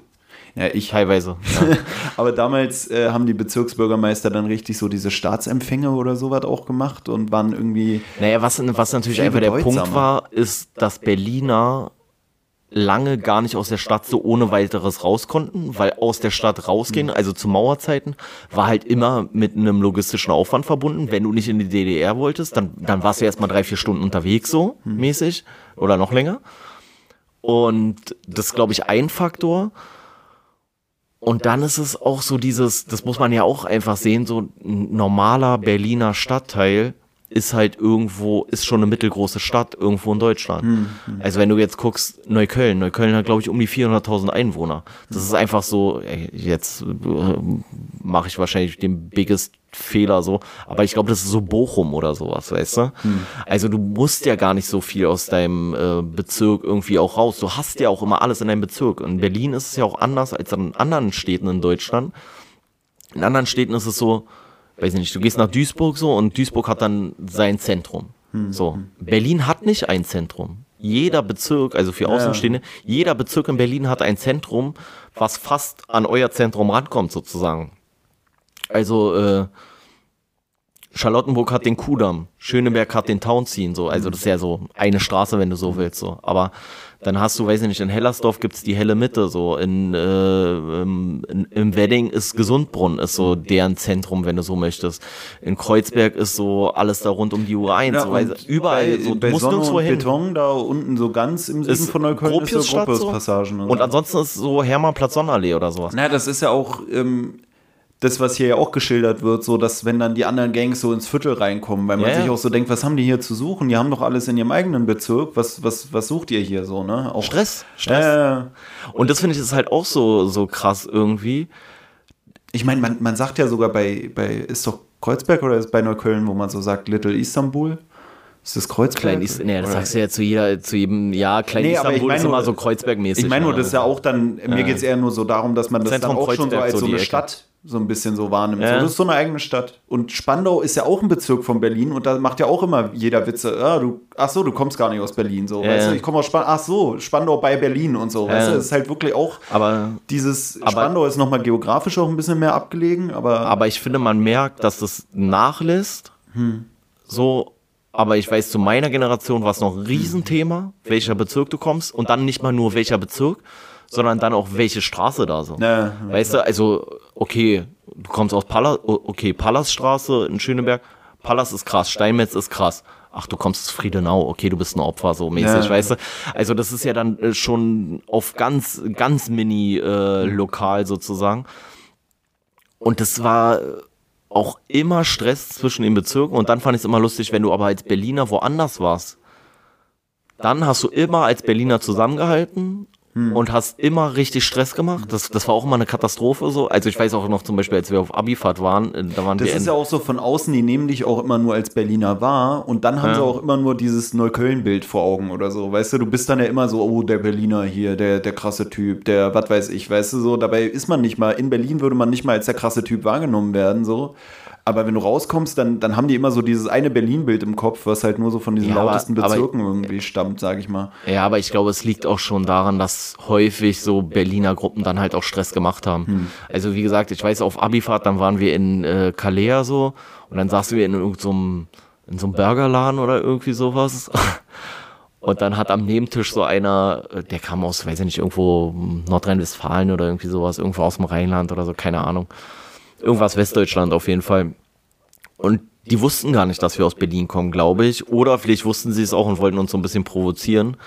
ja, ich teilweise. Ja. [LAUGHS] Aber damals äh, haben die Bezirksbürgermeister dann richtig so diese Staatsempfänge oder sowas auch gemacht und waren irgendwie. Naja, was, was natürlich einfach der Punkt war, ist, dass Berliner lange gar nicht aus der Stadt so ohne weiteres raus konnten, weil aus der Stadt rausgehen, also zu Mauerzeiten, war halt immer mit einem logistischen Aufwand verbunden. Wenn du nicht in die DDR wolltest, dann, dann warst du erstmal drei, vier Stunden unterwegs so hm. mäßig oder noch länger. Und das ist, glaube ich, ein Faktor. Und dann ist es auch so dieses, das muss man ja auch einfach sehen, so ein normaler Berliner Stadtteil ist halt irgendwo, ist schon eine mittelgroße Stadt irgendwo in Deutschland. Hm, hm. Also wenn du jetzt guckst, Neukölln, Neukölln hat glaube ich um die 400.000 Einwohner. Das ist einfach so, ey, jetzt äh, mache ich wahrscheinlich den biggest Fehler so, aber ich glaube, das ist so Bochum oder sowas, weißt du? Hm. Also du musst ja gar nicht so viel aus deinem äh, Bezirk irgendwie auch raus. Du hast ja auch immer alles in deinem Bezirk. In Berlin ist es ja auch anders als in anderen Städten in Deutschland. In anderen Städten ist es so, weiß ich nicht, du gehst nach Duisburg so und Duisburg hat dann sein Zentrum. Hm. So. Berlin hat nicht ein Zentrum. Jeder Bezirk, also für Außenstehende, jeder Bezirk in Berlin hat ein Zentrum, was fast an euer Zentrum rankommt, sozusagen. Also, äh, Charlottenburg hat den Kudamm, Schöneberg hat den Townsien, so. Also, das ist ja so eine Straße, wenn du so willst, so. Aber dann hast du, weiß ich nicht, in Hellersdorf gibt's die helle Mitte, so in, äh, in, im Wedding ist Gesundbrunn, ist so deren Zentrum, wenn du so möchtest. In Kreuzberg ist so alles da rund um die Uhr 1. Ja, so, überall, bei, so, bei musst Sonne und Beton da unten so ganz im Süden von Neukölln ist so Gropiuspassagen. So. Und ansonsten ist so Hermannplatz Sonnenallee oder sowas. Na, das ist ja auch ähm, das, was hier ja auch geschildert wird, so dass wenn dann die anderen Gangs so ins Viertel reinkommen, weil man ja, sich auch so denkt, was haben die hier zu suchen? Die haben doch alles in ihrem eigenen Bezirk. Was, was, was sucht ihr hier so, ne? Auch Stress. Stress. Äh, und das finde ich ist halt auch so, so krass irgendwie. Ich meine, man, man sagt ja sogar bei, bei, ist doch Kreuzberg oder ist bei Neukölln, wo man so sagt, Little Istanbul? Ist das Kreuzberg? Klein Ist, nee, das sagst du ja zu, jeder, zu jedem, ja, Klein nee, Istanbul ich mein ist immer so Kreuzberg-mäßig. Ich meine nur, das ist ja auch dann, mir geht es eher nur so darum, dass man das Zentrum dann auch Kreuzberg schon so als so eine Ecke. Stadt so ein bisschen so wahrnimmt. Ja. So, das ist so eine eigene Stadt. Und Spandau ist ja auch ein Bezirk von Berlin und da macht ja auch immer jeder Witze, ah, du, ach so, du kommst gar nicht aus Berlin, so, ja. weißt du, ich komme aus Spandau, ach so, Spandau bei Berlin und so, ja. weißt du, das ist halt wirklich auch aber, dieses, aber, Spandau ist nochmal geografisch auch ein bisschen mehr abgelegen, aber. Aber ich finde, man merkt, dass das nachlässt, hm. so, aber ich weiß, zu meiner Generation war es noch ein Riesenthema, welcher Bezirk du kommst und dann nicht mal nur welcher Bezirk, sondern dann auch welche Straße da so. Ja, weißt du, also, okay, du kommst aus Pallas, okay, Pallasstraße in Schöneberg, Pallas ist krass, Steinmetz ist krass. Ach, du kommst aus Friedenau, okay, du bist ein Opfer, so mäßig, ja. weißt du? Also das ist ja dann äh, schon auf ganz, ganz mini äh, lokal sozusagen. Und das war auch immer Stress zwischen den Bezirken und dann fand ich es immer lustig, wenn du aber als Berliner woanders warst. Dann hast du immer als Berliner zusammengehalten hm. und hast immer richtig Stress gemacht. Das, das war auch immer eine Katastrophe so. Also ich weiß auch noch zum Beispiel, als wir auf Abifahrt waren, äh, da waren das wir. Das ist ja auch so von außen, die nehmen dich auch immer nur als Berliner wahr und dann haben ja. sie auch immer nur dieses Neukölln-Bild vor Augen oder so. Weißt du, du bist dann ja immer so, oh, der Berliner hier, der, der krasse Typ, der, was weiß ich, weißt du so. Dabei ist man nicht mal, in Berlin würde man nicht mal als der krasse Typ wahrgenommen werden, so. Aber wenn du rauskommst, dann, dann haben die immer so dieses eine Berlin-Bild im Kopf, was halt nur so von diesen Ja, aber- lautesten aber- Bezirken irgendwie stammt, sag ich mal. Ja, aber ich glaube, es liegt auch schon daran, dass häufig so Berliner Gruppen dann halt auch Stress gemacht haben. Hm. Also wie gesagt, ich weiß, auf Abifahrt, dann waren wir in äh, Calais so und dann saßen wir in irgendeinem in so einem Burgerladen oder irgendwie sowas. [LAUGHS] Und dann hat am Nebentisch so einer, äh, der kam aus, weiß ich nicht, irgendwo Nordrhein-Westfalen oder irgendwie sowas, irgendwo aus dem Rheinland oder so, keine Ahnung. Irgendwas Westdeutschland auf jeden Fall. Und die wussten gar nicht, dass wir aus Berlin kommen, glaube ich. Oder vielleicht wussten sie es auch und wollten uns so ein bisschen provozieren.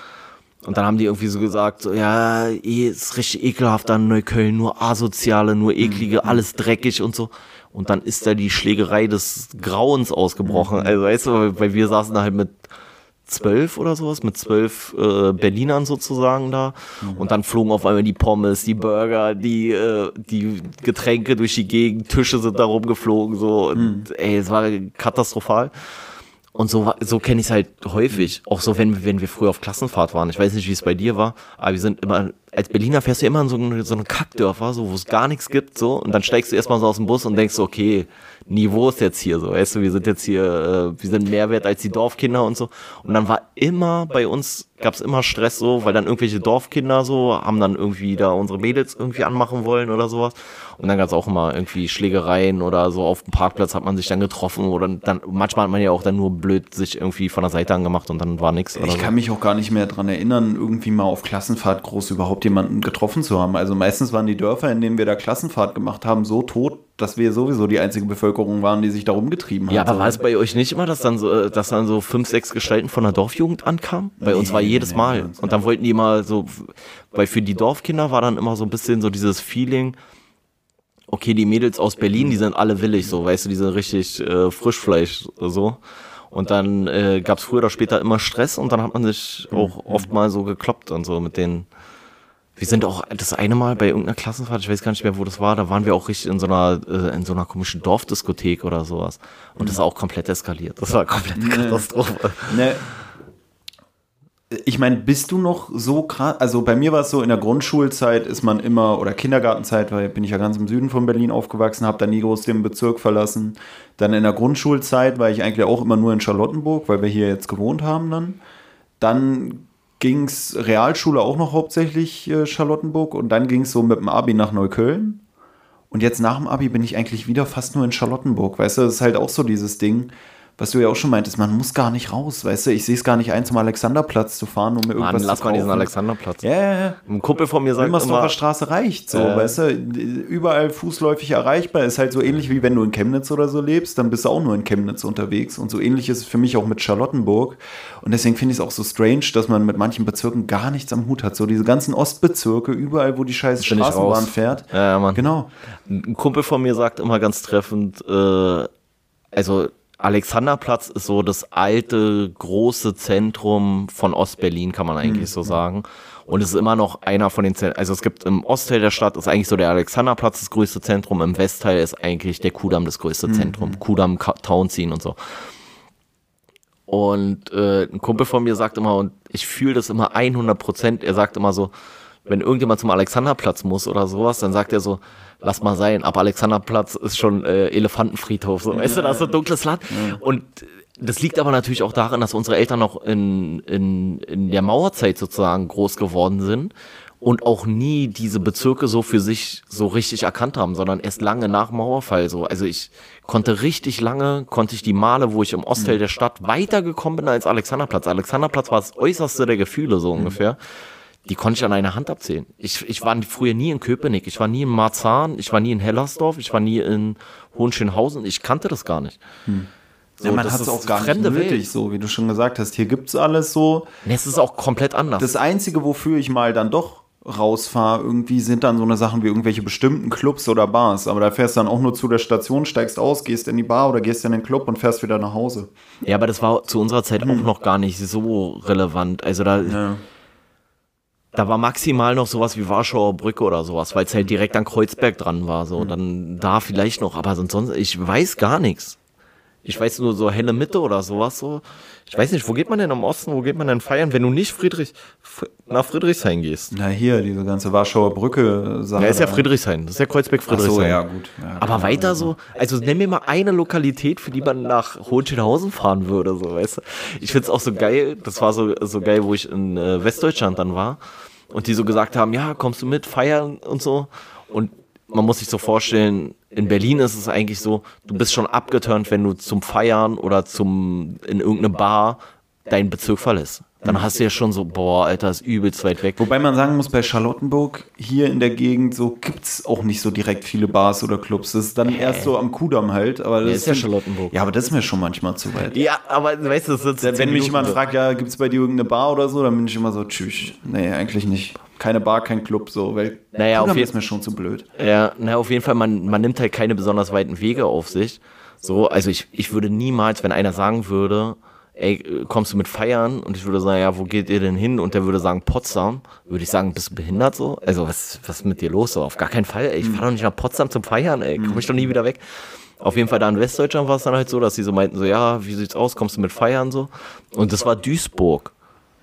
Und dann haben die irgendwie so gesagt, so, ja, eh, ist richtig ekelhaft an Neukölln, nur asoziale, nur eklige, alles dreckig und so. Und dann ist da die Schlägerei des Grauens ausgebrochen. Also weißt du, weil wir saßen da halt mit zwölf oder sowas, mit zwölf äh, Berlinern sozusagen da. Und dann flogen auf einmal die Pommes, die Burger, die, äh, die Getränke durch die Gegend, Tische sind da rumgeflogen, so. Und, ey, es war katastrophal. Und so, so kenne ich es halt häufig. Auch so, wenn, wenn wir früher auf Klassenfahrt waren. Ich weiß nicht, wie es bei dir war, aber wir sind immer, als Berliner fährst du immer in so eine, so eine Kackdörfer, so, wo es gar nichts gibt, so. Und dann steigst du erstmal so aus dem Bus und denkst okay, Niveau ist jetzt hier so, weißt du, wir sind jetzt hier, äh, wir sind mehr wert als die Dorfkinder und so. Und dann war immer bei uns, gab es immer Stress so, weil dann irgendwelche Dorfkinder so haben dann irgendwie da unsere Mädels irgendwie anmachen wollen oder sowas. Und dann gab es auch immer irgendwie Schlägereien oder so auf dem Parkplatz hat man sich dann getroffen oder dann, manchmal hat man ja auch dann nur blöd sich irgendwie von der Seite angemacht und dann war nichts. Ich kann mich auch gar nicht mehr dran erinnern, irgendwie mal auf Klassenfahrt groß überhaupt jemanden getroffen zu haben. Also meistens waren die Dörfer, in denen wir da Klassenfahrt gemacht haben, so tot, dass wir sowieso die einzige Bevölkerung waren, die sich da rumgetrieben hat. Ja, aber war es bei euch nicht immer, dass dann so, äh, dass dann so fünf, sechs Gestalten von der Dorfjugend ankamen? Bei uns Nee, war jedes nee, Mal. uns Und dann wollten die mal so, weil für die Dorfkinder war dann immer so ein bisschen so dieses Feeling, okay, die Mädels aus Berlin, die sind alle willig, so, weißt du, die sind richtig äh, Frischfleisch, so. Und dann äh, gab es früher oder später immer Stress und dann hat man sich auch oft mal so gekloppt und so mit den. Wir sind auch das eine Mal bei irgendeiner Klassenfahrt, ich weiß gar nicht mehr, wo das war, da waren wir auch richtig in so einer, äh, in so einer komischen Dorfdiskothek oder sowas. Und das ist auch komplett eskaliert. Das war komplette Katastrophe. Ne, ich meine, bist du noch so krass? Also bei mir war es so, in der Grundschulzeit ist man immer, oder Kindergartenzeit, weil bin ich ja ganz im Süden von Berlin aufgewachsen, habe da nie groß den Bezirk verlassen. Dann in der Grundschulzeit war ich eigentlich auch immer nur in Charlottenburg, weil wir hier jetzt gewohnt haben dann. Dann ging es Realschule auch noch hauptsächlich äh, Charlottenburg und dann ging es so mit dem Abi nach Neukölln. Und jetzt nach dem Abi bin ich eigentlich wieder fast nur in Charlottenburg. Weißt du, das ist halt auch so dieses Ding, was du ja auch schon meintest, man muss gar nicht raus, weißt du, ich sehe es gar nicht ein, zum Alexanderplatz zu fahren, um mir Mann, irgendwas lass zu mal kaufen. diesen Alexanderplatz. Ja, ja, ja. Ein Kumpel von mir sagt Wilmersdorfer immer, Straße reicht so, Ja. weißt du, überall fußläufig erreichbar, ist halt so ähnlich wie wenn du in Chemnitz oder so lebst, dann bist du auch nur in Chemnitz unterwegs und so ähnlich ist es für mich auch mit Charlottenburg und deswegen finde ich es auch so strange, dass man mit manchen Bezirken gar nichts am Hut hat, so diese ganzen Ostbezirke, überall wo die scheiß Straßenbahn fährt. Ja, ja, Mann. Genau. Ein Kumpel von mir sagt immer ganz treffend, äh, also Alexanderplatz ist so das alte, große Zentrum von Ostberlin, kann man eigentlich so sagen. Und es ist immer noch einer von den Zentren, also es gibt im Ostteil der Stadt ist eigentlich so der Alexanderplatz das größte Zentrum, im Westteil ist eigentlich der Kudamm das größte Zentrum. Kudamm, Tauentziehen und so. Und äh, ein Kumpel von mir sagt immer, und ich fühle das immer 100 Prozent, er sagt immer so, wenn irgendjemand zum Alexanderplatz muss oder sowas, dann sagt er so, lass mal sein, aber Alexanderplatz ist schon äh, Elefantenfriedhof, so, weißt du, das ist so ein dunkles Land. Und das liegt aber natürlich auch daran, dass unsere Eltern noch in, in, in der Mauerzeit sozusagen groß geworden sind und auch nie diese Bezirke so für sich so richtig erkannt haben, sondern erst lange nach Mauerfall so. Also ich konnte richtig lange, konnte ich die Male, wo ich im Ostteil der Stadt weitergekommen bin als Alexanderplatz. Alexanderplatz war das äußerste der Gefühle so ungefähr. Die konnte ich an einer Hand abzählen. Ich, ich war früher nie in Köpenick, ich war nie in Marzahn, ich war nie in Hellersdorf, ich war nie in Hohenschönhausen, ich kannte das gar nicht. So, ja, man das hat es ist auch gar nicht fremde nötig, Welt. so wie du schon gesagt hast. Hier gibt es alles so. Nee, Es ist auch komplett anders. Das Einzige, wofür ich mal dann doch rausfahre, irgendwie sind dann so eine Sachen wie irgendwelche bestimmten Clubs oder Bars. Aber da fährst du dann auch nur zu der Station, steigst aus, gehst in die Bar oder gehst in den Club und fährst wieder nach Hause. Ja, aber das war zu unserer Zeit auch noch gar nicht so relevant. Also da, Ja. Da war maximal noch sowas wie Warschauer Brücke oder sowas, weil es halt direkt an Kreuzberg dran war. So, dann da vielleicht noch, aber sonst, ich weiß gar nichts. Ich weiß nur so helle Mitte oder sowas so. Ich weiß nicht, wo geht man denn im Osten, wo geht man denn feiern, wenn du nicht Friedrich, nach Friedrichshain gehst? Na hier, diese ganze Warschauer Brücke Sache. Ja, ist ja da. Friedrichshain, das ist ja Kreuzberg Ach Friedrichshain. so, ja, gut. Ja, Aber klar. weiter so, also nenn mir mal eine Lokalität, für die man nach Hohenschönhausen fahren würde, so, weißt du. Ich find's auch so geil, das war so, so geil, wo ich in äh, Westdeutschland dann war und die so gesagt haben, ja, kommst du mit, feiern und so. Und man muss sich so vorstellen, in Berlin ist es eigentlich so, du bist schon abgeturnt, wenn du zum Feiern oder zum, in irgendeine Bar deinen Bezirk verlässt. Dann hast du ja schon so, boah, Alter, ist übelst weit weg. Wobei man sagen muss, bei Charlottenburg hier in der Gegend so gibt's auch nicht so direkt viele Bars oder Clubs. Das ist dann erst so am Kudamm halt. Aber das ist ja Charlottenburg. Ja, aber das ist mir schon manchmal zu weit. Ja, aber weißt du, das so Wenn mich Minuten jemand so. fragt, ja, gibt's bei dir irgendeine Bar oder so, dann bin ich immer so, tschüss. Nee, eigentlich nicht. Keine Bar, kein Club, so, weil Naja, auf Kudamm jeden- ist mir schon zu blöd. Ja, na, auf jeden Fall, man, man nimmt halt keine besonders weiten Wege auf sich. So, also ich, ich würde niemals, wenn einer sagen würde, ey, kommst du mit feiern? Und ich würde sagen, ja, wo geht ihr denn hin? Und der würde sagen, Potsdam, würde ich sagen, bist du behindert so? Also, was, was ist mit dir los so? Auf gar keinen Fall, ey, ich fahre doch nicht nach Potsdam zum Feiern, ey, komm ich doch nie wieder weg. Auf jeden Fall da in Westdeutschland war es dann halt so, dass sie so meinten, so, ja, wie sieht's aus, kommst du mit feiern so? Und das war Duisburg.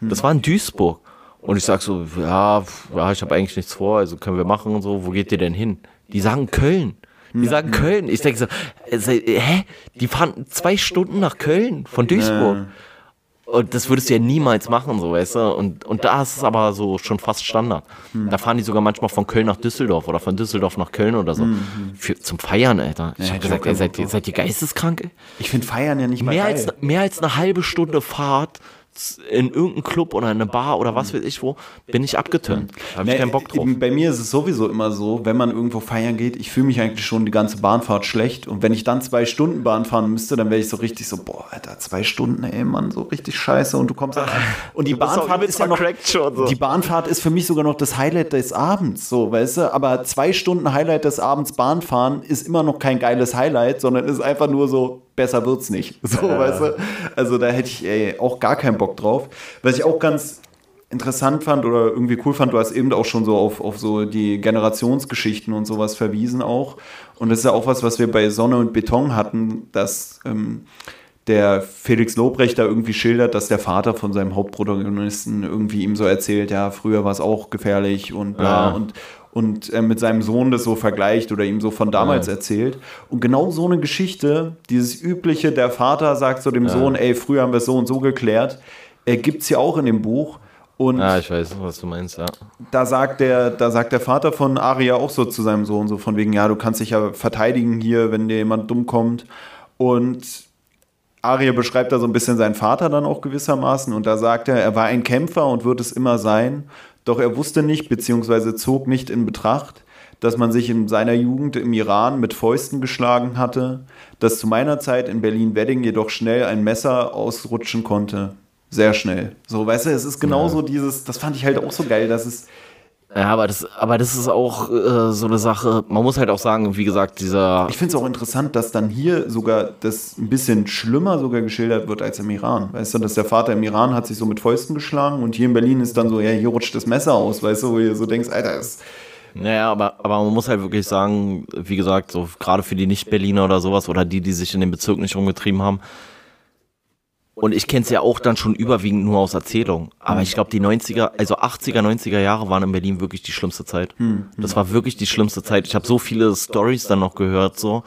Das war in Duisburg. Und ich sag so, ja, ja, ich habe eigentlich nichts vor, also können wir machen und so. Wo geht ihr denn hin? Die sagen Köln. Die sagen Köln. Ich denke so, äh, se- hä? Die fahren zwei Stunden nach Köln von Duisburg. Und das würdest du ja niemals machen, so, weißt du? Und, und da ist es aber so schon fast Standard. Da fahren die sogar manchmal von Köln nach Düsseldorf oder von Düsseldorf nach Köln oder so. Für, zum Feiern, Alter. Ich Ja, hab gesagt, ey, seid, seid ihr geisteskrank, ey? Ich finde Feiern ja nicht mal mehr geil. als, mehr als eine halbe Stunde Fahrt in irgendeinen Club oder in eine Bar oder was weiß ich wo, bin ich abgeturnt. Da habe ich Nee, keinen Bock drauf. Bei mir ist es sowieso immer so, wenn man irgendwo feiern geht, ich fühle mich eigentlich schon die ganze Bahnfahrt schlecht. Und wenn ich dann zwei Stunden Bahn fahren müsste, dann wäre ich so richtig so, boah, Alter, zwei Stunden, ey, Mann, so richtig scheiße. Und du kommst an. [LAUGHS] Und die Bahnfahrt ist ja noch, so. die Bahnfahrt ist für mich sogar noch das Highlight des Abends, so, weißt du? Aber zwei Stunden Highlight des Abends Bahnfahren ist immer noch kein geiles Highlight, sondern ist einfach nur so, besser wird's nicht. [LAUGHS] So, weißt du? Also da hätte ich ey, auch gar keinen Bock drauf. Was ich auch ganz interessant fand oder irgendwie cool fand, du hast eben auch schon so auf, auf so die Generationsgeschichten und sowas verwiesen auch. Und das ist ja auch was, was wir bei Sonne und Beton hatten, dass ähm, der Felix Lobrecht da irgendwie schildert, dass der Vater von seinem Hauptprotagonisten irgendwie ihm so erzählt, ja, früher war es auch gefährlich und bla Ja. und und äh, mit seinem Sohn das so vergleicht oder ihm so von damals erzählt. Und genau so eine Geschichte, dieses übliche, der Vater sagt so dem Sohn, ey, früher haben wir es so und so geklärt, äh, gibt es ja auch in dem Buch. Und Ja, ich weiß, was du meinst, ja. da sagt der, da sagt der Vater von Aria auch so zu seinem Sohn, so von wegen, ja, du kannst dich ja verteidigen hier, wenn dir jemand dumm kommt. Und Aria beschreibt da so ein bisschen seinen Vater dann auch gewissermaßen und da sagt er, er war ein Kämpfer und wird es immer sein, doch er wusste nicht, beziehungsweise zog nicht in Betracht, dass man sich in seiner Jugend im Iran mit Fäusten geschlagen hatte, dass zu meiner Zeit in Berlin-Wedding jedoch schnell ein Messer ausrutschen konnte. Sehr schnell. So, weißt du, es ist genauso dieses, das fand ich halt auch so geil, dass es, Ja, aber das, aber das ist auch äh, so eine Sache. Man muss halt auch sagen, wie gesagt, dieser. Ich finde es auch interessant, dass dann hier sogar das ein bisschen schlimmer sogar geschildert wird als im Iran. Weißt du, dass der Vater im Iran hat sich so mit Fäusten geschlagen und hier in Berlin ist dann so, ja, hier rutscht das Messer aus, weißt du, wo ihr so denkst, Alter, das Naja, aber, aber man muss halt wirklich sagen, wie gesagt, so gerade für die Nicht-Berliner oder sowas oder die, die sich in den Bezirk nicht rumgetrieben haben. Und ich kenne es ja auch dann schon überwiegend nur aus Erzählung. Aber ich glaube, die 90er, also 80er, 90er Jahre waren in Berlin wirklich die schlimmste Zeit. Das war wirklich die schlimmste Zeit. Ich habe so viele Stories dann noch gehört, so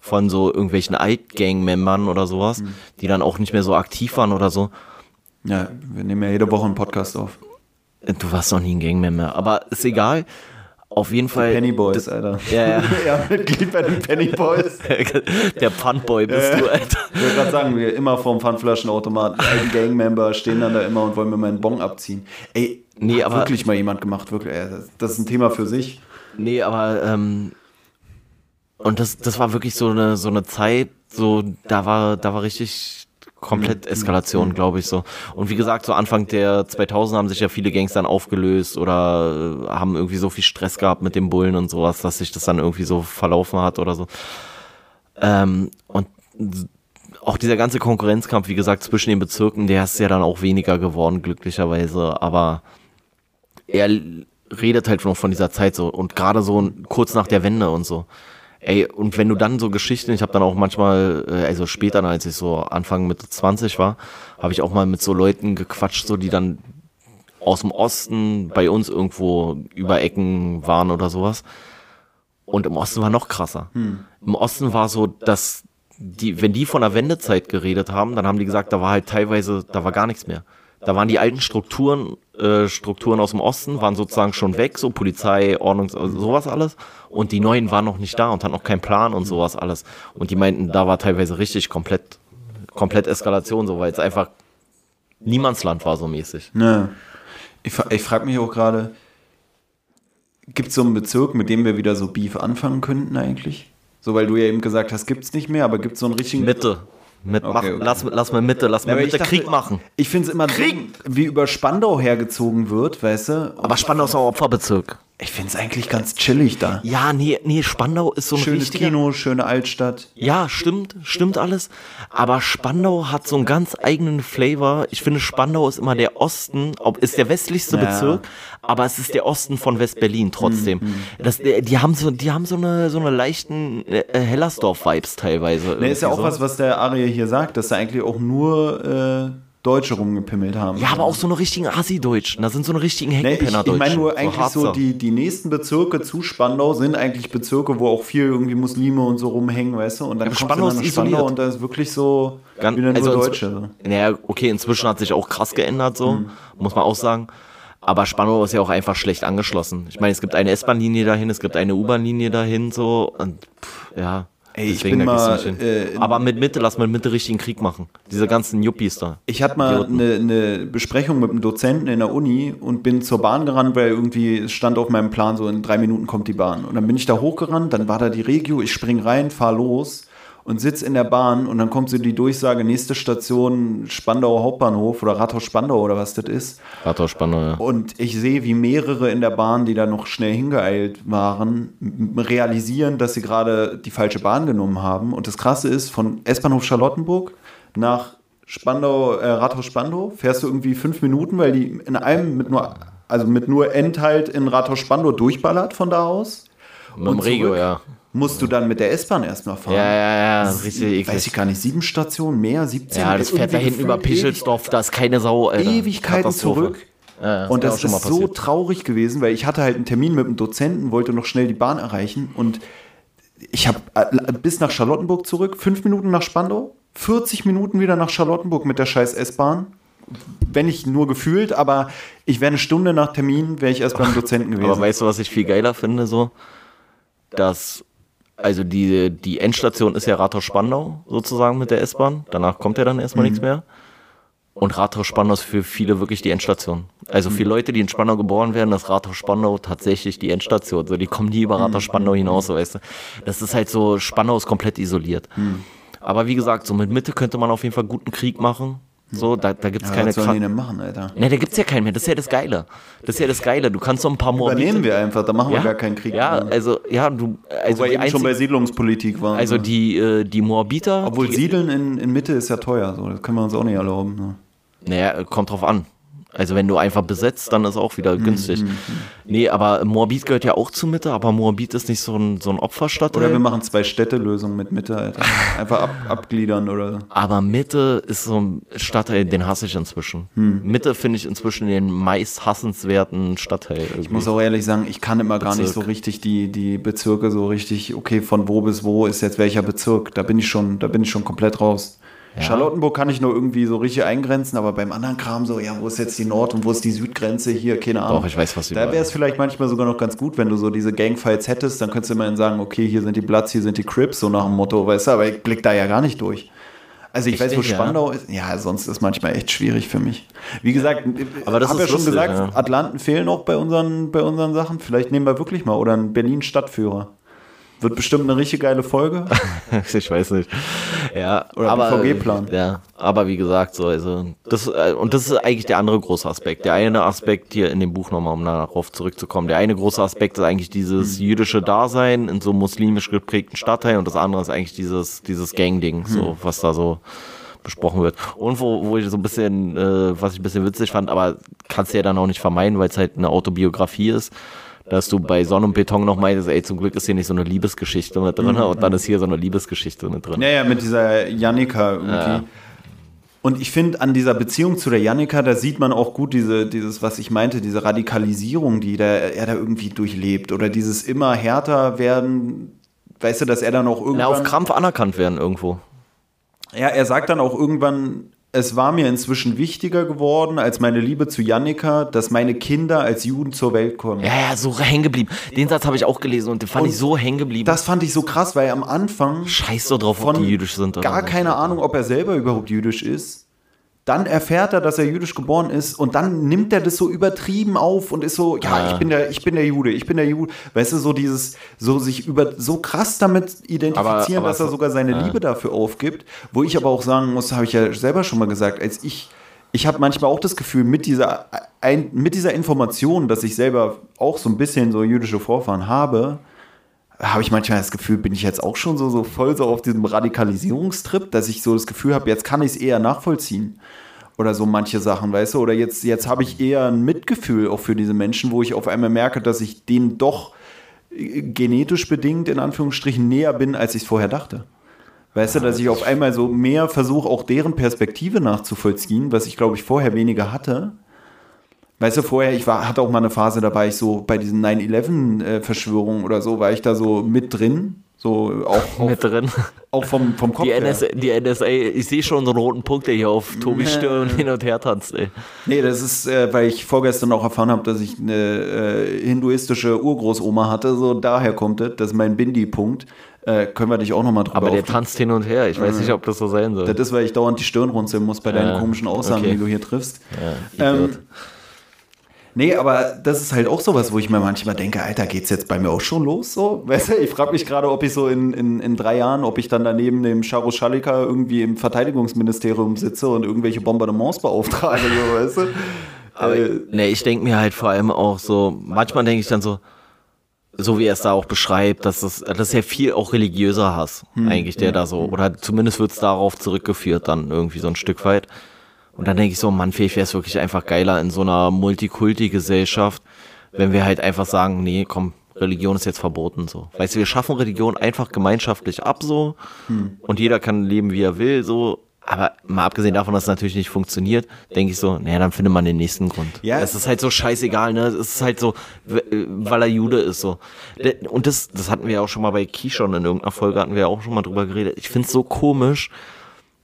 von so irgendwelchen Alt-Gang-Membern oder sowas, die dann auch nicht mehr so aktiv waren oder so. ja, wir nehmen ja jede Woche einen Podcast auf. Du warst noch nie ein Gangmember, aber ist egal. Auf jeden Fall. Penny Boys, Alter. [LAUGHS] Ja, ja. [LAUGHS] ja, Mitglied bei den Penny [LAUGHS] Boys. Der Pfandboy bist du, Alter. Ich wollte gerade sagen, wir immer vorm Pfandflaschenautomaten, alten Gangmember stehen dann da immer und wollen mir meinen Bon abziehen. Ey, Nee, hat aber- wirklich mal jemand gemacht, wirklich. Das ist ein Thema für sich. Nee, aber ähm, und das, das war wirklich so eine so eine Zeit, so da war da war richtig komplett Eskalation, glaube ich so. Und wie gesagt, so Anfang der 2000 haben sich ja viele Gangs dann aufgelöst oder äh, haben irgendwie so viel Stress gehabt mit den Bullen und sowas, dass sich das dann irgendwie so verlaufen hat oder so. Ähm, und auch dieser ganze Konkurrenzkampf, wie gesagt, zwischen den Bezirken, der ist ja dann auch weniger geworden, glücklicherweise. Aber er redet halt noch von dieser Zeit so und gerade so kurz nach der Wende und so. Ey, und wenn du dann so Geschichten, ich habe dann auch manchmal, äh, also später, als ich so Anfang Mitte 20 war, habe ich auch mal mit so Leuten gequatscht, so die dann aus dem Osten bei uns irgendwo über Ecken waren oder sowas. Und im Osten war noch krasser. Hm. Im Osten war so, dass die, wenn die von der Wendezeit geredet haben, dann haben die gesagt, da war halt teilweise, da war gar nichts mehr. Da waren die alten Strukturen, äh, Strukturen aus dem Osten, waren sozusagen schon weg, so Polizei, Ordnungs, also sowas alles. Und die neuen waren noch nicht da und hatten noch keinen Plan und sowas alles. Und die meinten, da war teilweise richtig komplett, komplett Eskalation, so, weil es einfach Niemandsland war so mäßig. Ne. Ich, ich frage mich auch gerade, gibt es so einen Bezirk, mit dem wir wieder so Beef anfangen könnten eigentlich? So, weil du ja eben gesagt hast, gibt es nicht mehr, aber gibt es so einen richtigen... Mitte. Mit, Okay, mach, okay. Lass, lass mal Mitte, lass mal Mitte dachte- Krieg machen. Ich finde es immer dumm, wie über Spandau hergezogen wird, weißt du? Aber Spandau ist auch Opferbezirk. Ich finde es eigentlich ganz chillig da. Ja, nee, nee, Spandau ist so ein Schönes. Kino, schöne Altstadt. Ja, stimmt, stimmt alles. Aber Spandau hat so einen ganz eigenen Flavor. Ich finde, Spandau ist immer der Osten, ob ist der westlichste Ja. Bezirk, aber es ist der Osten von West-Berlin trotzdem. Mhm, Das, äh, die haben so, die haben so eine, so eine leichten äh, Hellersdorf-Vibes teilweise. Ne, ist ja auch irgendwie was, was der Arie hier sagt, dass da eigentlich auch nur äh, Deutsche rumgepimmelt haben. Ja, aber auch so eine richtigen Assi-Deutschen. Da sind so eine richtigen Ne, ich, ich Heckpenner-Deutschen. meine nur eigentlich so, Harzer. die, die nächsten Bezirke zu Spandau sind eigentlich Bezirke, wo auch viel irgendwie Muslime und so rumhängen, weißt du? Und dann kommst Spandau ist Spandau isoliert. und da ist wirklich so Gan- wieder nur also Deutsche. so. Naja, okay, inzwischen hat sich auch krass geändert, so, Mhm. muss man auch sagen. Aber Spandau ist ja auch einfach schlecht angeschlossen. Ich meine, es gibt eine S-Bahn-Linie dahin, es gibt eine U-Bahn-Linie dahin, so, und pff, ja. Ey, ich deswegen, bin mal, äh, Aber mit Mitte, lass mal mit Mitte richtigen Krieg machen. Diese ganzen Yuppies da. Ich hatte mal eine, eine Besprechung mit einem Dozenten in der Uni und bin zur Bahn gerannt, weil irgendwie stand auf meinem Plan, so in drei Minuten kommt die Bahn. Und dann bin ich da hochgerannt, dann war da die Regio, ich spring rein, fahr los und sitz in der Bahn und dann kommt so die Durchsage, nächste Station Spandauer Hauptbahnhof oder Rathaus Spandau oder was das ist. Rathaus Spandau, ja. Und ich sehe, wie mehrere in der Bahn, die da noch schnell hingeeilt waren, realisieren, dass sie gerade die falsche Bahn genommen haben. Und das Krasse ist, von S-Bahnhof Charlottenburg nach Spandau, äh, Rathaus Spandau fährst du irgendwie fünf Minuten, weil die in einem mit nur, also mit nur Endhalt in Rathaus Spandau durchballert von da aus. Mit dem Regio, ja. Musst du dann mit der S-Bahn erstmal fahren. Ja, ja, ja, richtig Weiß ich eklig. gar nicht, sieben Stationen, mehr, 17? Ja, das fährt da hinten über Pischelsdorf, da ist keine Sau, Alter. Ewigkeiten zurück. Ja, ist und das schon mal ist so traurig gewesen, weil ich hatte halt einen Termin mit einem Dozenten, wollte noch schnell die Bahn erreichen und ich habe bis nach Charlottenburg zurück, fünf Minuten nach Spandau, 40 Minuten wieder nach Charlottenburg mit der scheiß S-Bahn. Wenn nicht nur gefühlt, aber ich wäre eine Stunde nach Termin, wäre ich erst beim [LAUGHS] Dozenten gewesen. Aber weißt du, was ich viel geiler finde, so? Dass, also die, die Endstation ist ja Rathaus Spandau, sozusagen mit der S-Bahn. Danach kommt ja dann erstmal Mhm. nichts mehr. Und Rathaus Spandau ist für viele wirklich die Endstation. Also Mhm. für Leute, die in Spandau geboren werden, ist Rathaus Spandau tatsächlich die Endstation. So, die kommen nie über Mhm. Rathaus Spandau hinaus, so, weißt du. Das ist halt so, Spandau ist komplett isoliert. Mhm. Aber wie gesagt, so mit Mitte könnte man auf jeden Fall guten Krieg machen. So, da, da gibt's ja, keine was sollen die denn machen, Alter? Ne, da gibt's ja keinen mehr. Das ist ja das Geile. Das ist ja das Geile. Du kannst so ein paar Moabiter- Übernehmen wir einfach, da machen wir ja, gar keinen Krieg Ja, mehr. also, ja, du, also Wobei eben schon bei einzig, Siedlungspolitik waren. also ne? die, äh, die Moabiter. Obwohl die, Siedeln in, in Mitte ist ja teuer, so. das können wir uns auch nicht erlauben. Ne? Naja, kommt drauf an. Also wenn du einfach besetzt, dann ist auch wieder Mhm, günstig. Nee, aber Moabit gehört ja auch zu Mitte, aber Moabit ist nicht so ein, so ein Opferstadtteil. Oder wir machen zwei Städtelösungen mit Mitte, Alter. Einfach ab, abgliedern oder. aber Mitte ist so ein Stadtteil, den hasse ich inzwischen. Hm. Mitte finde ich inzwischen den meist hassenswerten Stadtteil. Irgendwie. Ich muss auch ehrlich sagen, ich kann immer gar nicht Bezirk. so richtig die, die Bezirke so richtig, okay, von wo bis wo ist jetzt welcher Bezirk. Da bin ich schon, da bin ich schon komplett raus. Charlottenburg kann ich nur irgendwie so richtig eingrenzen, aber beim anderen Kram so, ja, wo ist jetzt die Nord- und wo ist die Südgrenze hier, keine Ahnung. Doch, ich weiß, was du Da wäre es vielleicht manchmal sogar noch ganz gut, wenn du so diese Gangfights hättest, dann könntest du immerhin sagen, okay, hier sind die Bloods, hier sind die Crips, so nach dem Motto, weißt du, aber ich blick da ja gar nicht durch. Also ich Echt weiß, wo nicht, ja? Spandau ist. Ja, sonst ist manchmal echt schwierig für mich. Wie gesagt, Aber das hab ist ja schon lustig, gesagt, ja. Atlanten fehlen auch bei unseren, bei unseren Sachen. Vielleicht nehmen wir wirklich mal oder einen Berlin-Stadtführer. Wird bestimmt eine richtig geile Folge. [LAUGHS] ich weiß nicht. Ja, Oder aber, BVG-Plan. Ja, aber wie gesagt, so, also, das, äh, und das ist eigentlich der andere große Aspekt. Der eine Aspekt hier in dem Buch nochmal, um darauf zurückzukommen. Der eine große Aspekt ist eigentlich dieses jüdische Dasein in so muslimisch geprägten Stadtteilen und das andere ist eigentlich dieses, dieses Gang-Ding, so, was da so besprochen wird. Und wo, wo ich so ein bisschen, äh, was ich ein bisschen witzig fand, aber kannst du ja dann auch nicht vermeiden, weil es halt eine Autobiografie ist, dass du bei Sonne und Beton noch meintest, ey, zum Glück ist hier nicht so eine Liebesgeschichte mit drin Mhm. und dann ist hier so eine Liebesgeschichte mit drin. Ja, ja, mit dieser Jannika irgendwie. Ja. Und ich finde, an dieser Beziehung zu der Jannika, da sieht man auch gut diese, dieses, was ich meinte, diese Radikalisierung, die der, er da irgendwie durchlebt. Oder dieses immer härter werden. Weißt du, dass er dann auch irgendwann. Ja, auf Krampf anerkannt werden irgendwo. Ja, er sagt dann auch irgendwann, es war mir inzwischen wichtiger geworden als meine Liebe zu Jannika, dass meine Kinder als Juden zur Welt kommen. Ja, ja, so hängen geblieben. Den Satz habe ich auch gelesen und den fand Und ich so hängen geblieben. Das fand ich so krass, weil am Anfang Scheiß so drauf, ob die jüdisch sind oder gar keine Ahnung, ob er selber überhaupt jüdisch ist. Dann erfährt er, dass er jüdisch geboren ist und dann nimmt er das so übertrieben auf und ist so, ja, Ja. ich bin der, ich bin der Jude, ich bin der Jude. Weißt du, so dieses, so sich über, so krass damit identifizieren, Aber- aber dass er so- sogar seine Liebe dafür aufgibt. Wo ich aber auch sagen muss, habe ich ja selber schon mal gesagt, als ich, ich habe manchmal auch das Gefühl, mit dieser, ein, mit dieser Information, dass ich selber auch so ein bisschen so jüdische Vorfahren habe, habe ich manchmal das Gefühl, bin ich jetzt auch schon so, so voll so auf diesem Radikalisierungstrip, dass ich so das Gefühl habe, jetzt kann ich es eher nachvollziehen. Oder so manche Sachen, weißt du? Oder jetzt, jetzt habe ich eher ein Mitgefühl auch für diese Menschen, wo ich auf einmal merke, dass ich denen doch äh, genetisch bedingt in Anführungsstrichen näher bin, als ich es vorher dachte. Weißt du, dass ich auf einmal so mehr versuche, auch deren Perspektive nachzuvollziehen, was ich glaube ich vorher weniger hatte. Weißt du, vorher, ich war, hatte auch mal eine Phase, da war ich so bei diesen 9-11-Verschwörungen oder so, war ich da so mit drin. So auch, [LAUGHS] mit drin. auch vom, vom Kopf Die her. NSA, die NSA, ich sehe schon einen roten Punkt, der hier auf Tobis Stirn hin und her tanzt, ey. Nee, das ist, äh, weil ich vorgestern auch erfahren habe, dass ich eine äh, hinduistische Urgroßoma hatte. So daher kommt es. Das ist mein Bindi-Punkt. Äh, können wir dich auch nochmal drüber Aber der tanzt hin und her. Ich weiß nicht, ob das so sein soll. Das ist, weil ich dauernd die Stirn runzeln muss bei deinen komischen Aussagen, okay. die du hier triffst. Ja, Ähm. Nee, aber das ist halt auch sowas, wo ich mir manchmal denke, Alter, geht's jetzt bei mir auch schon los? So? [LAUGHS] Weißt du, ich frage mich gerade, ob ich so in, in, in drei Jahren, ob ich dann daneben dem Charo Schalika irgendwie im Verteidigungsministerium sitze und irgendwelche Bombardements beauftrage, so, [LAUGHS] weißt du? Aber äh, nee, ich denke mir halt vor allem auch so, manchmal denke ich dann so, so wie er es da auch beschreibt, dass das, das ist ja viel auch religiöser Hass, Hm. eigentlich, der da so, oder zumindest wird es darauf zurückgeführt, dann irgendwie so ein Stück weit. Und dann denke ich so, Mann, vielleicht wäre es wirklich einfach geiler in so einer Multikulti-Gesellschaft, wenn wir halt einfach sagen, nee, komm, Religion ist jetzt verboten, so. Weißt du, wir schaffen Religion einfach gemeinschaftlich ab, so, Hm. und jeder kann leben, wie er will, so. Aber mal abgesehen davon, dass es natürlich nicht funktioniert, denke ich so, naja, dann findet man den nächsten Grund. Ja. Es ist halt so scheißegal, ne? Es ist halt so, äh, weil er Jude ist, so. Und das, das hatten wir ja auch schon mal bei Kishon in irgendeiner Folge, hatten wir ja auch schon mal drüber geredet. Ich finde es so komisch,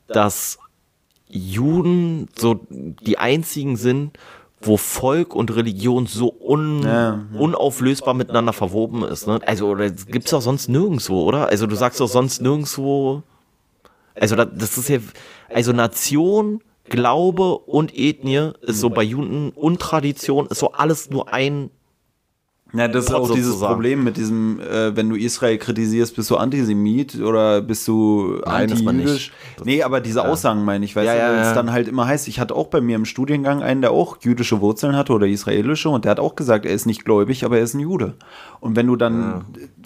dass Juden so die einzigen sind, wo Volk und Religion so un, Ja, unauflösbar miteinander verwoben ist. Ne? Also, oder gibt's doch sonst nirgendwo, oder? Also, du sagst doch sonst nirgendwo. Also, da- das ist ja. Also, Nation, Glaube und Ethnie ist so bei Juden und Tradition ist so alles nur ein. Ja, das ist auch dieses sozusagen. Problem mit diesem, äh, wenn du Israel kritisierst, bist du Antisemit oder bist du Nein, antijüdisch? Nee, aber diese Aussagen meine ich, weißt Ja, du, ja, es ja. dann halt immer heißt, ich hatte auch bei mir im Studiengang einen, der auch jüdische Wurzeln hatte oder israelische und der hat auch gesagt, er ist nicht gläubig, aber er ist ein Jude. Und wenn du dann,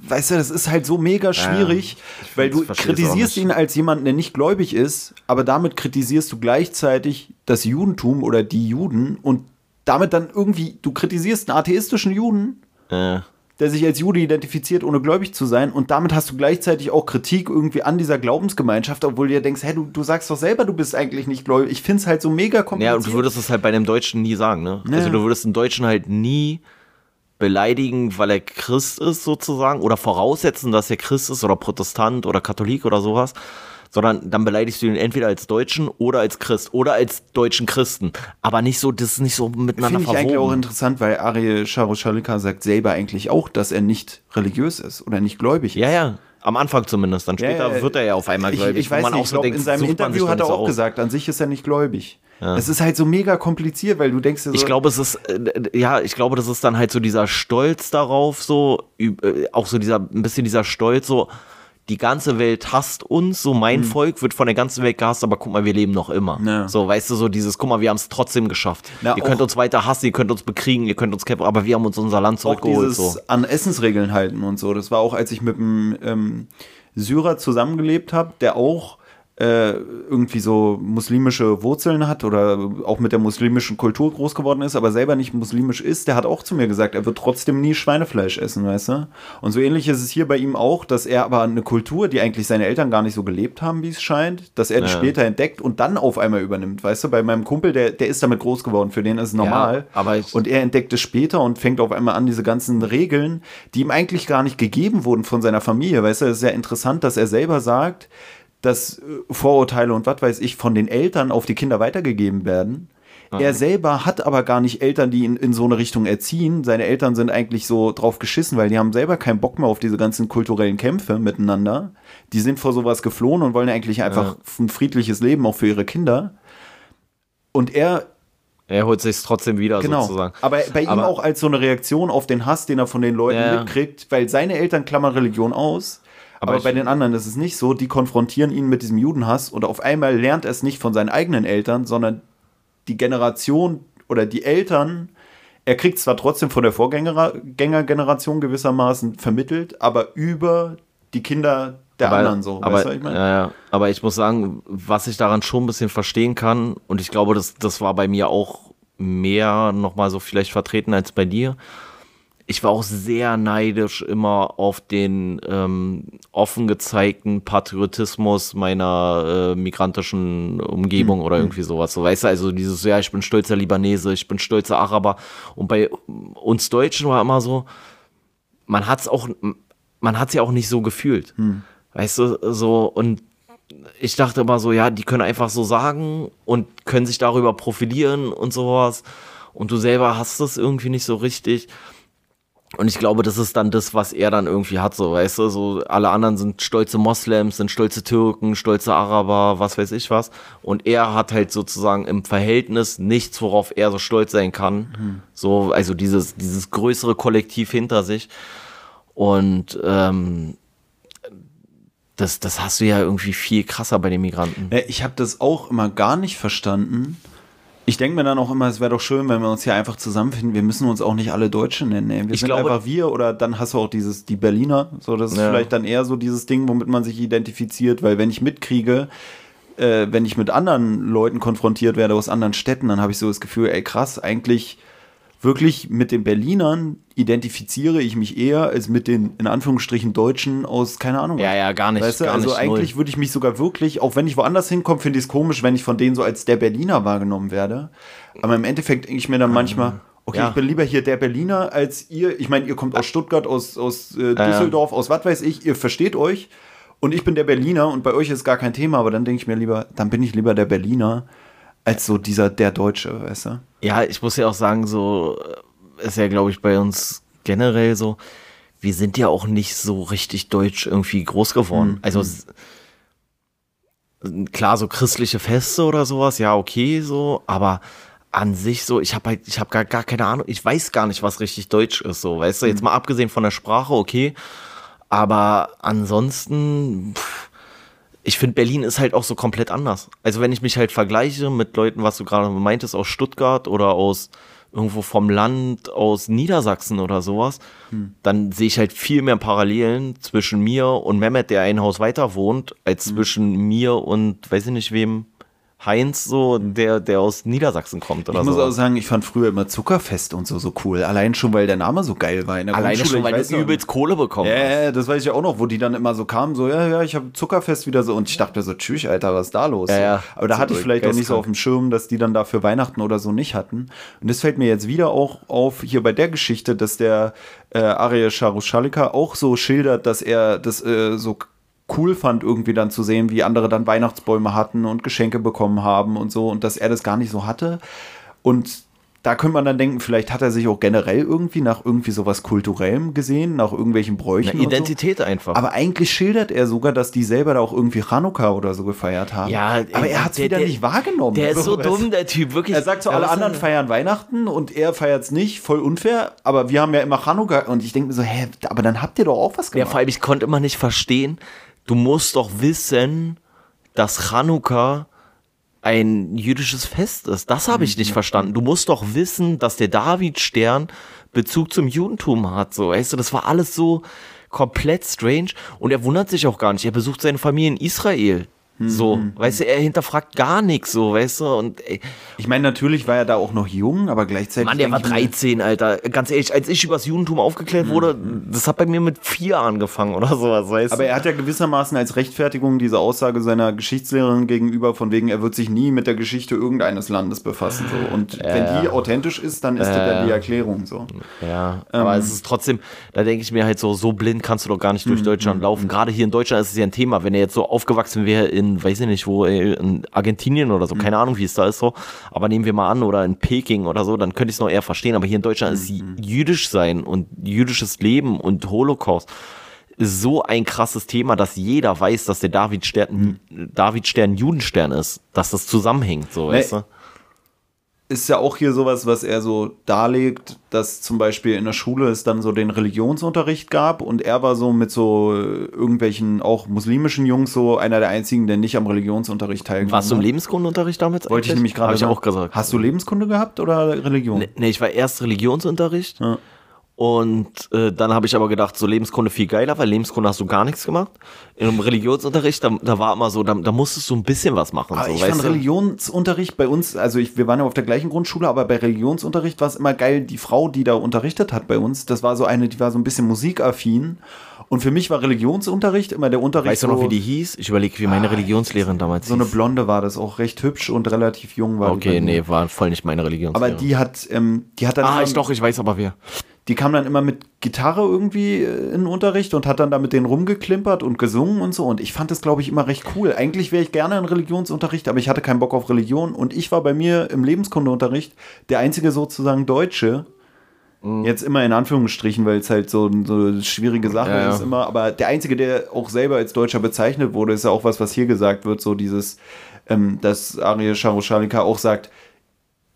weißt du, das ist halt so mega schwierig, weil du kritisierst ihn als jemanden, der nicht gläubig ist, aber damit kritisierst du gleichzeitig das Judentum oder die Juden und damit dann irgendwie, du kritisierst einen atheistischen Juden, Äh, der sich als Jude identifiziert, ohne gläubig zu sein. Und damit hast du gleichzeitig auch Kritik irgendwie an dieser Glaubensgemeinschaft, obwohl du dir denkst, hey, du, du sagst doch selber, du bist eigentlich nicht gläubig. Ich finde es halt so mega ja, kompliziert. und du würdest es halt bei einem Deutschen nie sagen, ne? Ja. Also, du würdest einen Deutschen halt nie beleidigen, weil er Christ ist, sozusagen, oder voraussetzen, dass er Christ ist oder Protestant oder Katholik oder sowas. Sondern dann beleidigst du ihn entweder als Deutschen oder als Christ oder als deutschen Christen. Aber nicht so, das ist nicht so miteinander Finde ich eigentlich auch verwoben. interessant, weil Ariel Charoshalika sagt selber eigentlich auch, dass er nicht religiös ist oder nicht gläubig ist. Ja, ja. Am Anfang zumindest. Dann später Ja, ja. wird er ja auf einmal Ich, gläubig. ich wo weiß man nicht, auch ich so glaub, denkt, in seinem Interview hat er auch gesagt, an sich ist er nicht gläubig. Es ist halt so mega kompliziert, weil du denkst dir so, Ich glaube, es ist, äh, ja, ich glaube, das ist dann halt so dieser Stolz darauf, so, äh, auch so dieser, ein bisschen dieser Stolz, so, die ganze Welt hasst uns, so mein Volk wird von der ganzen Welt gehasst, aber guck mal, wir leben noch immer. Ja. So, weißt du, so dieses, guck mal, wir haben es trotzdem geschafft. Na, ihr könnt auch- uns weiter hassen, ihr könnt uns bekriegen, ihr könnt uns kämpfen, aber wir haben uns unser Land auch zurückgeholt. dieses So. an Essensregeln halten und so. Das war auch, als ich mit einem ähm, Syrer zusammengelebt habe, der auch äh, irgendwie so muslimische Wurzeln hat oder auch mit der muslimischen Kultur groß geworden ist, aber selber nicht muslimisch ist, der hat auch zu mir gesagt, er wird trotzdem nie Schweinefleisch essen, weißt du? Und so ähnlich ist es hier bei ihm auch, dass er aber eine Kultur, die eigentlich seine Eltern gar nicht so gelebt haben, wie es scheint, dass er die Ja. später entdeckt und dann auf einmal übernimmt, weißt du? Bei meinem Kumpel, der, der ist damit groß geworden, für den ist es normal. aber ich- und er entdeckt es später und fängt auf einmal an, diese ganzen Regeln, die ihm eigentlich gar nicht gegeben wurden von seiner Familie, weißt du? Es ist ja interessant, dass er selber sagt, dass äh, Vorurteile und was weiß ich von den Eltern auf die Kinder weitergegeben werden. Er selber hat aber gar nicht Eltern, die ihn in so eine Richtung erziehen. Seine Eltern sind eigentlich so drauf geschissen, weil die haben selber keinen Bock mehr auf diese ganzen kulturellen Kämpfe miteinander. Die sind vor sowas geflohen und wollen eigentlich einfach ein friedliches Leben auch für ihre Kinder. Und er Er holt sich trotzdem wieder Genau. sozusagen. Aber bei ihm Aber- auch als so eine Reaktion auf den Hass, den er von den Leuten Ja, ja. mitkriegt, weil seine Eltern klammern Religion aus. Aber, Aber bei den anderen ist es nicht so. Die konfrontieren ihn mit diesem Judenhass und auf einmal lernt er es nicht von seinen eigenen Eltern, sondern die Generation oder die Eltern. Er kriegt zwar trotzdem von der Vorgängergeneration gewissermaßen vermittelt, aber über die Kinder der anderen so. Aber, weißt du, ich meine? ja, ja. aber ich muss sagen, was ich daran schon ein bisschen verstehen kann, und ich glaube, das, das war bei mir auch mehr nochmal so vielleicht vertreten als bei dir. Ich war auch sehr neidisch immer auf den ähm, offen gezeigten Patriotismus meiner äh, migrantischen Umgebung oder irgendwie sowas. So, weißt du, also dieses, ja, ich bin stolzer Libanese, ich bin stolzer Araber. Und bei uns Deutschen war immer so, man hat's auch, man hat's ja auch nicht so gefühlt. Weißt du, so, und ich dachte immer so, ja, die können einfach so sagen und können sich darüber profilieren und sowas. Und du selber hast es irgendwie nicht so richtig. Und ich glaube, das ist dann das, was er dann irgendwie hat, so, weißt du, so alle anderen sind stolze Moslems, sind stolze Türken, stolze Araber, was weiß ich was. Und er hat halt sozusagen im Verhältnis nichts, worauf er so stolz sein kann. So, also dieses, dieses größere Kollektiv hinter sich. Und ähm, das, das hast du ja irgendwie viel krasser bei den Migranten. Ja, Ich habe das auch immer gar nicht verstanden. Ich denke mir dann auch immer, es wäre doch schön, wenn wir uns hier einfach zusammenfinden. Wir müssen uns auch nicht alle Deutsche nennen. Ey. Wir Ich sind glaube- einfach wir oder dann hast du auch dieses, die Berliner. So, das ist Ja. vielleicht dann eher so dieses Ding, womit man sich identifiziert, weil wenn ich mitkriege, äh, wenn ich mit anderen Leuten konfrontiert werde aus anderen Städten, dann habe ich so das Gefühl, ey krass, eigentlich wirklich mit den Berlinern identifiziere ich mich eher als mit den, in Anführungsstrichen, Deutschen aus, keine Ahnung. Ja, ja, gar nicht. Weißt du, gar also nicht eigentlich null. würde ich mich sogar wirklich, auch wenn ich woanders hinkomme, finde ich es komisch, wenn ich von denen so als der Berliner wahrgenommen werde. Aber im Endeffekt denke ich mir dann manchmal, okay, Ah, Ja. ich bin lieber hier der Berliner als ihr. Ich meine, ihr kommt aus Stuttgart, aus, aus äh, Düsseldorf, aus was weiß ich, ihr versteht euch. Und ich bin der Berliner und bei euch ist gar kein Thema, aber dann denke ich mir lieber, dann bin ich lieber der Berliner als so dieser der Deutsche, weißt du? Ja, ich muss ja auch sagen, so äh, ist ja, glaube ich, bei uns generell so, wir sind ja auch nicht so richtig deutsch irgendwie groß geworden. Also s- klar, so christliche Feste oder sowas, ja, okay, so, aber an sich so, ich habe halt, ich habe gar, gar keine Ahnung, ich weiß gar nicht, was richtig deutsch ist, so, weißt du, jetzt mal abgesehen von der Sprache, okay, aber ansonsten, pff, ich finde, Berlin ist halt auch so komplett anders. Also wenn ich mich halt vergleiche mit Leuten, was du gerade meintest, aus Stuttgart oder aus irgendwo vom Land, aus Niedersachsen oder sowas, dann sehe ich halt viel mehr Parallelen zwischen mir und Mehmet, der ein Haus weiter wohnt, als zwischen mir und, weiß ich nicht wem, Heinz, so, der, der aus Niedersachsen kommt oder Ich muss so. auch sagen, ich fand früher immer Zuckerfest und so so cool. Allein schon, weil der Name so geil war. In der Alleine Grundschule, schon, weil du übelst Kohle bekommen Ja, hast. ja, das weiß ich auch noch, wo die dann immer so kamen, so, ja, ja, ich habe Zuckerfest wieder so. Und ich dachte so, tschüss, Alter, was ist da los? Ja, ja. Aber da So hatte ich vielleicht auch nicht so auf dem Schirm, dass die dann da für Weihnachten oder so nicht hatten. Und das fällt mir jetzt wieder auch auf, hier bei der Geschichte, dass der äh, Arya Sharushallika auch so schildert, dass er das äh, so cool fand, irgendwie dann zu sehen, wie andere dann Weihnachtsbäume hatten und Geschenke bekommen haben und so und dass er das gar nicht so hatte. Und da könnte man dann denken, vielleicht hat er sich auch generell irgendwie nach irgendwie sowas Kulturellem gesehen, nach irgendwelchen Bräuchen. Eine und so. Identität einfach. Aber eigentlich schildert er sogar, dass die selber da auch irgendwie Chanukka oder so gefeiert haben. Ja, aber er hat es der- wieder der- nicht wahrgenommen. der ist so dumm, der Typ, wirklich. Er sagt so, Ja, alle anderen feiern Weihnachten und er feiert es nicht, voll unfair. Aber wir haben ja immer Chanukka und ich denke mir so, hä, aber dann habt ihr doch auch was Ja, gemacht. vor allem, ich konnte immer nicht verstehen, du musst doch wissen, dass Chanukka ein jüdisches Fest ist. Das habe ich Mhm. nicht verstanden. Du musst doch wissen, dass der Davidstern Bezug zum Judentum hat. So, weißt du, das war alles so komplett strange. Und er wundert sich auch gar nicht. Er besucht seine Familie in Israel. So, Mhm. weißt du, er hinterfragt gar nichts, so, weißt du, und ey, Ich meine, natürlich war er da auch noch jung, aber gleichzeitig. Mann, der war ich mir- 13, Alter. Ganz ehrlich, als ich übers Judentum aufgeklärt wurde, das hat bei mir mit vier angefangen oder sowas, weißt Aber du? er hat ja gewissermaßen als Rechtfertigung diese Aussage seiner Geschichtslehrerin gegenüber, von wegen, er wird sich nie mit der Geschichte irgendeines Landes befassen. So. Und wenn die authentisch ist, dann ist das dann die Erklärung. So. Ja, aber es ist trotzdem, da denke ich mir halt so, so blind kannst du doch gar nicht durch Deutschland laufen. Gerade hier in Deutschland ist es ja ein Thema, wenn er jetzt so aufgewachsen wäre in, weiß ich nicht wo, ey, in Argentinien oder so, keine Ahnung, wie es da ist so, aber nehmen wir mal an, oder in Peking oder so, dann könnte ich es noch eher verstehen, aber hier in Deutschland ist jüdisch sein und jüdisches Leben und Holocaust so ein krasses Thema, dass jeder weiß, dass der Davidstern, Davidstern Judenstern ist, dass das zusammenhängt, so, weißt du? Ist ja auch hier sowas, was er so darlegt, dass zum Beispiel in der Schule es dann so den Religionsunterricht gab und er war so mit so äh, irgendwelchen auch muslimischen Jungs so einer der einzigen, der nicht am Religionsunterricht teilgenommen Warst du im hat. Lebenskundenunterricht damals? Wollte ich eigentlich? nämlich gerade Hab ich auch gesagt. Hast du Lebenskunde gehabt oder Religion? Nee, nee, ich war erst Religionsunterricht. Ja. Und äh, dann habe ich aber gedacht, so Lebenskunde viel geiler, weil Lebenskunde hast du gar nichts gemacht. Im Religionsunterricht, da, da war immer so, da, da musstest du ein bisschen was machen. Aber so, ich weißt fand du? Religionsunterricht bei uns, also ich, wir waren ja auf der gleichen Grundschule, aber bei Religionsunterricht war es immer geil, die Frau, die da unterrichtet hat bei uns, das war so eine, die war so ein bisschen musikaffin. Und für mich war Religionsunterricht immer der Unterricht. Weißt du noch, so, wie die hieß? Ich überlege, wie meine Religionslehrerin damals So eine hieß. Blonde war das, auch recht hübsch und relativ jung war. Okay, nee, war voll nicht meine Aber Religionslehrerin. die hat, ähm, die hat dann ah, ich doch, ich weiß aber wer. Die kam dann immer mit Gitarre irgendwie äh, in den Unterricht und hat dann da mit denen rumgeklimpert und gesungen und so. Und ich fand das, glaube ich, immer recht cool. Eigentlich wäre ich gerne in Religionsunterricht, aber ich hatte keinen Bock auf Religion. Und ich war bei mir im Lebenskundeunterricht der einzige sozusagen Deutsche. Mhm. Jetzt immer in Anführungsstrichen, weil es halt so, so eine schwierige Sache Ja, ist immer. Aber der einzige, der auch selber als Deutscher bezeichnet wurde, ist ja auch was, was hier gesagt wird, so dieses, ähm, dass Ariel Charoshalika auch sagt,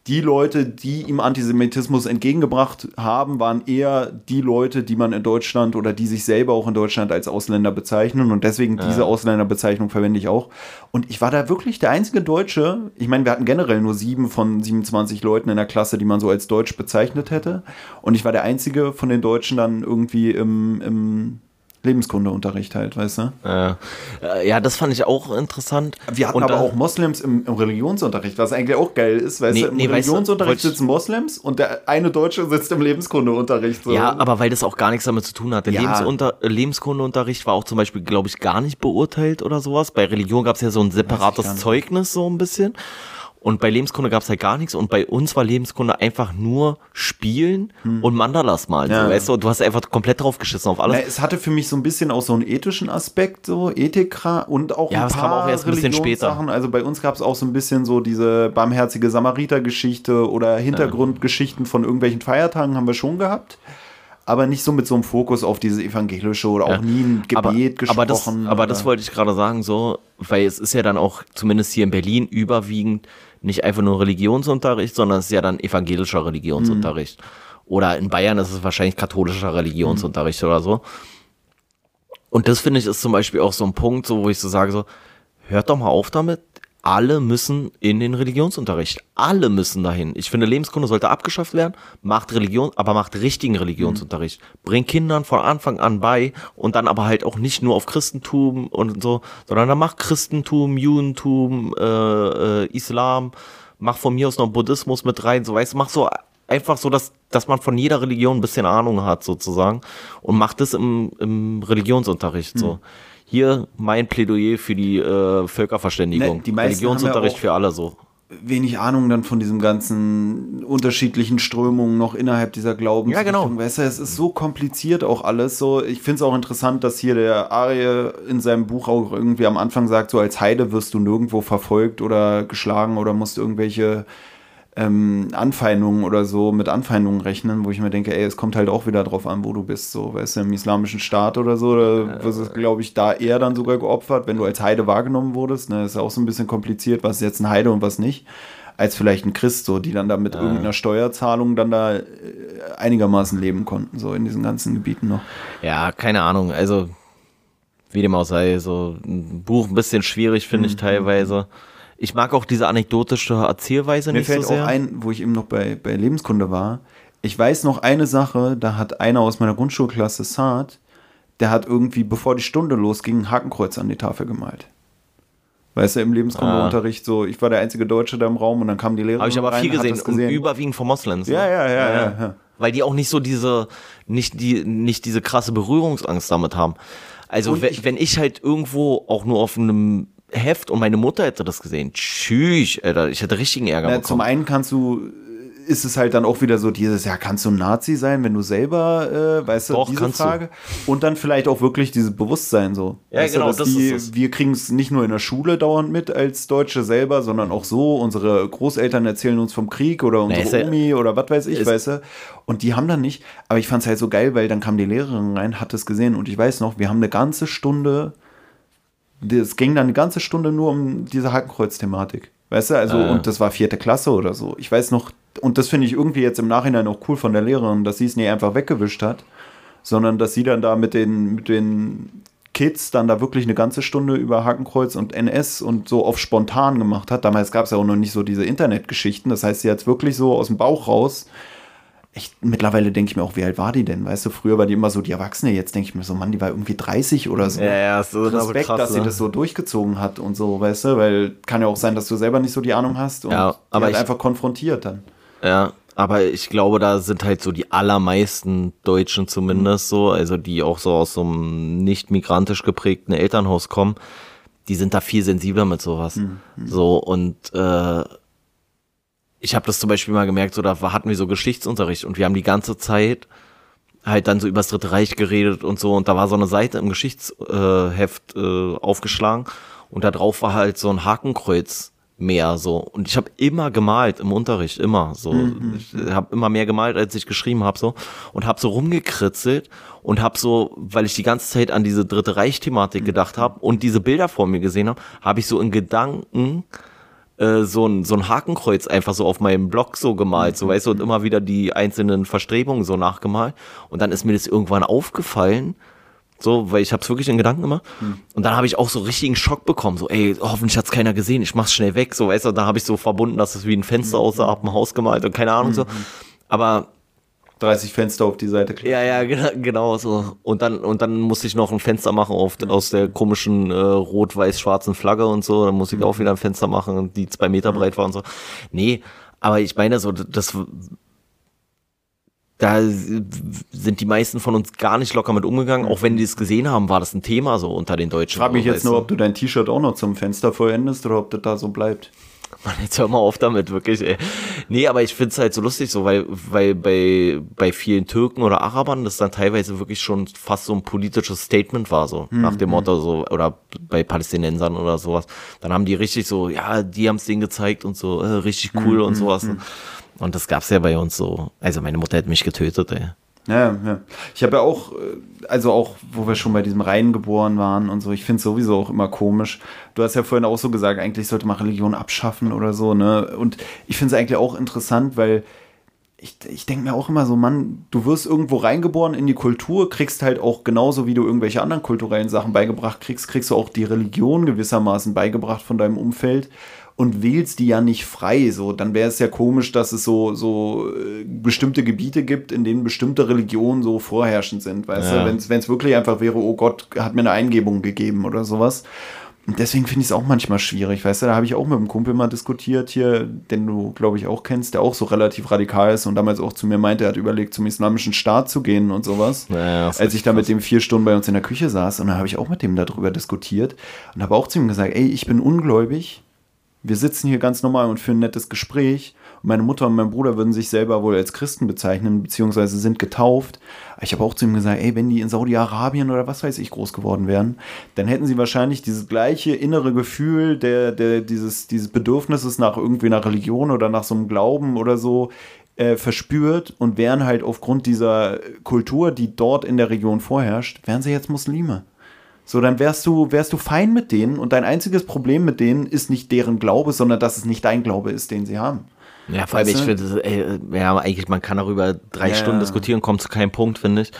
die Leute, die ihm Antisemitismus entgegengebracht haben, waren eher die Leute, die man in Deutschland oder die sich selber auch in Deutschland als Ausländer bezeichnen. Und deswegen diese Ausländerbezeichnung verwende ich auch. Und ich war da wirklich der einzige Deutsche. Ich meine, wir hatten generell nur sieben von 27 Leuten in der Klasse, die man so als Deutsch bezeichnet hätte. Und ich war der einzige von den Deutschen dann irgendwie im, im Lebenskundeunterricht halt, weißt du? Ja. Äh, ja, das fand ich auch interessant. Wir hatten Und aber auch Moslems im, im Religionsunterricht, was eigentlich auch geil ist, weißt Nee, du? Im nee, weißt du, Religionsunterricht sitzen Moslems und der eine Deutsche sitzt im Lebenskundeunterricht. So. Ja, aber weil das auch gar nichts damit zu tun hat. Der Ja. Lebensunter äh, Lebenskundeunterricht war auch zum Beispiel, glaube ich, gar nicht beurteilt oder sowas. Bei Religion gab es ja so ein separates. Zeugnis, so ein bisschen. Und bei Lebenskunde gab es halt gar nichts. Und bei uns war Lebenskunde einfach nur spielen und Mandalas malen. Hm. Ja. So, weißt du, du hast einfach komplett drauf geschissen auf alles. Na, es hatte für mich so ein bisschen auch so einen ethischen Aspekt, so Ethik und auch Ja, ein das paar kam auch erst ein bisschen später. Religionssachen. Also bei uns gab es auch so ein bisschen so diese barmherzige Samariter-Geschichte oder Hintergrundgeschichten von irgendwelchen Feiertagen haben wir schon gehabt. Aber nicht so mit so einem Fokus auf diese evangelische oder auch Ja. nie ein Gebet aber, gesprochen. aber das, aber das wollte ich gerade sagen, so, weil es ist ja dann auch, zumindest hier in Berlin, überwiegend nicht einfach nur Religionsunterricht, sondern es ist ja dann evangelischer Religionsunterricht. Oder in Bayern ist es wahrscheinlich katholischer Religionsunterricht oder so. Und das finde ich ist zum Beispiel auch so ein Punkt, so, wo ich so sage, so, hört doch mal auf damit. Alle müssen in den Religionsunterricht. Alle müssen dahin. Ich finde, Lebenskunde sollte abgeschafft werden. Macht Religion, aber macht richtigen Religionsunterricht. Bringt Kindern von Anfang an bei und dann aber halt auch nicht nur auf Christentum und so, sondern dann macht Christentum, Judentum, äh, äh, Islam, mach von mir aus noch Buddhismus mit rein, so weißt mach so einfach so, dass, dass man von jeder Religion ein bisschen Ahnung hat, sozusagen. Und macht das im, im Religionsunterricht so. Hier mein Plädoyer für die äh, Völkerverständigung. Ne, die Religionsunterricht ja für alle so. wenig Ahnung dann von diesen ganzen unterschiedlichen Strömungen noch innerhalb dieser Glaubensrichtung. Ja, genau. Weißt du, es ist so kompliziert auch alles. So, ich finde es auch interessant, dass hier der Arie in seinem Buch auch irgendwie am Anfang sagt, so als Heide wirst du nirgendwo verfolgt oder geschlagen oder musst irgendwelche ähm, Anfeindungen oder so mit Anfeindungen rechnen, wo ich mir denke, ey, es kommt halt auch wieder drauf an, wo du bist, so, weißt du, im islamischen Staat oder so, da wirst du, glaube ich, da eher dann sogar geopfert, wenn du als Heide wahrgenommen wurdest, ne, ist ja auch so ein bisschen kompliziert, was ist jetzt ein Heide und was nicht, als vielleicht ein Christ, so, die dann da mit irgendeiner Steuerzahlung dann da äh, einigermaßen leben konnten, so in diesen ganzen Gebieten noch. Ja, keine Ahnung. Also, wie dem auch sei, so ein Buch ein bisschen schwierig, finde Mhm. ich teilweise. Ich mag auch diese anekdotische Erzählweise Mir nicht so fällt sehr. auch ein, wo ich eben noch bei, bei Lebenskunde war. Ich weiß noch eine Sache, da hat einer aus meiner Grundschulklasse, Saad, der hat irgendwie, bevor die Stunde losging, ein Hakenkreuz an die Tafel gemalt. Weißt du, im Lebenskundeunterricht so, ich war der einzige Deutsche da im Raum und dann kam die Lehrerin Habe ich aber rein, viel gesehen, und überwiegend von Moslems. ne? Ja, ja, ja, ja, ja. Weil die auch nicht so diese, nicht die, nicht diese krasse Berührungsangst damit haben. Also ich- wenn ich halt irgendwo auch nur auf einem Heft und meine Mutter hätte das gesehen, tschüss, Alter, ich hätte richtigen Ärger Na, bekommen. zum einen kannst du, ist es halt dann auch wieder so dieses, ja, kannst du ein Nazi sein, wenn du selber, äh, weißt du, Doch, diese kannst du. Frage. Und dann vielleicht auch wirklich dieses Bewusstsein so. Ja, weißt genau, du, das die, ist es. Wir kriegen es nicht nur in der Schule dauernd mit als Deutsche selber, sondern auch so. Unsere Großeltern erzählen uns vom Krieg oder unsere ja- Omi oder was weiß ich, weißt du. Und die haben dann nicht, aber ich fand es halt so geil, weil dann kam die Lehrerin rein, hat es gesehen und ich weiß noch, wir haben eine ganze Stunde es ging dann eine ganze Stunde nur um diese Hakenkreuz-Thematik. Weißt du, also, und das war vierte Klasse oder so. Ich weiß noch, und das finde ich irgendwie jetzt im Nachhinein auch cool von der Lehrerin, dass sie es nie einfach weggewischt hat, sondern dass sie dann da mit den, mit den Kids dann da wirklich eine ganze Stunde über Hakenkreuz und NS und so auf spontan gemacht hat. Damals gab es ja auch noch nicht so diese Internetgeschichten. Das heißt, sie hat es wirklich so aus dem Bauch raus. Ich, mittlerweile denke ich mir auch, wie alt war die denn? Weißt du, früher war die immer so die Erwachsene, jetzt denke ich mir so, Mann, die war irgendwie 30 oder so. Ja, ja, so- Respekt, krass, dass sie ne? das so durchgezogen hat und so, weißt du, weil kann ja auch sein, dass du selber nicht so die Ahnung hast und Ja, aber hat ich- einfach konfrontiert dann. Ja, aber ich glaube, da sind halt so die allermeisten Deutschen zumindest so, also die auch so aus so einem nicht migrantisch geprägten Elternhaus kommen, die sind da viel sensibler mit sowas. So und äh, ich habe das zum Beispiel mal gemerkt, so da hatten wir so Geschichtsunterricht und wir haben die ganze Zeit halt dann so übers Dritte Reich geredet und so und da war so eine Seite im Geschichtsheft äh, aufgeschlagen und da drauf war halt so ein Hakenkreuz mehr so. Und ich habe immer gemalt im Unterricht immer so. Ich habe immer mehr gemalt als ich geschrieben habe so. Und habe so rumgekritzelt und habe so weil ich die ganze Zeit an diese Dritte Reich Thematik gedacht habe und diese Bilder vor mir gesehen habe habe ich so in Gedanken äh, so ein, so ein Hakenkreuz einfach so auf meinem Blog so gemalt, so weißt du, und immer wieder die einzelnen Verstrebungen so nachgemalt. Und dann ist mir das irgendwann aufgefallen, so, weil ich habe es wirklich in Gedanken gemacht. Und dann habe ich auch so richtigen Schock bekommen, so, ey, hoffentlich hat's keiner gesehen, ich mach's schnell weg, so, weißt du, da habe ich so verbunden, dass es wie ein Fenster aussah, hab ein Haus gemalt und keine Ahnung so. Aber 30 Fenster auf die Seite kleben. ja, ja, genau, genau so. Und dann, und dann musste ich noch ein Fenster machen auf, aus der komischen äh, rot-weiß-schwarzen Flagge und so. Dann musste ich auch wieder ein Fenster machen, die zwei Meter breit war und so. Nee, aber ich meine so, das da sind die meisten von uns gar nicht locker mit umgegangen. Auch wenn die es gesehen haben, war das ein Thema so unter den Deutschen. Ich frage mich jetzt nur, ob du dein T-Shirt auch noch zum Fenster vollendest oder ob das da so bleibt. Mann, jetzt hör mal auf damit, wirklich, ey. Nee, aber ich find's halt so lustig so, weil, weil bei, bei vielen Türken oder Arabern das dann teilweise wirklich schon fast so ein politisches Statement war, so, nach dem Motto, so, oder bei Palästinensern oder sowas. Dann haben die richtig so, ja, die haben's denen gezeigt und so, äh, richtig cool und sowas. Und das gab's ja bei uns so. Also meine Mutter hätte mich getötet, ey. Ja, ja. Ich habe ja auch, äh, also auch, wo wir schon bei diesem Reihen geboren waren und so, ich finde es sowieso auch immer komisch. Du hast ja vorhin auch so gesagt, eigentlich sollte man Religion abschaffen oder so, ne? Und ich finde es eigentlich auch interessant, weil ich, ich denke mir auch immer so, Mann, du wirst irgendwo reingeboren in die Kultur, kriegst halt auch genauso wie du irgendwelche anderen kulturellen Sachen beigebracht kriegst, kriegst du auch die Religion gewissermaßen beigebracht von deinem Umfeld und wählst die ja nicht frei. So, dann wäre es ja komisch, dass es so, so äh, bestimmte Gebiete gibt, in denen bestimmte Religionen so vorherrschend sind. Weißt Ja. du, wenn es wirklich einfach wäre, oh Gott, hat mir eine Eingebung gegeben oder sowas. Und deswegen finde ich es auch manchmal schwierig, weißt du, da habe ich auch mit einem Kumpel mal diskutiert hier, den du, glaube ich, auch kennst, der auch so relativ radikal ist und damals auch zu mir meinte, er hat überlegt, zum islamischen Staat zu gehen und sowas. Ja, das ist als ich da mit dem vier Stunden bei uns in der Küche saß und dann habe ich auch mit dem darüber diskutiert und habe auch zu ihm gesagt, ey, ich bin ungläubig, wir sitzen hier ganz normal und führen ein nettes Gespräch. Meine Mutter und mein Bruder würden sich selber wohl als Christen bezeichnen, beziehungsweise sind getauft. Ich habe auch zu ihm gesagt, ey, wenn die in Saudi-Arabien oder was weiß ich groß geworden wären, dann hätten sie wahrscheinlich dieses gleiche innere Gefühl der, der, dieses, dieses Bedürfnisses nach irgendwie einer Religion oder nach so einem Glauben oder so äh, verspürt und wären halt aufgrund dieser Kultur, die dort in der Region vorherrscht, wären sie jetzt Muslime. So, dann wärst du, wärst du fein mit denen und dein einziges Problem mit denen ist nicht deren Glaube, sondern dass es nicht dein Glaube ist, den sie haben. Ja, vor allem, ich finde, ja, eigentlich, man kann darüber drei Ja. Stunden diskutieren, kommt zu keinem Punkt, finde ich.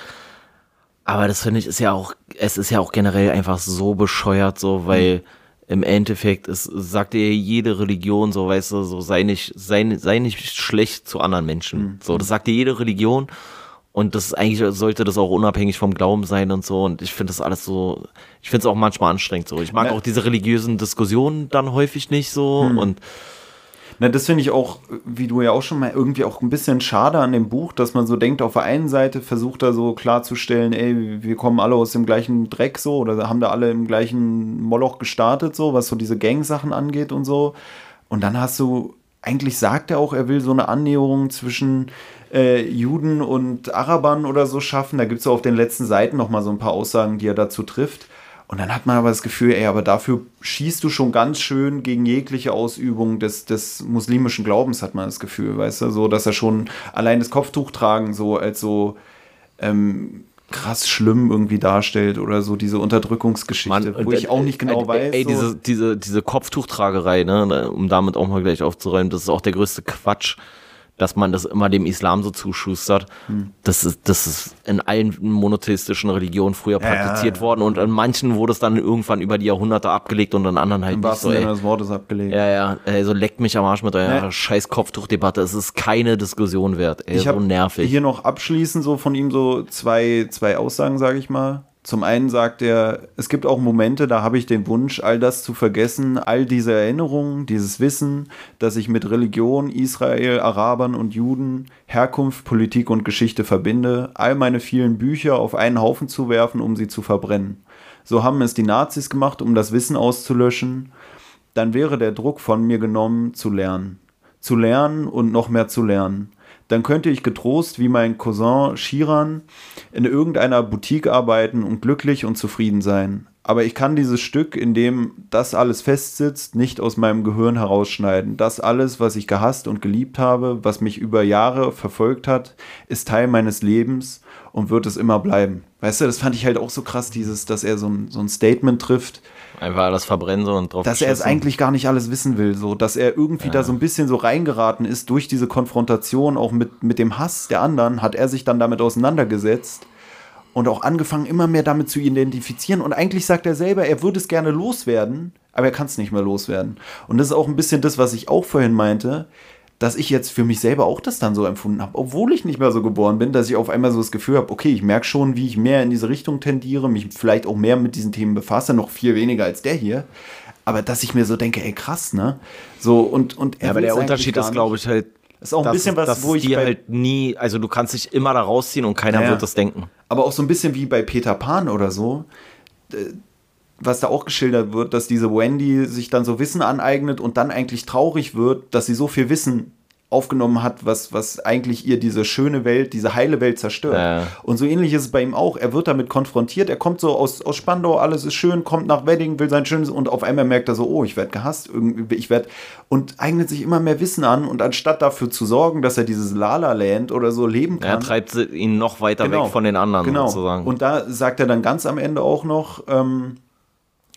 Aber das finde ich ist ja auch, es ist ja auch generell einfach so bescheuert, so, weil im Endeffekt, es sagt dir jede Religion, so, weißt du, so, sei nicht, sei, sei nicht schlecht zu anderen Menschen. So, das sagt dir jede Religion. Und das ist eigentlich sollte das auch unabhängig vom Glauben sein und so. Und ich finde das alles so, ich finde es auch manchmal anstrengend so. Ich mag Ja. auch diese religiösen Diskussionen dann häufig nicht so. Hm. Und Na, das finde ich auch, wie du ja auch schon mal irgendwie auch ein bisschen schade an dem Buch, dass man so denkt, auf der einen Seite versucht er so klarzustellen, ey, wir kommen alle aus dem gleichen Dreck so oder haben da alle im gleichen Moloch gestartet, so, was so diese Gang-Sachen angeht und so. Und dann hast du, eigentlich sagt er auch, er will so eine Annäherung zwischen äh, Juden und Arabern oder so schaffen. Da gibt es auf den letzten Seiten noch mal so ein paar Aussagen, die er dazu trifft. Und dann hat man aber das Gefühl, ey, aber dafür schießt du schon ganz schön gegen jegliche Ausübung des, des muslimischen Glaubens, hat man das Gefühl, weißt du, so, dass er schon allein das Tuch tragen so als so ähm, krass schlimm irgendwie darstellt oder so diese Unterdrückungsgeschichte, Mann, wo äh, ich auch nicht genau äh, weiß. Ey, so. diese, diese, diese Kopftuchtragerei, ne, um damit auch mal gleich aufzuräumen, das ist auch der größte Quatsch, dass man das immer dem Islam so zuschustert. Hm. Das, ist, das ist in allen monotheistischen Religionen früher Ja, ja, praktiziert ja. worden und an manchen wurde es dann irgendwann über die Jahrhunderte abgelegt und an anderen halt Im nicht wahrsten so, Sinne ey. des Wortes abgelegt. Ja, ja, also leckt mich am Arsch mit eurer Ja. scheiß Kopftuchdebatte. Es ist keine Diskussion wert. Ey, ich so habe nervig. hier noch abschließend so von ihm so zwei, zwei Aussagen, sage ich mal. Zum einen sagt er, es gibt auch Momente, da habe ich den Wunsch, all das zu vergessen, all diese Erinnerungen, dieses Wissen, dass ich mit Religion, Israel, Arabern und Juden, Herkunft, Politik und Geschichte verbinde, all meine vielen Bücher auf einen Haufen zu werfen, um sie zu verbrennen. So haben es die Nazis gemacht, um das Wissen auszulöschen. Dann wäre der Druck von mir genommen, zu lernen. Zu lernen und noch mehr zu lernen dann könnte ich getrost wie mein Cousin Shiran in irgendeiner Boutique arbeiten und glücklich und zufrieden sein. Aber ich kann dieses Stück, in dem das alles festsitzt, nicht aus meinem Gehirn herausschneiden. Das alles, was ich gehasst und geliebt habe, was mich über Jahre verfolgt hat, ist Teil meines Lebens und wird es immer bleiben. Weißt du, das fand ich halt auch so krass, dieses, dass er so ein, so ein Statement trifft, Einfach alles verbrennen so und drauf dass er es eigentlich gar nicht alles wissen will, so dass er irgendwie da so ein bisschen so reingeraten ist durch diese Konfrontation auch mit, mit dem Hass der anderen, hat er sich dann damit auseinandergesetzt und auch angefangen immer mehr damit zu identifizieren. Und eigentlich sagt er selber, er würde es gerne loswerden, aber er kann es nicht mehr loswerden. Und das ist auch ein bisschen das, was ich auch vorhin meinte, dass ich jetzt für mich selber auch das dann so empfunden habe, obwohl ich nicht mehr so geboren bin, dass ich auf einmal so das Gefühl habe, okay, ich merke schon, wie ich mehr in diese Richtung tendiere, mich vielleicht auch mehr mit diesen Themen befasse, noch viel weniger als der hier. Aber dass ich mir so denke, ey krass, ne? So und und er Ja, aber der Unterschied ist, glaube ich, halt. Ist auch ein dass bisschen was, dass wo ich dir halt nie, also du kannst dich immer da rausziehen und keiner Ja. wird das denken. aber auch so ein bisschen wie bei Peter Pan oder so, was da auch geschildert wird, dass diese Wendy sich dann so Wissen aneignet und dann eigentlich traurig wird, dass sie so viel Wissen aufgenommen hat, was, was eigentlich ihr diese schöne Welt, diese heile Welt zerstört. Ja. Und so ähnlich ist es bei ihm auch. Er wird damit konfrontiert, er kommt so aus, aus Spandau, alles ist schön, kommt nach Wedding, will sein schönes und auf einmal merkt er so, oh, ich werde gehasst, irgendwie, ich werde und eignet sich immer mehr Wissen an und anstatt dafür zu sorgen, dass er dieses Lala Land oder so leben kann, Er treibt ihn noch weiter weg von den anderen genau. sozusagen. Und da sagt er dann ganz am Ende auch noch, ähm,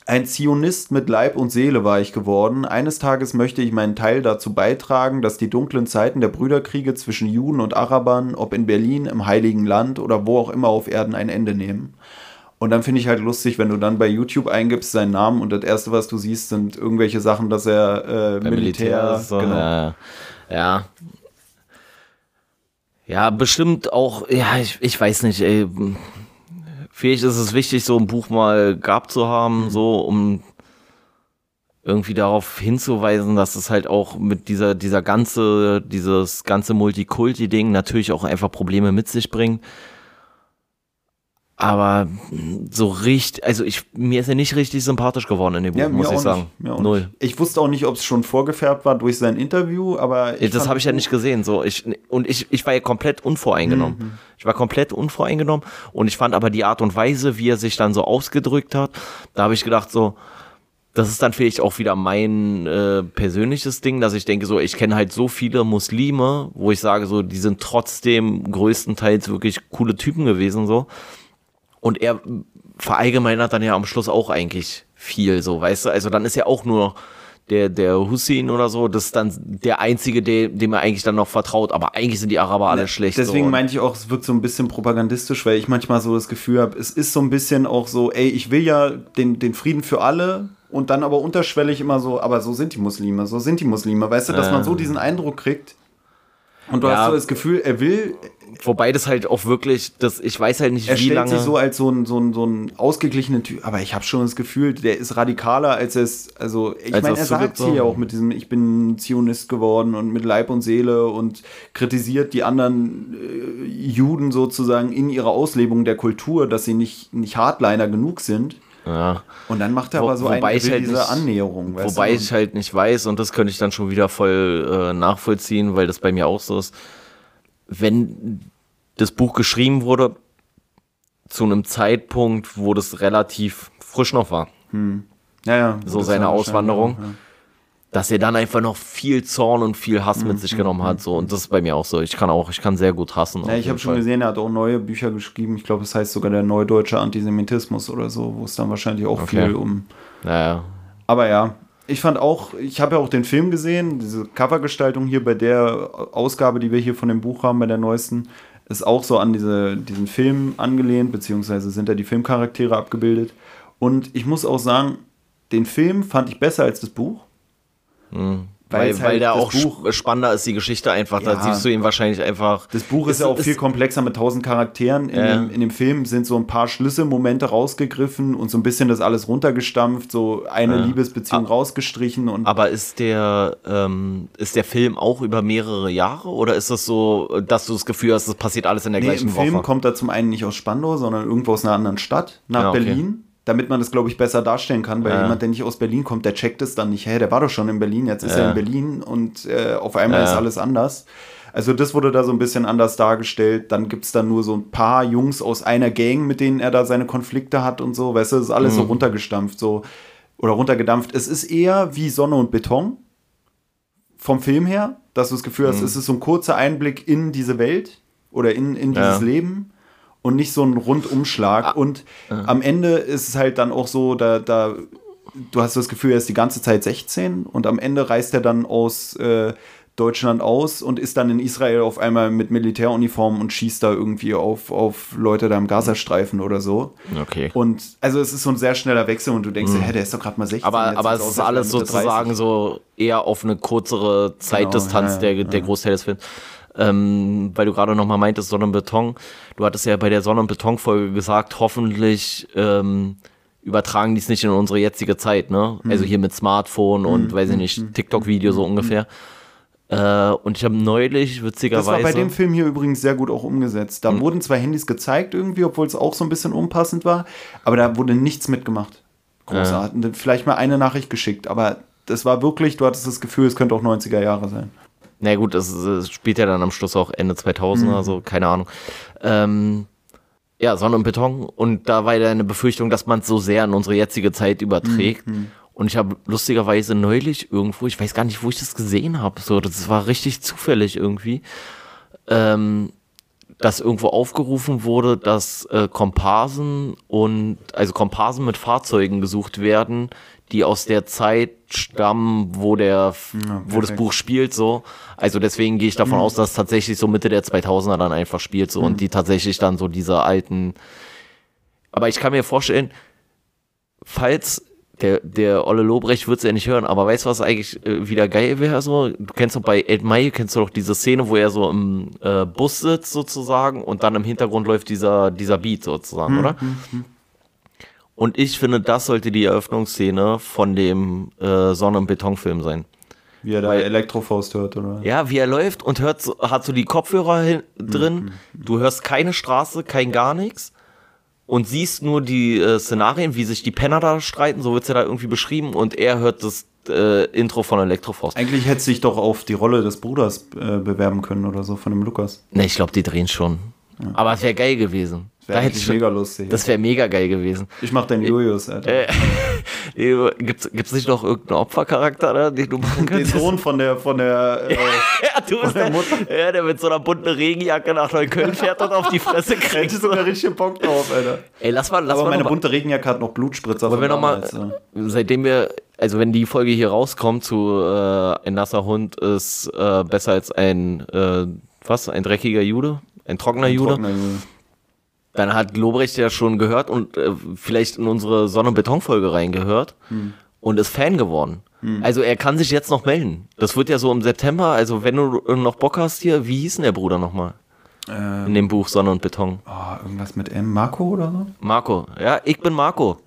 ein Zionist mit Leib und Seele war ich geworden. Eines Tages möchte ich meinen Teil dazu beitragen, dass die dunklen Zeiten der Brüderkriege zwischen Juden und Arabern, ob in Berlin, im Heiligen Land oder wo auch immer auf Erden, ein Ende nehmen. Und dann finde ich halt lustig, wenn du dann bei YouTube eingibst seinen Namen und das erste, was du siehst, sind irgendwelche Sachen, dass er äh, Der Militär, ist so, genau. ja, ja. Ja, bestimmt auch, ja, ich, ich weiß nicht, ey. Vielleicht ist es wichtig, so ein Buch mal gehabt zu Mhm. haben, so, um irgendwie darauf hinzuweisen, dass es halt auch mit dieser, dieser ganze, dieses ganze Multikulti-Ding natürlich auch einfach Probleme mit sich bringt. Aber so richtig, also ich, mir ist er nicht richtig sympathisch geworden in dem Buch, Ja, muss ich sagen. Null. Nicht. Ich wusste auch nicht, ob es schon vorgefärbt war durch sein Interview, aber das fand habe ich ja das nicht gesehen. So, ich, und ich, ich war ja komplett unvoreingenommen. Mhm. Ich war komplett unvoreingenommen und ich fand aber die Art und Weise, wie er sich dann so ausgedrückt hat, da habe ich gedacht, so, das ist dann vielleicht auch wieder mein äh, persönliches Ding, dass ich denke, so, ich kenne halt so viele Muslime, wo ich sage, so, die sind trotzdem größtenteils wirklich coole Typen gewesen, so. Und er verallgemeinert dann ja am Schluss auch eigentlich viel, so, weißt du? Also dann ist ja auch nur noch der, der Hussein oder so, das ist dann der einzige, der, dem er eigentlich dann noch vertraut. Aber eigentlich sind die Araber alle schlecht. Deswegen so. meinte ich auch, es wirkt so ein bisschen propagandistisch, weil ich manchmal so das Gefühl habe, es ist so ein bisschen auch so, ey, ich will ja den, den Frieden für alle und dann aber unterschwellig immer so, aber so sind die Muslime, so sind die Muslime, weißt du, dass man so diesen Eindruck kriegt. Und du Ja. hast so das Gefühl, er will, Wobei das halt auch wirklich, das, ich weiß halt nicht, er wie stellt lange. sich so als so ein, so ein, so ein ausgeglichener Typ, aber ich habe schon das Gefühl, der ist radikaler, als es, also ich meine, er sagt hier auch mit diesem, ich bin Zionist geworden und mit Leib und Seele und kritisiert die anderen äh, Juden sozusagen in ihrer Auslebung der Kultur, dass sie nicht, nicht Hardliner genug sind. Ja. Und dann macht er Wo- aber so wobei ein, ich will halt diese nicht- Annäherung. Wobei du? ich halt nicht weiß, und das könnte ich dann schon wieder voll äh, nachvollziehen, weil das bei mir auch so ist. Wenn das Buch geschrieben wurde, zu einem Zeitpunkt, wo das relativ frisch noch war, ja, ja, so seine Auswanderung, auch, dass er dann einfach noch viel Zorn und viel Hass Mhm, mit sich genommen hat. So, und das ist bei mir auch so. Ich kann auch, ich kann sehr gut hassen. Ja, ich habe schon gesehen, er hat auch neue Bücher geschrieben. Ich glaube, es heißt sogar der neudeutsche Antisemitismus oder so, wo es dann wahrscheinlich auch Okay. viel um. Naja, Aber ja, ich fand auch, ich habe ja auch den Film gesehen, diese Covergestaltung hier bei der Ausgabe, die wir hier von dem Buch haben, bei der neuesten, ist auch so an diese, diesen Film angelehnt, beziehungsweise sind da die Filmcharaktere abgebildet. Und ich muss auch sagen, den Film fand ich besser als das Buch. Weil, es weil halt da auch Buch- sp- spannender ist die Geschichte einfach. Da Ja. siehst du ihn wahrscheinlich einfach. Das Buch ist, ja auch viel komplexer mit tausend Charakteren. In, Ja. dem, in dem Film sind so ein paar Schlüsselmomente rausgegriffen und so ein bisschen das alles runtergestampft, so eine Liebesbeziehung rausgestrichen und Aber ist der, ähm, ist der Film auch über mehrere Jahre oder ist das so, dass du das Gefühl hast, das passiert alles in der nee, gleichen im Film Woche? kommt er zum einen nicht aus Spandau, sondern irgendwo aus einer anderen Stadt nach Ja, okay. Berlin. Damit man das, glaube ich, besser darstellen kann, weil Ja. jemand, der nicht aus Berlin kommt, der checkt es dann nicht. Hey, der war doch schon in Berlin, jetzt ist Ja. er in Berlin und äh, auf einmal Ja. ist alles anders. Also das wurde da so ein bisschen anders dargestellt. Dann gibt es da nur so ein paar Jungs aus einer Gang, mit denen er da seine Konflikte hat und so. Weißt du, das ist alles so Mhm. runtergestampft so oder runtergedampft. Es ist eher wie Sonne und Beton vom Film her, dass du das Gefühl Mhm. hast, es ist so ein kurzer Einblick in diese Welt oder in, in dieses. Leben und nicht so ein Rundumschlag. Und am Ende ist es halt dann auch so, da, da, du hast das Gefühl, er ist die ganze Zeit 16 und am Ende reist er dann aus äh, Deutschland aus und ist dann in Israel auf einmal mit Militäruniform und schießt da irgendwie auf, auf Leute da im Gazastreifen oder so. Okay. Und also es ist so ein sehr schneller Wechsel und du denkst, dir, hä, der ist doch gerade mal 16. Aber, aber es ist alles sozusagen 30. so eher auf eine kürzere Zeitdistanz Genau, ja, der, der Großteil des Films. Ähm, weil du gerade nochmal meintest, Sonne und Beton. Du hattest ja bei der Sonne und Beton-Folge gesagt, hoffentlich ähm, übertragen die es nicht in unsere jetzige Zeit, ne? Mhm. Also hier mit Smartphone und, weiß ich nicht, TikTok-Video so ungefähr. Äh, und ich habe neulich, Das witzigerweise. war bei dem Film hier übrigens sehr gut auch umgesetzt. Hm. Da wurden zwei Handys gezeigt irgendwie, obwohl es auch so ein bisschen unpassend war, aber da wurde nichts mitgemacht. Großartig. Vielleicht mal eine Nachricht geschickt, aber das war wirklich, du hattest das Gefühl, es könnte auch 90er Jahre sein. Na gut, das, das spielt ja dann am Schluss auch Ende 2000 oder so, keine Ahnung. Ähm, ja, Sonne und Beton. Und da war ja eine Befürchtung, dass man es so sehr in unsere jetzige Zeit überträgt. Und ich habe lustigerweise neulich irgendwo, ich weiß gar nicht, wo ich das gesehen habe, so, das war richtig zufällig irgendwie, ähm, dass irgendwo aufgerufen wurde, dass äh, Komparsen und also Komparsen mit Fahrzeugen gesucht werden, die aus der Zeit stammen, wo der wo das. Buch spielt so. Also deswegen gehe ich davon aus, dass tatsächlich so Mitte der 2000er dann einfach spielt so und die tatsächlich dann so diese alten aber ich kann mir vorstellen, falls der, der Olle Lobrecht wird es ja nicht hören, aber weißt du, was eigentlich äh, wieder geil wäre? So? Du kennst doch bei Ed May, kennst du doch diese Szene, wo er so im äh, Bus sitzt sozusagen und dann im Hintergrund läuft dieser, dieser Beat sozusagen, oder? Und ich finde, das sollte die Eröffnungsszene von dem äh, Sonne- und Betonfilm sein. Wie er da Weil- Elektrofaust hört, oder? Ja, wie er läuft und hört hat so die Kopfhörer hin, drin. Du hörst keine Straße, kein gar nichts. Und siehst nur die äh, Szenarien, wie sich die Penner da streiten, so wird's ja da irgendwie beschrieben. Und er hört das äh, Intro von Elektroforce. Eigentlich hätte sich doch auf die Rolle des Bruders äh, bewerben können oder so von dem Lukas. Ne, ich glaube, die drehen schon. Aber es wäre geil gewesen. Das wäre Da hätte ich mega lustig. das wäre mega geil gewesen. ich mach den Julius, Alter. Äh, [LAUGHS] äh, gibt's, gibt's nicht noch irgendeinen Opfercharakter, da, den du machen den könntest? Sohn von der, von der, äh, [LAUGHS] Ja, du bist der, [LAUGHS] ja, der mit so einer bunten Regenjacke nach Neukölln fährt und auf die Fresse [LAUGHS] hätte kriegt. ich sogar richtig Bock drauf, Alter. Ey, lass mal, lass Aber mal meine bunte Regenjacke hat noch Blutspritzer wollen wir noch mal, damals, ja. seitdem wir, also wenn die Folge hier rauskommt zu äh, ein nasser Hund ist äh, besser als ein, äh, was, ein dreckiger Jude? Ein trockener Jude? Trockener Jude. Dann hat Lobrecht ja schon gehört und äh, vielleicht in unsere Sonne- und Beton-Folge reingehört Hm. und ist Fan geworden. Also er kann sich jetzt noch melden. Das wird ja so im September. Also wenn du noch Bock hast hier, wie hieß denn der Bruder nochmal? Äh, In dem Buch Sonne und Beton. oh, irgendwas mit M. Marco oder so? Marco. Ja, ich bin Marco.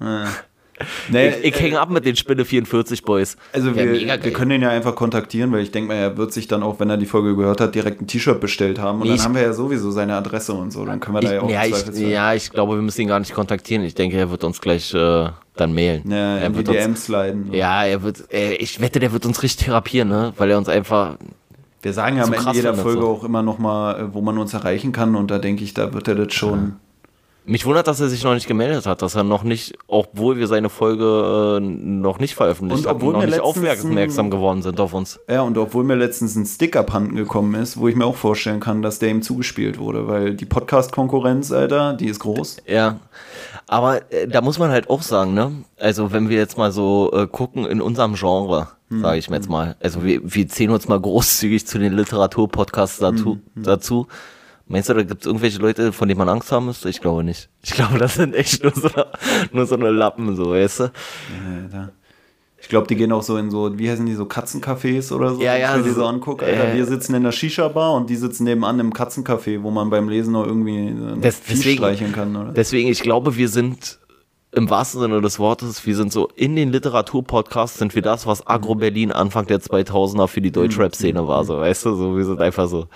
Nee, Ich, ich hänge ab mit den Spinne 44 Boys. Also wir, wir können ihn ja einfach kontaktieren, weil ich denke mal, er wird sich dann auch, wenn er die Folge gehört hat, direkt ein T-Shirt bestellt haben. Und Nee, dann ich- haben wir ja sowieso seine Adresse und so. Dann können wir da ja auch Ich, ja, ich, ja, ich glaube, wir müssen ihn gar nicht kontaktieren. Ich denke, er wird uns gleich äh, dann mailen. Ja, er wird uns, DMs sliden. ja, er wird, äh, ich wette, der wird uns richtig therapieren, ne? Weil er uns einfach, Wir sagen ja am Ende jeder Folge so. auch immer noch mal, äh, wo man uns erreichen kann. Und da denke ich, da wird er das schon. Mich wundert, dass er sich noch nicht gemeldet hat, dass er noch nicht, obwohl wir seine Folge äh, noch nicht veröffentlicht Und haben, obwohl noch mir nicht aufmerksam geworden sind auf uns. Ja, und obwohl mir letztens ein Stick abhanden gekommen ist, wo ich mir auch vorstellen kann, dass der ihm zugespielt wurde, weil die Podcast-Konkurrenz, Alter, die ist groß. Ja, aber äh, da muss man halt auch sagen, ne? Also wenn wir jetzt mal so äh, gucken in unserem Genre, Hm. sage ich mir jetzt mal, also wir, wir zählen uns mal großzügig zu den Literaturpodcasts dazu. Hm, dazu. Meinst du, da gibt es irgendwelche Leute, von denen man Angst haben müsste? Ich glaube nicht. Ich glaube, das sind echt nur so, nur so eine Lappen, so, weißt du? Alter. Ich glaube, die gehen auch so in so, wie heißen die, so Katzencafés oder so, Ja, wenn ja, ich mir die so- so angucke. Alter, äh, wir sitzen in der Shisha-Bar und die sitzen nebenan im Katzencafé, wo man beim Lesen noch irgendwie ein Das- deswegen- streicheln kann, oder? Deswegen, ich glaube, wir sind im wahrsten Sinne des Wortes, wir sind so in den Literaturpodcasts sind wir das, was Agro Berlin Anfang der 2000er für die Deutschrap-Szene war, so, weißt du, so, wir sind einfach so.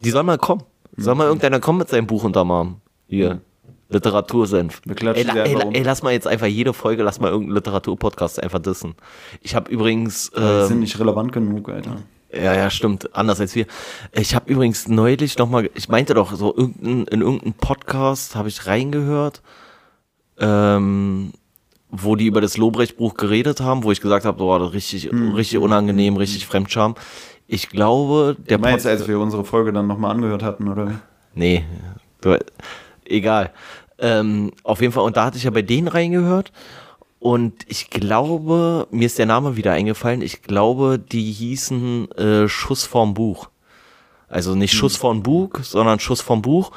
Die sollen mal kommen. Soll mal irgendeiner kommen mit seinem Buch unterm Arm. Hier. Literatursenf. Wir klatschen ey, la- ey, ey, lass mal jetzt einfach jede Folge, lass mal irgendeinen Literaturpodcast einfach dissen. Ich habe übrigens, Die ähm, sind nicht relevant genug, Alter. ja, ja, stimmt. Anders als wir. Ich habe übrigens neulich noch mal, ich meinte doch so irgendein, in irgendeinem Podcast habe ich reingehört, ähm, wo die über das Lobrecht-Buch geredet haben, wo ich gesagt habe, boah, das richtig, Hm. richtig unangenehm, richtig Fremdscham. Ich glaube, der Du meinst, Pod- als wir unsere Folge dann nochmal angehört hatten, oder? Nee, du, egal. Ähm, auf jeden Fall, und da hatte ich ja bei denen reingehört. Und ich glaube, mir ist der Name wieder eingefallen. Ich glaube, die hießen äh, Schuss vorm Buch. Also nicht Schuss vorm Buch, sondern Schuss vorm Buch.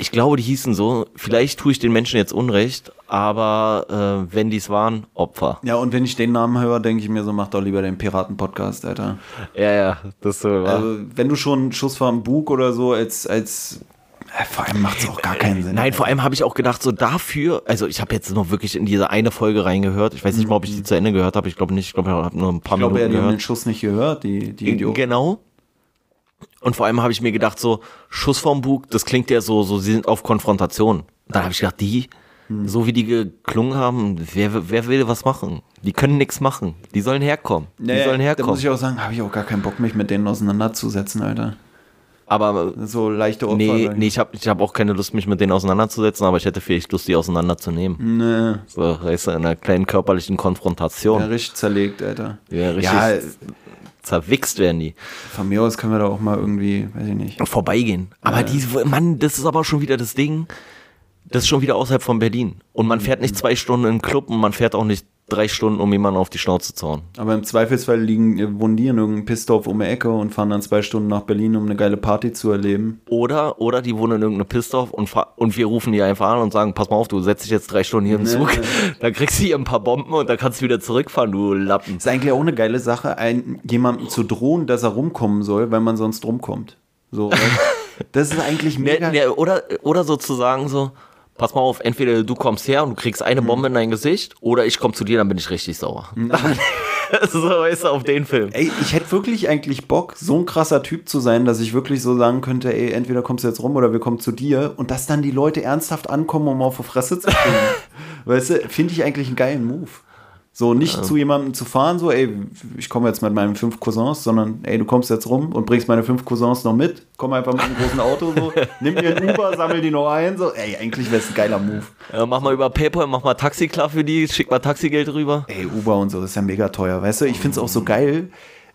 Ich glaube, die hießen so. Vielleicht tue ich den Menschen jetzt Unrecht, aber äh, wenn dies waren, Opfer. Ja, und wenn ich den Namen höre, denke ich mir so, mach doch lieber den Piraten-Podcast, Alter. Ja, ja, das so war. Also, wenn du schon Schuss vor dem Bug oder so als, als äh, vor allem macht es auch gar keinen Sinn. Nein, vor allem habe ich auch gedacht, so dafür, also ich habe jetzt noch wirklich in diese eine Folge reingehört. Ich weiß nicht mal, ob ich die zu Ende gehört habe. Ich glaube nicht. Ich glaube, ich habe nur ein paar ich glaube, ja, Minuten die haben den gehört. Schuss nicht gehört, die, die Idioten. Genau. Und vor allem habe ich mir gedacht, so Schuss vom Bug, das klingt ja so, so sie sind auf Konfrontation. Dann habe ich gedacht, die, Hm. so wie die geklungen haben, wer, wer will was machen? Die können nichts machen. Die sollen herkommen. Die Naja, sollen Da herkommen. muss ich auch sagen, habe ich auch gar keinen Bock, mich mit denen auseinanderzusetzen, Alter. Aber So leichte Opfer. nee, nee, ich habe ich hab auch keine Lust, mich mit denen auseinanderzusetzen, aber ich hätte vielleicht Lust, die auseinanderzunehmen. Nee, So, weißt du, in einer kleinen körperlichen Konfrontation. ja, richtig zerlegt, Alter. Ja, richtig Ja, zerwichst werden die. von mir aus können wir da auch mal irgendwie, weiß ich nicht. Vorbeigehen. Aber die, Mann, das ist aber schon wieder das Ding. Das ist schon wieder außerhalb von Berlin. Und man fährt nicht zwei Stunden in den Club und man fährt auch nicht drei Stunden, um jemanden auf die Schnauze zu hauen. Aber im Zweifelsfall liegen, äh, wohnen die in irgendeinem Pissdorf um die Ecke und fahren dann zwei Stunden nach Berlin, um eine geile Party zu erleben. Oder, oder die wohnen in irgendeinem Pissdorf und, und wir rufen die einfach an und sagen, pass mal auf, du setzt dich jetzt drei Stunden hier im Nee. Zug, [LAUGHS] dann kriegst du hier ein paar Bomben und dann kannst du wieder zurückfahren, du Lappen. Ist eigentlich auch eine geile Sache, ein, jemandem zu drohen, dass er rumkommen soll, weil man sonst rumkommt. So, [LAUGHS] das ist eigentlich mega. Ne, ne, oder, oder sozusagen so, pass mal auf, entweder du kommst her und du kriegst eine Bombe in dein Gesicht, oder ich komme zu dir, dann bin ich richtig sauer. [LAUGHS] so weißt du, auf den Film. Ey, ich hätte wirklich eigentlich Bock, so ein krasser Typ zu sein, dass ich wirklich so sagen könnte, ey, entweder kommst du jetzt rum oder wir kommen zu dir und dass dann die Leute ernsthaft ankommen, um auf die Fresse zu kriegen. [LAUGHS] weißt du, finde ich eigentlich einen geilen Move. So nicht zu jemandem zu fahren, so, ey, ich komme jetzt mit meinen fünf Cousins, sondern, ey, du kommst jetzt rum und bringst meine fünf Cousins noch mit, komm einfach mit einem großen Auto, so, [LAUGHS] nimm dir ein Uber, sammel die noch ein, so, ey, eigentlich wäre es ein geiler Move. Ja, mach mal über PayPal, mach mal Taxi klar für die, schick mal Taxigeld rüber. Ey, Uber und so, das ist ja mega teuer, weißt du? Ich finde es auch so geil.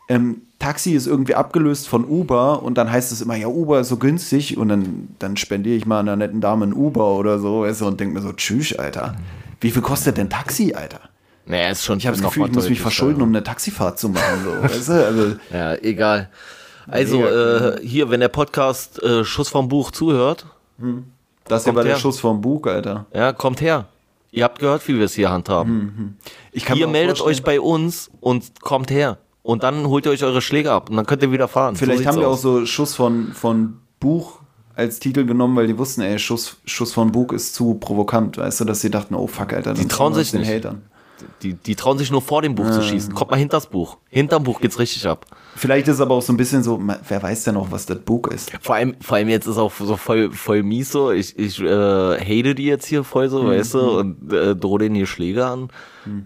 Ähm, Taxi ist irgendwie abgelöst von Uber und dann heißt es immer, ja, Uber ist so günstig und dann, dann spendiere ich mal einer netten Dame ein Uber oder so, weißt du, und denk mir so, tschüss, Alter. Wie viel kostet denn Taxi, Alter? Naja, ist schon Ich habe das Gefühl, ich muss mich verschulden, um eine Taxifahrt zu machen, so, weißt du? Also, [LAUGHS] Ja, egal. Also, äh, hier, wenn der Podcast äh, Schuss vom Buch zuhört, das hier Kommt war der. Schuss vom Bug, Alter. ja, kommt her. Ihr habt gehört, wie wir es hier handhaben. Ich kann ihr auch meldet vorstellen- euch bei uns und kommt her. Und dann holt ihr euch eure Schläge ab und dann könnt ihr wieder fahren. Vielleicht so haben wir auch aus. so Schuss von, von Buch als Titel genommen, weil die wussten, ey, Schuss, Schuss von Bug ist zu provokant, weißt du, dass sie dachten, oh fuck, Alter, dann trauen sich uns nicht. den Hatern. Die, die trauen sich nur vor dem Buch zu schießen. Kommt mal hinters Buch. Hinterm Buch geht's richtig ab. Vielleicht ist es aber auch so ein bisschen so, wer weiß denn auch, was das Buch ist? Vor allem, vor allem jetzt ist auch so voll, voll mies so. Ich, ich äh, hate die jetzt hier voll so, weißt du, und äh, drohe denen hier Schläge an.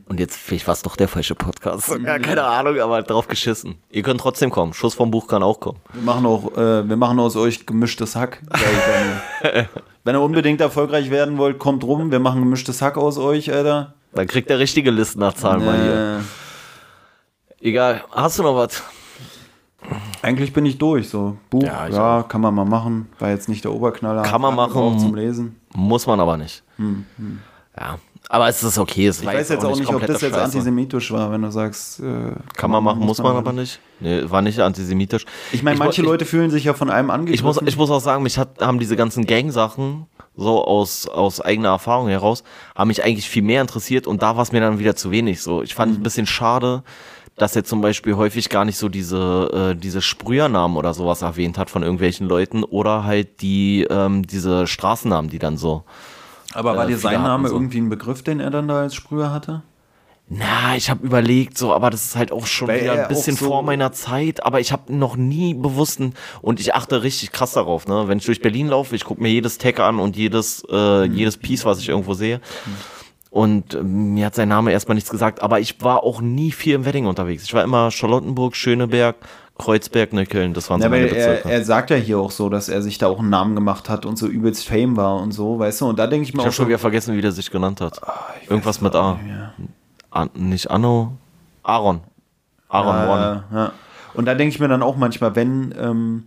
Und jetzt, vielleicht war es doch der falsche Podcast. Ja, keine Ahnung, aber drauf geschissen. Ihr könnt trotzdem kommen. Schuss vom Buch kann auch kommen. Wir machen auch, äh, wir machen aus euch gemischtes Hack. [LAUGHS] Wenn ihr unbedingt erfolgreich werden wollt, kommt rum, wir machen gemischtes Hack aus euch, Alter. Dann kriegt der richtige Listennachzahlen mal hier. Egal. Hast du noch was? eigentlich bin ich durch, so. Buch, Ja, ja, kann man mal machen. War jetzt nicht der Oberknaller. Kann man machen. Zum Lesen. Muss man aber nicht. Ja. Aber es ist okay. Es Ich weiß jetzt auch nicht, ob das jetzt Scheiße. antisemitisch war, wenn du sagst, äh, Kann man machen, muss man aber nicht. Nee, war nicht antisemitisch. Ich meine, manche ich, Leute fühlen sich ja von einem angegriffen. Ich muss, ich muss auch sagen, mich hat, haben diese ganzen Gang-Sachen, so aus, aus eigener Erfahrung heraus, haben mich eigentlich viel mehr interessiert und da war es mir dann wieder zu wenig. So, ich fand es ein bisschen schade, dass er zum Beispiel häufig gar nicht so diese, äh, diese Sprühernamen oder sowas erwähnt hat von irgendwelchen Leuten oder halt die, ähm, diese Straßennamen, die dann so. Aber war äh, dir sein Name so. irgendwie ein Begriff, den er dann da als Sprüher hatte? Na, ich habe überlegt, so, aber das ist halt auch schon Weil wieder er ein bisschen so- vor meiner Zeit. Aber ich habe noch nie bewussten und ich achte richtig krass darauf. Ne, wenn ich durch Berlin laufe, ich gucke mir jedes Tag an und jedes äh, Mhm. jedes Piece, was ich irgendwo sehe. Und ähm, mir hat sein Name erstmal nichts gesagt. Aber ich war auch nie viel im Wedding unterwegs. Ich war immer Charlottenburg, Schöneberg, Kreuzberg, Neukölln. Das waren so Ja, meine weil er, Bezirke. er sagt ja hier auch so, dass er sich da auch einen Namen gemacht hat und so übelst Fame war und so, weißt du? Und da denke ich mir ich auch habe schon so, wieder vergessen, wie der sich genannt hat. Irgendwas mit A. nicht. An, nicht Anno. Aaron. Aaron One. äh, ja. Und da denke ich mir dann auch manchmal, wenn, ähm,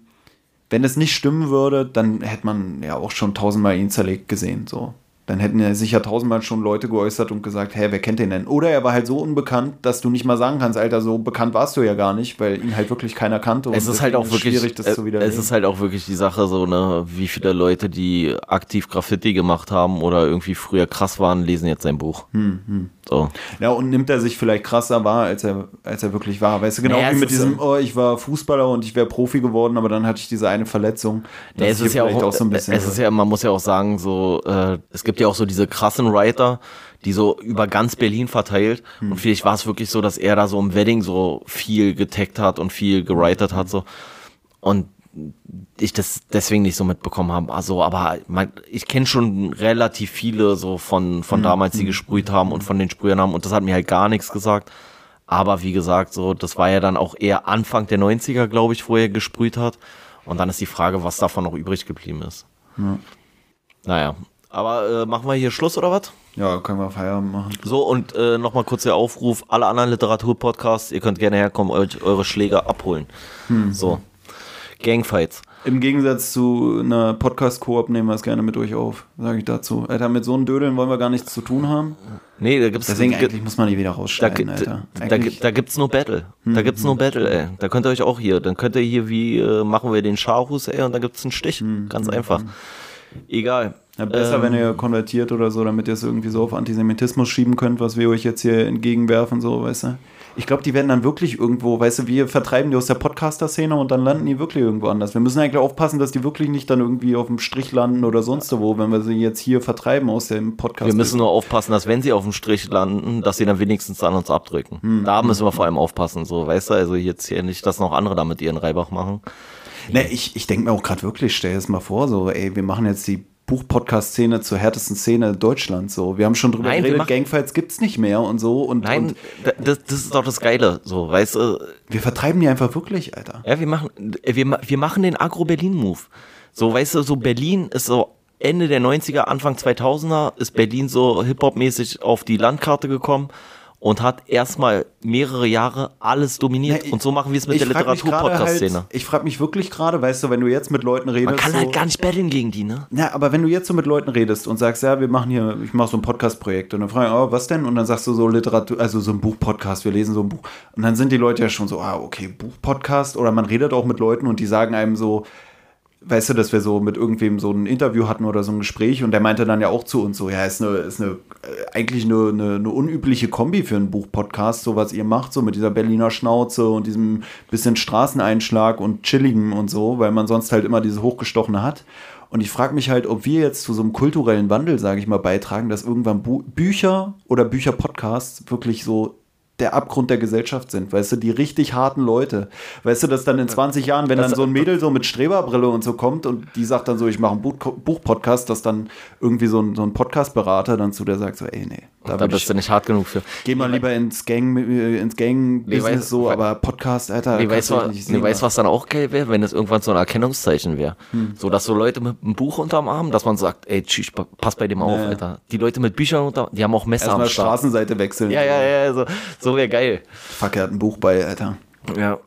wenn es nicht stimmen würde, dann hätte man ja auch schon tausendmal ihn zerlegt gesehen, so. Dann hätten ja sicher tausendmal schon Leute geäußert und gesagt, hä, wer kennt den denn? Oder er war halt so unbekannt, dass du nicht mal sagen kannst, Alter, so bekannt warst du ja gar nicht, weil ihn halt wirklich keiner kannte. und es ist halt auch wirklich, schwierig, das äh, zu widerlegen. es ist halt auch wirklich die Sache so, ne, wie viele Leute, die aktiv Graffiti gemacht haben oder irgendwie früher krass waren, lesen jetzt sein Buch. Hm, So. Ja, und nimmt er sich vielleicht krasser wahr, als er, als er wirklich war. Weißt du, genau Naja, wie es mit diesem, oh, ich war Fußballer und ich wäre Profi geworden, aber dann hatte ich diese eine Verletzung. Nee, es hier ist ja vielleicht auch, so ein bisschen. es ist ja, man muss ja auch sagen, so, äh, es gibt ja auch so diese krassen Writer, die so über ganz Berlin verteilt. Hm. Und vielleicht war es wirklich so, dass er da so im Wedding so viel getaggt hat und viel gewritet hat, so. Und ich das deswegen nicht so mitbekommen habe. Also, aber man, ich kenne schon relativ viele so von, von damals, die gesprüht haben und von den Sprühern haben und das hat mir halt gar nichts gesagt. Aber wie gesagt, so, das war ja dann auch eher Anfang der 90er, glaube ich, wo er gesprüht hat. Und dann ist die Frage, was davon noch übrig geblieben ist. Naja, aber äh, machen wir hier Schluss oder was? ja, können wir Feierabend machen. So, und äh, nochmal kurz der Aufruf, alle anderen Literaturpodcasts, ihr könnt gerne herkommen, euch eure Schläger abholen. So. Gangfights. Im Gegensatz zu einer Podcast-Koop nehmen wir es gerne mit euch auf, sage ich dazu. Alter, mit so einem Dödeln wollen wir gar nichts zu tun haben. Nee, da gibt's Deswegen eigentlich muss man die wieder da, rausschneiden, gibt, Alter. da, Eigentlich- gibt, da gibt's nur Battle. Da gibt's nur Battle, ey. Da könnt ihr euch auch hier, dann könnt ihr hier wie, äh, machen wir den Scharhus, ey, und da gibt's einen Stich. Ganz einfach. Egal. Ja, besser, Ähm, wenn ihr konvertiert oder so, damit ihr es irgendwie so auf Antisemitismus schieben könnt, was wir euch jetzt hier entgegenwerfen, so, weißt du? Ich glaube, die werden dann wirklich irgendwo, weißt du, wir vertreiben die aus der Podcaster-Szene und dann landen die wirklich irgendwo anders. Wir müssen eigentlich aufpassen, dass die wirklich nicht dann irgendwie auf dem Strich landen oder sonst wo, wenn wir sie jetzt hier vertreiben aus dem Podcast. Wir müssen nur aufpassen, dass wenn sie auf dem Strich landen, dass sie dann wenigstens an uns abdrücken. Da müssen wir vor allem aufpassen, so, weißt du, also jetzt hier nicht, dass noch andere damit ihren Reibach machen. Ne, ich, ich denke mir auch gerade wirklich, stell dir das mal vor, so, ey, wir machen jetzt die Buch-Podcast-Szene zur härtesten Szene Deutschlands. So, wir haben schon drüber Nein, geredet, Gangfights gibt's nicht mehr und so. Und, Nein, und da- das, das ist doch das Geile, so, weißt du, wir vertreiben die einfach wirklich, Alter. Ja, wir machen, äh, wir, wir machen den Agro-Berlin-Move. So, weißt du, so Berlin ist so Ende der 90er, Anfang 2000er ist Berlin so Hip-Hop-mäßig auf die Landkarte gekommen und hat erstmal mehrere Jahre alles dominiert. Na, ich- und so machen wir es mit der Literatur-Podcast-Szene. Halt, ich frage mich wirklich gerade, weißt du, wenn du jetzt mit Leuten redest. Man kann so, halt gar nicht battlen gegen die, ne? Ja, aber wenn du jetzt so mit Leuten redest und sagst, ja, wir machen hier, ich mache so ein Podcast-Projekt und dann fragen, oh, was denn? Und dann sagst du so Literatur, also so ein Buch-Podcast, wir lesen so ein Buch. Und dann sind die Leute ja schon so, ah, okay, Buch-Podcast oder man redet auch mit Leuten und die sagen einem so, weißt du, dass wir so mit irgendwem so ein Interview hatten oder so ein Gespräch und der meinte dann ja auch zu uns so, ja, ist eine, ist eine äh, eigentlich eine, eine, eine unübliche Kombi für einen Buchpodcast, so was ihr macht, so mit dieser Berliner Schnauze und diesem bisschen Straßeneinschlag und chilligen und so, weil man sonst halt immer dieses Hochgestochene hat. Und ich frage mich halt, ob wir jetzt zu so einem kulturellen Wandel, sage ich mal, beitragen, dass irgendwann Bu Bücher oder Bücherpodcasts wirklich so der Abgrund der Gesellschaft sind, weißt du, die richtig harten Leute. Weißt du, dass dann in 20 Jahren, wenn Das- dann so ein Mädel so mit Streberbrille und so kommt und die sagt dann so, ich mache einen Buch Buchpodcast, dass dann irgendwie so ein, so ein Podcast-Berater dann zu der sagt so, ey, nee, da, Da bist ich, du nicht hart genug für. geh mal lieber ins Gang, äh, ins Gang-Business Nee, weiß- so, aber Podcast, Alter, Nee, weißt du nicht nee, sehen, weißt, was dann auch geil wäre, wenn es irgendwann so ein Erkennungszeichen wäre. Hm. So, dass so Leute mit einem Buch unterm Arm, dass man sagt, ey, tschüss, pa- pass bei dem auf, Ja, ja. Alter. Die Leute mit Büchern unter, die haben auch Messer Erstmal am Start. Straßenseite wechseln. Ja, ja, ja, so, so wäre geil. Fuck, er hat ein Buch bei, Alter. Ja.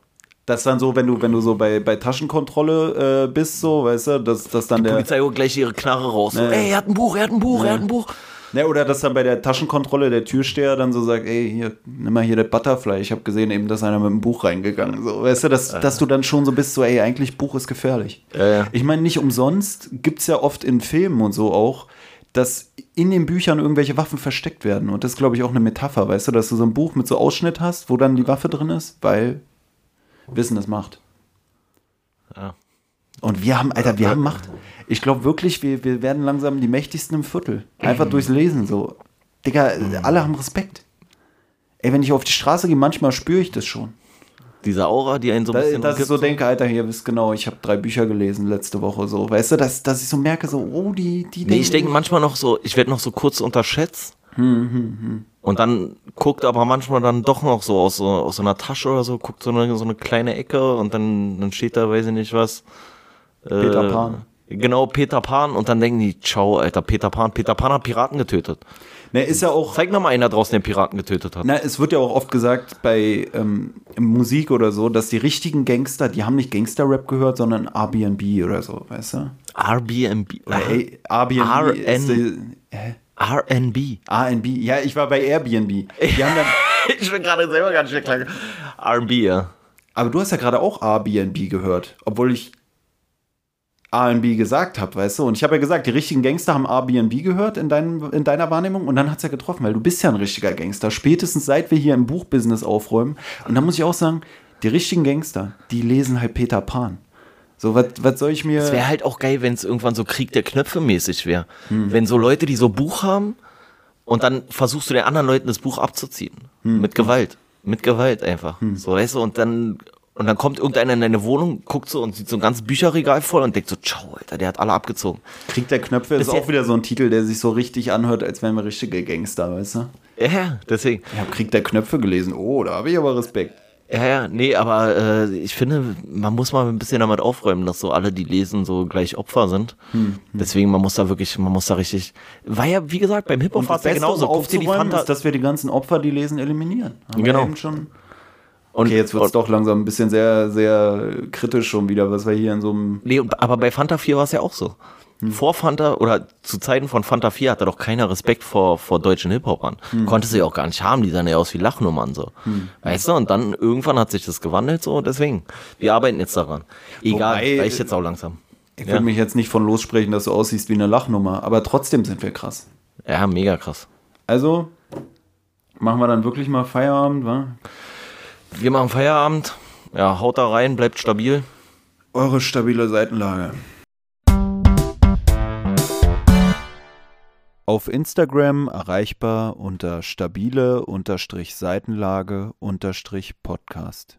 Das ist dann so, wenn du, wenn du so bei, bei Taschenkontrolle äh, bist, so, weißt du, dass, dass dann der. Polizei holt gleich ihre Knarre raus. So, ja. ey, er hat ein Buch, er hat ein Buch, er hat ein Buch. Ne, oder dass dann bei der Taschenkontrolle der Türsteher dann so sagt, ey, hier, nimm mal hier das Butterfly. Ich habe gesehen eben, dass einer mit dem Buch reingegangen. So, weißt du, dass, dass du dann schon so bist, so, ey, eigentlich Buch ist gefährlich. Ja, ja. Ich meine, nicht umsonst gibt es ja oft in Filmen und so auch, dass in den Büchern irgendwelche Waffen versteckt werden. Und das ist, glaube ich, auch eine Metapher, weißt du, dass du so ein Buch mit so Ausschnitt hast, wo dann die Waffe drin ist, weil Wissen ist Macht. Ja. Und wir haben, Alter, wir haben Macht. Ich glaube wirklich, wir, wir werden langsam die mächtigsten im Viertel. Einfach durchs Lesen so. Digga, alle haben Respekt. Ey, wenn ich auf die Straße gehe, manchmal spüre ich das schon. Diese Aura, die einen so ein Da, bisschen dass ich so denke, Alter, hier wisst genau, ich habe drei Bücher gelesen letzte Woche so. Weißt du, dass, dass ich so merke, so, oh, die, die Nee, ich denke manchmal noch so, ich werde noch so kurz unterschätzt. Hm, Und dann guckt aber manchmal dann doch noch so aus so, aus so einer Tasche oder so, guckt so eine, so eine kleine Ecke und dann, dann steht da, weiß ich nicht was. äh, Peter Pan. Genau, Peter Pan. Und dann denken die, ciao, Alter, Peter Pan. Peter Pan hat Piraten getötet. Ne, ist ja auch, Zeig noch mal einer draußen, der Piraten getötet hat. na, es wird ja auch oft gesagt bei ähm, Musik oder so, dass die richtigen Gangster, die haben nicht Gangster-Rap gehört, sondern Airbnb oder so, weißt du? Airbnb. Airbnb ist die, hä? RNB. ANB. Ja, ich war bei Airbnb. [LAUGHS] Ich bin gerade selber ganz schön klar. RNB, ja. aber du hast ja gerade auch Airbnb gehört, obwohl ich ANB gesagt habe, weißt du? Und ich habe ja gesagt, die richtigen Gangster haben Airbnb gehört in, deinem, in deiner Wahrnehmung und dann hat es ja getroffen, weil du bist ja ein richtiger Gangster. Spätestens seit wir hier im Buchbusiness aufräumen. Und da muss ich auch sagen, die richtigen Gangster, die lesen halt Peter Pan. So, was soll ich mir. Es wäre halt auch geil, wenn es irgendwann so Krieg der Knöpfe mäßig wäre. Hm. Wenn so Leute, die so Buch haben und dann versuchst du den anderen Leuten das Buch abzuziehen. Hm. Mit Gewalt. Mit Gewalt einfach. So, weißt du, und dann, und dann kommt irgendeiner in deine Wohnung, guckt so und sieht so ein ganzes Bücherregal voll und denkt so, ciao, Alter, der hat alle abgezogen. Krieg der Knöpfe ist auch wieder so ein Titel, der sich so richtig anhört, als wären wir richtige Gangster, weißt du? Ja, deswegen. Ich habe Krieg der Knöpfe gelesen. Oh, da habe ich aber Respekt. Ja, ja, nee, aber äh, ich finde, man muss mal ein bisschen damit aufräumen, dass so alle, die lesen, so gleich Opfer sind. Hm, Deswegen, man muss da wirklich, man muss da richtig. War ja, wie gesagt, beim Hip-Hop war es ja genauso. um aufzuräumen, ist, dass wir die ganzen Opfer, die lesen, eliminieren. Haben Genau. Wir eben schon und, okay, jetzt wird es doch langsam ein bisschen sehr, sehr kritisch schon wieder, was wir hier in so einem. Nee, aber bei Fanta 4 war es ja auch so. Hm. Vor Fanta oder zu Zeiten von Fanta 4 hatte doch keiner Respekt vor, vor deutschen Hip-Hopern. Hm. Konnte sie auch gar nicht haben, die sahen ja aus wie Lachnummern so. Weißt du, und dann irgendwann hat sich das gewandelt so, deswegen. Wir arbeiten jetzt daran. Egal, Wobei- reicht jetzt auch langsam. Ich Ja. will mich jetzt nicht von lossprechen, dass du aussiehst wie eine Lachnummer, aber trotzdem sind wir krass. Ja, mega krass. Also machen wir dann wirklich mal Feierabend, wa? Wir machen Feierabend. Ja, haut da rein, bleibt stabil. Eure stabile Seitenlage. Auf Instagram erreichbar unter stabile Seitenlage Podcast.